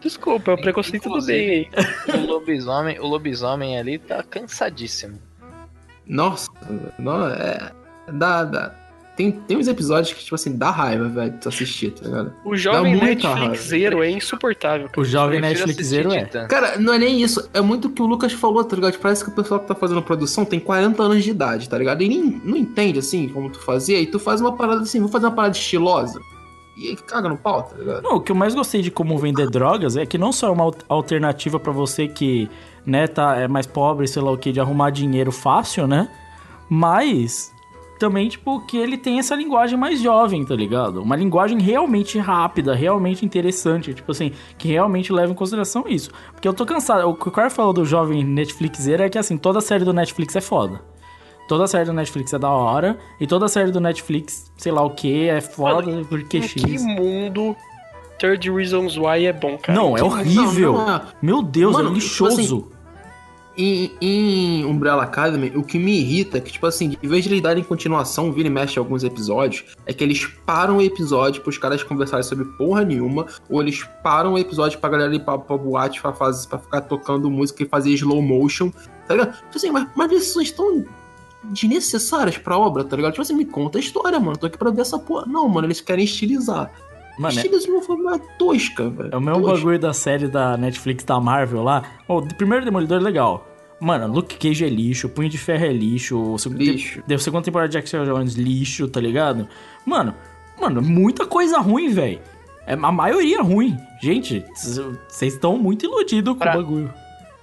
Desculpa, é o preconceito do bem aí. O lobisomem, o lobisomem ali tá cansadíssimo. Nossa, não, é. Dá, dá. Tem, tem uns episódios que, tipo assim, dá raiva, velho, de tu assistir, tá ligado? O jovem muita Netflixeiro é insuportável. cara. O jovem Netflixero é. Titã. Cara, não é nem isso, é muito o que o Lucas falou, tá ligado? Parece que o pessoal que tá fazendo produção tem 40 anos de idade, tá ligado? E nem não entende, assim, como tu fazia, e tu faz uma parada assim, vou fazer uma parada estilosa. E aí caga no pau, tá ligado? Não, o que eu mais gostei de como vender drogas é que não só é uma al- alternativa pra você que, né, tá, é mais pobre, sei lá o que, de arrumar dinheiro fácil, né? Mas também, tipo, que ele tem essa linguagem mais jovem, tá ligado? Uma linguagem realmente rápida, realmente interessante, tipo assim, que realmente leva em consideração isso. Porque eu tô cansado, o que o cara falou do jovem Netflixeiro é que, assim, toda série do Netflix é foda. Toda série do Netflix é da hora, e toda série do Netflix, sei lá o que, é foda porque Em X. que mundo 30 Reasons Why é bom, cara? Não, é horrível. Não, não é. Meu Deus, Mano, é tipo lixoso. Em, em Umbrella Academy, o que me irrita é que, tipo assim, em vez de eles darem continuação, vira e mexe alguns episódios, é que eles param o episódio pros caras conversarem sobre porra nenhuma, ou eles param o episódio pra galera ir pra, pra boate pra, fazer, pra ficar tocando música e fazer slow motion, tá ligado? Tipo assim, mas, mas decisões tão desnecessárias pra obra, tá ligado? Tipo assim, me conta a história, mano. Tô aqui pra ver essa porra. Não, mano, eles querem estilizar. Mano, é, de uma forma tosca, velho. é o mesmo Tosca. bagulho da série da Netflix da Marvel lá. O o primeiro Demolidor é legal. Mano, Luke Cage é lixo, Punho de Ferro é lixo, o segundo, Lixo. Deu segunda temporada de Jackson Jones, lixo, tá ligado? Mano, mano, muita coisa ruim, velho. É a maioria ruim. Gente, vocês estão muito iludidos com Pra- o bagulho.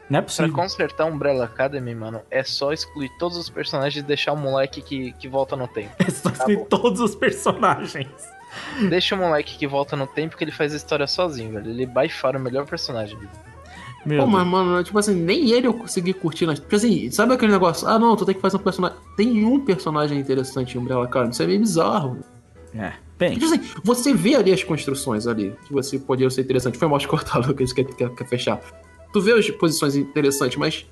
Não é Pra possível. consertar Umbrella Academy, mano, é só excluir todos os personagens e deixar o moleque que, que volta no tempo. [LAUGHS] É só escrever todos os personagens. Deixa o moleque que volta no tempo que ele faz a história sozinho, velho. Ele by far o melhor personagem. Meu Pô, Deus. mas, mano, tipo assim, nem ele eu consegui curtir. Nas... Tipo assim, sabe aquele negócio? Ah, não, tu tem que fazer um personagem. Tem um personagem interessante em Umbrella Academy. Isso é meio bizarro. É, bem. Tipo assim, você vê ali as construções ali, que você poderia ser interessante. Foi mal te [LAUGHS] cortado, que isso quer, quer, quer fechar. Tu vê as posições interessantes, mas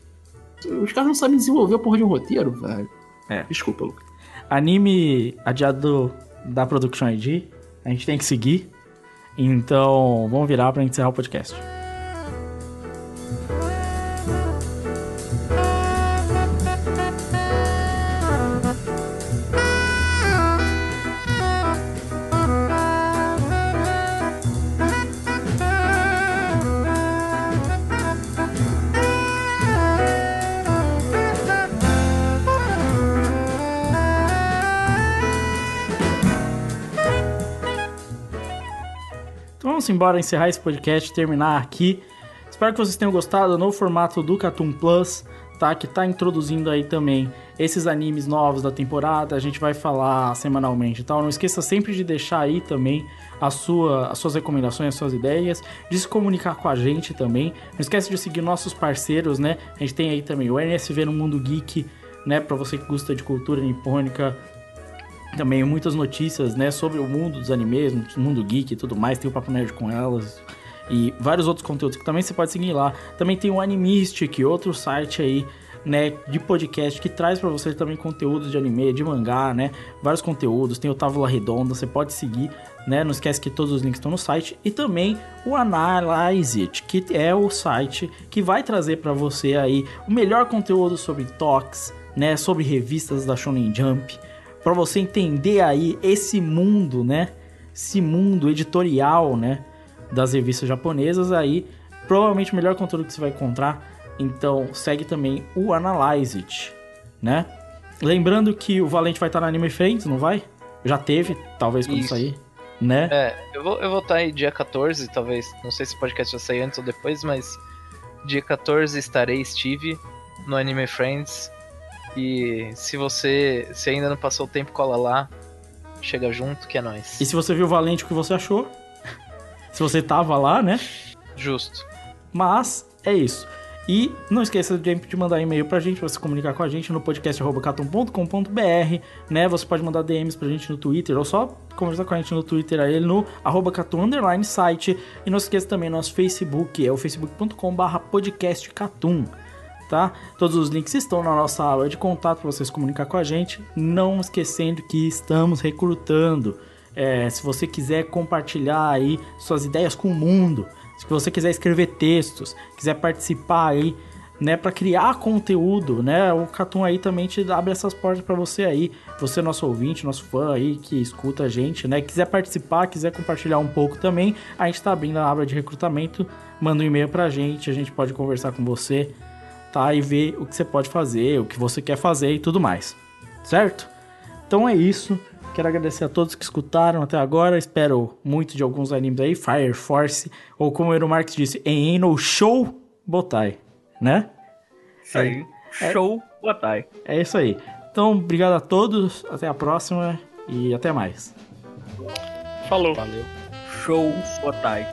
os caras não sabem desenvolver a porra de um roteiro, velho. É. Desculpa, Lucas. Anime adiado da Production ID. A gente tem que seguir. Então, vamos virar pra encerrar o podcast. Vamos embora encerrar esse podcast, terminar aqui. Espero que vocês tenham gostado no formato do Cartoon Plus, tá? Que tá introduzindo aí também esses animes novos da temporada. A gente vai falar semanalmente, tá? Não esqueça sempre de deixar aí também a sua, as suas recomendações, as suas ideias, de se comunicar com a gente também. Não esqueça de seguir nossos parceiros, né? A gente tem aí também o NSV no Mundo Geek, né? Pra você que gosta de cultura nipônica, também muitas notícias, né, sobre o mundo dos animes, mundo geek e tudo mais, tem o Papo Nerd com elas e vários outros conteúdos que também você pode seguir lá. Também tem o Animistic, outro site aí, né, de podcast que traz pra você também conteúdos de anime, de mangá, né, vários conteúdos, tem o Távola Redonda, você pode seguir, né, não esquece que todos os links estão no site e também o Analyze It, que é o site que vai trazer pra você aí o melhor conteúdo sobre toques, né, sobre revistas da Shonen Jump, para você entender aí esse mundo, né? Esse mundo editorial, né? Das revistas japonesas aí. Provavelmente o melhor conteúdo que você vai encontrar. Então segue também o Analyze It, né? Lembrando que o Valente vai estar na Anime Friends, não vai? Já teve, talvez quando Isso. sair, né? É, eu vou, eu vou estar aí dia 14, talvez. Não sei se o podcast vai sair antes ou depois, mas dia 14 estarei, Steve, no Anime Friends. E se você se ainda não passou o tempo, cola lá. Chega junto, que é nóis. E se você viu Valente, o que você achou? se você tava lá, né? Justo. Mas é isso. E não esqueça de mandar e-mail pra gente, pra você comunicar com a gente no podcast.catum.com.br, né? Você pode mandar DMs pra gente no Twitter, ou só conversar com a gente no Twitter aí no arroba catum site. E não esqueça também nosso Facebook, é o facebook.com barra podcastcatum, tá? Todos os links estão na nossa aba de contato para vocês comunicar com a gente. Não esquecendo que estamos recrutando. É, se você quiser compartilhar aí suas ideias com o mundo, se você quiser escrever textos, quiser participar aí, né, para criar conteúdo, né, o Catum aí também te abre essas portas para você aí, você nosso ouvinte, nosso fã aí que escuta a gente, né, quiser participar, quiser compartilhar um pouco também, a gente tá abrindo a aba de recrutamento, manda um e-mail pra gente, a gente pode conversar com você, tá, e ver o que você pode fazer, o que você quer fazer e tudo mais, certo? Então é isso. Quero agradecer a todos que escutaram até agora. Espero muito de alguns animes aí. Fire Force, ou como o Eero Marx disse, em no Show Botai, né? Isso aí. Show, Botai. É isso aí. Então, obrigado a todos, até a próxima e até mais. Falou. Valeu. Show Otai.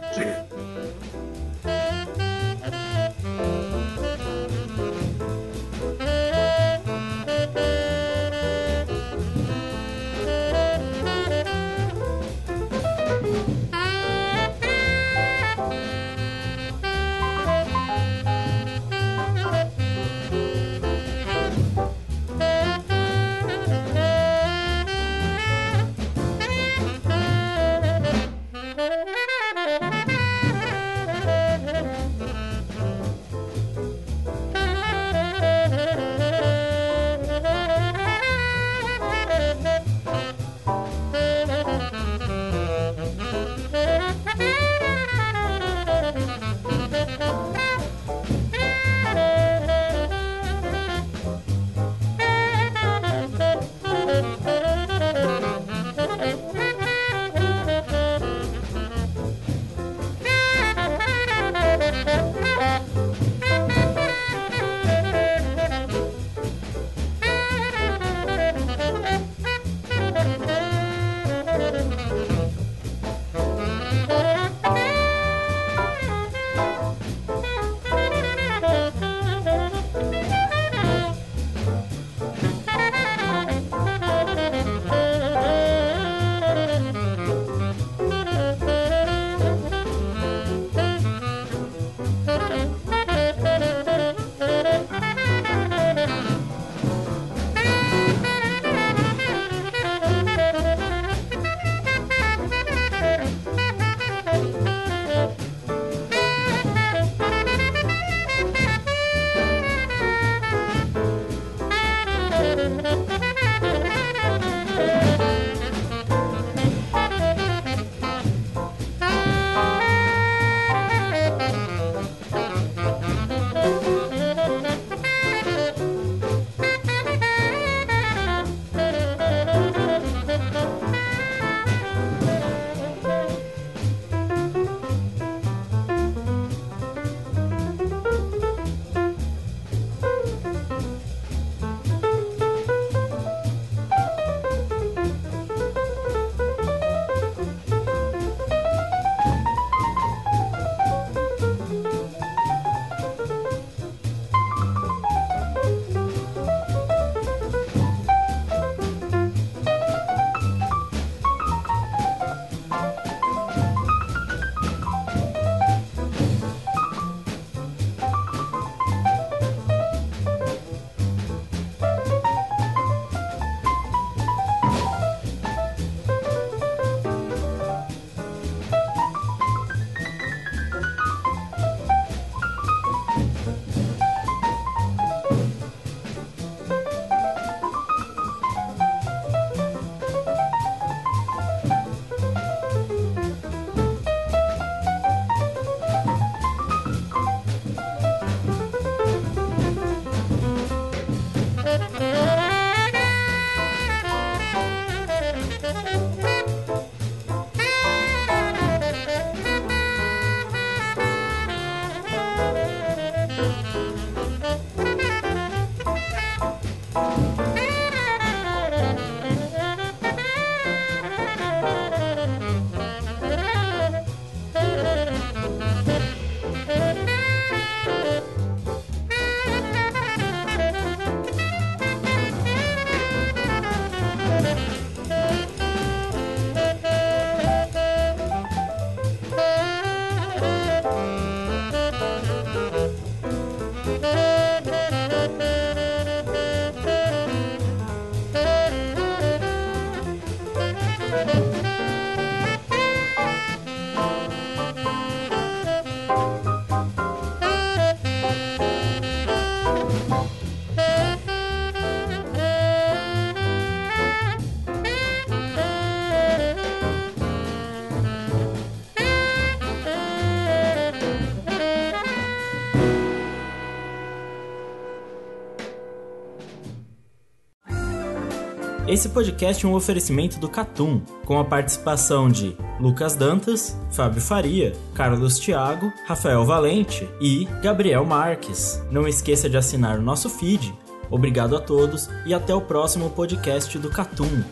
Esse podcast é um oferecimento do Catum, com a participação de Lucas Dantas, Fábio Faria, Carlos Thiago, Rafael Valente e Gabriel Marques. Não esqueça de assinar o nosso feed Obrigado a todos e até o próximo podcast do Catum.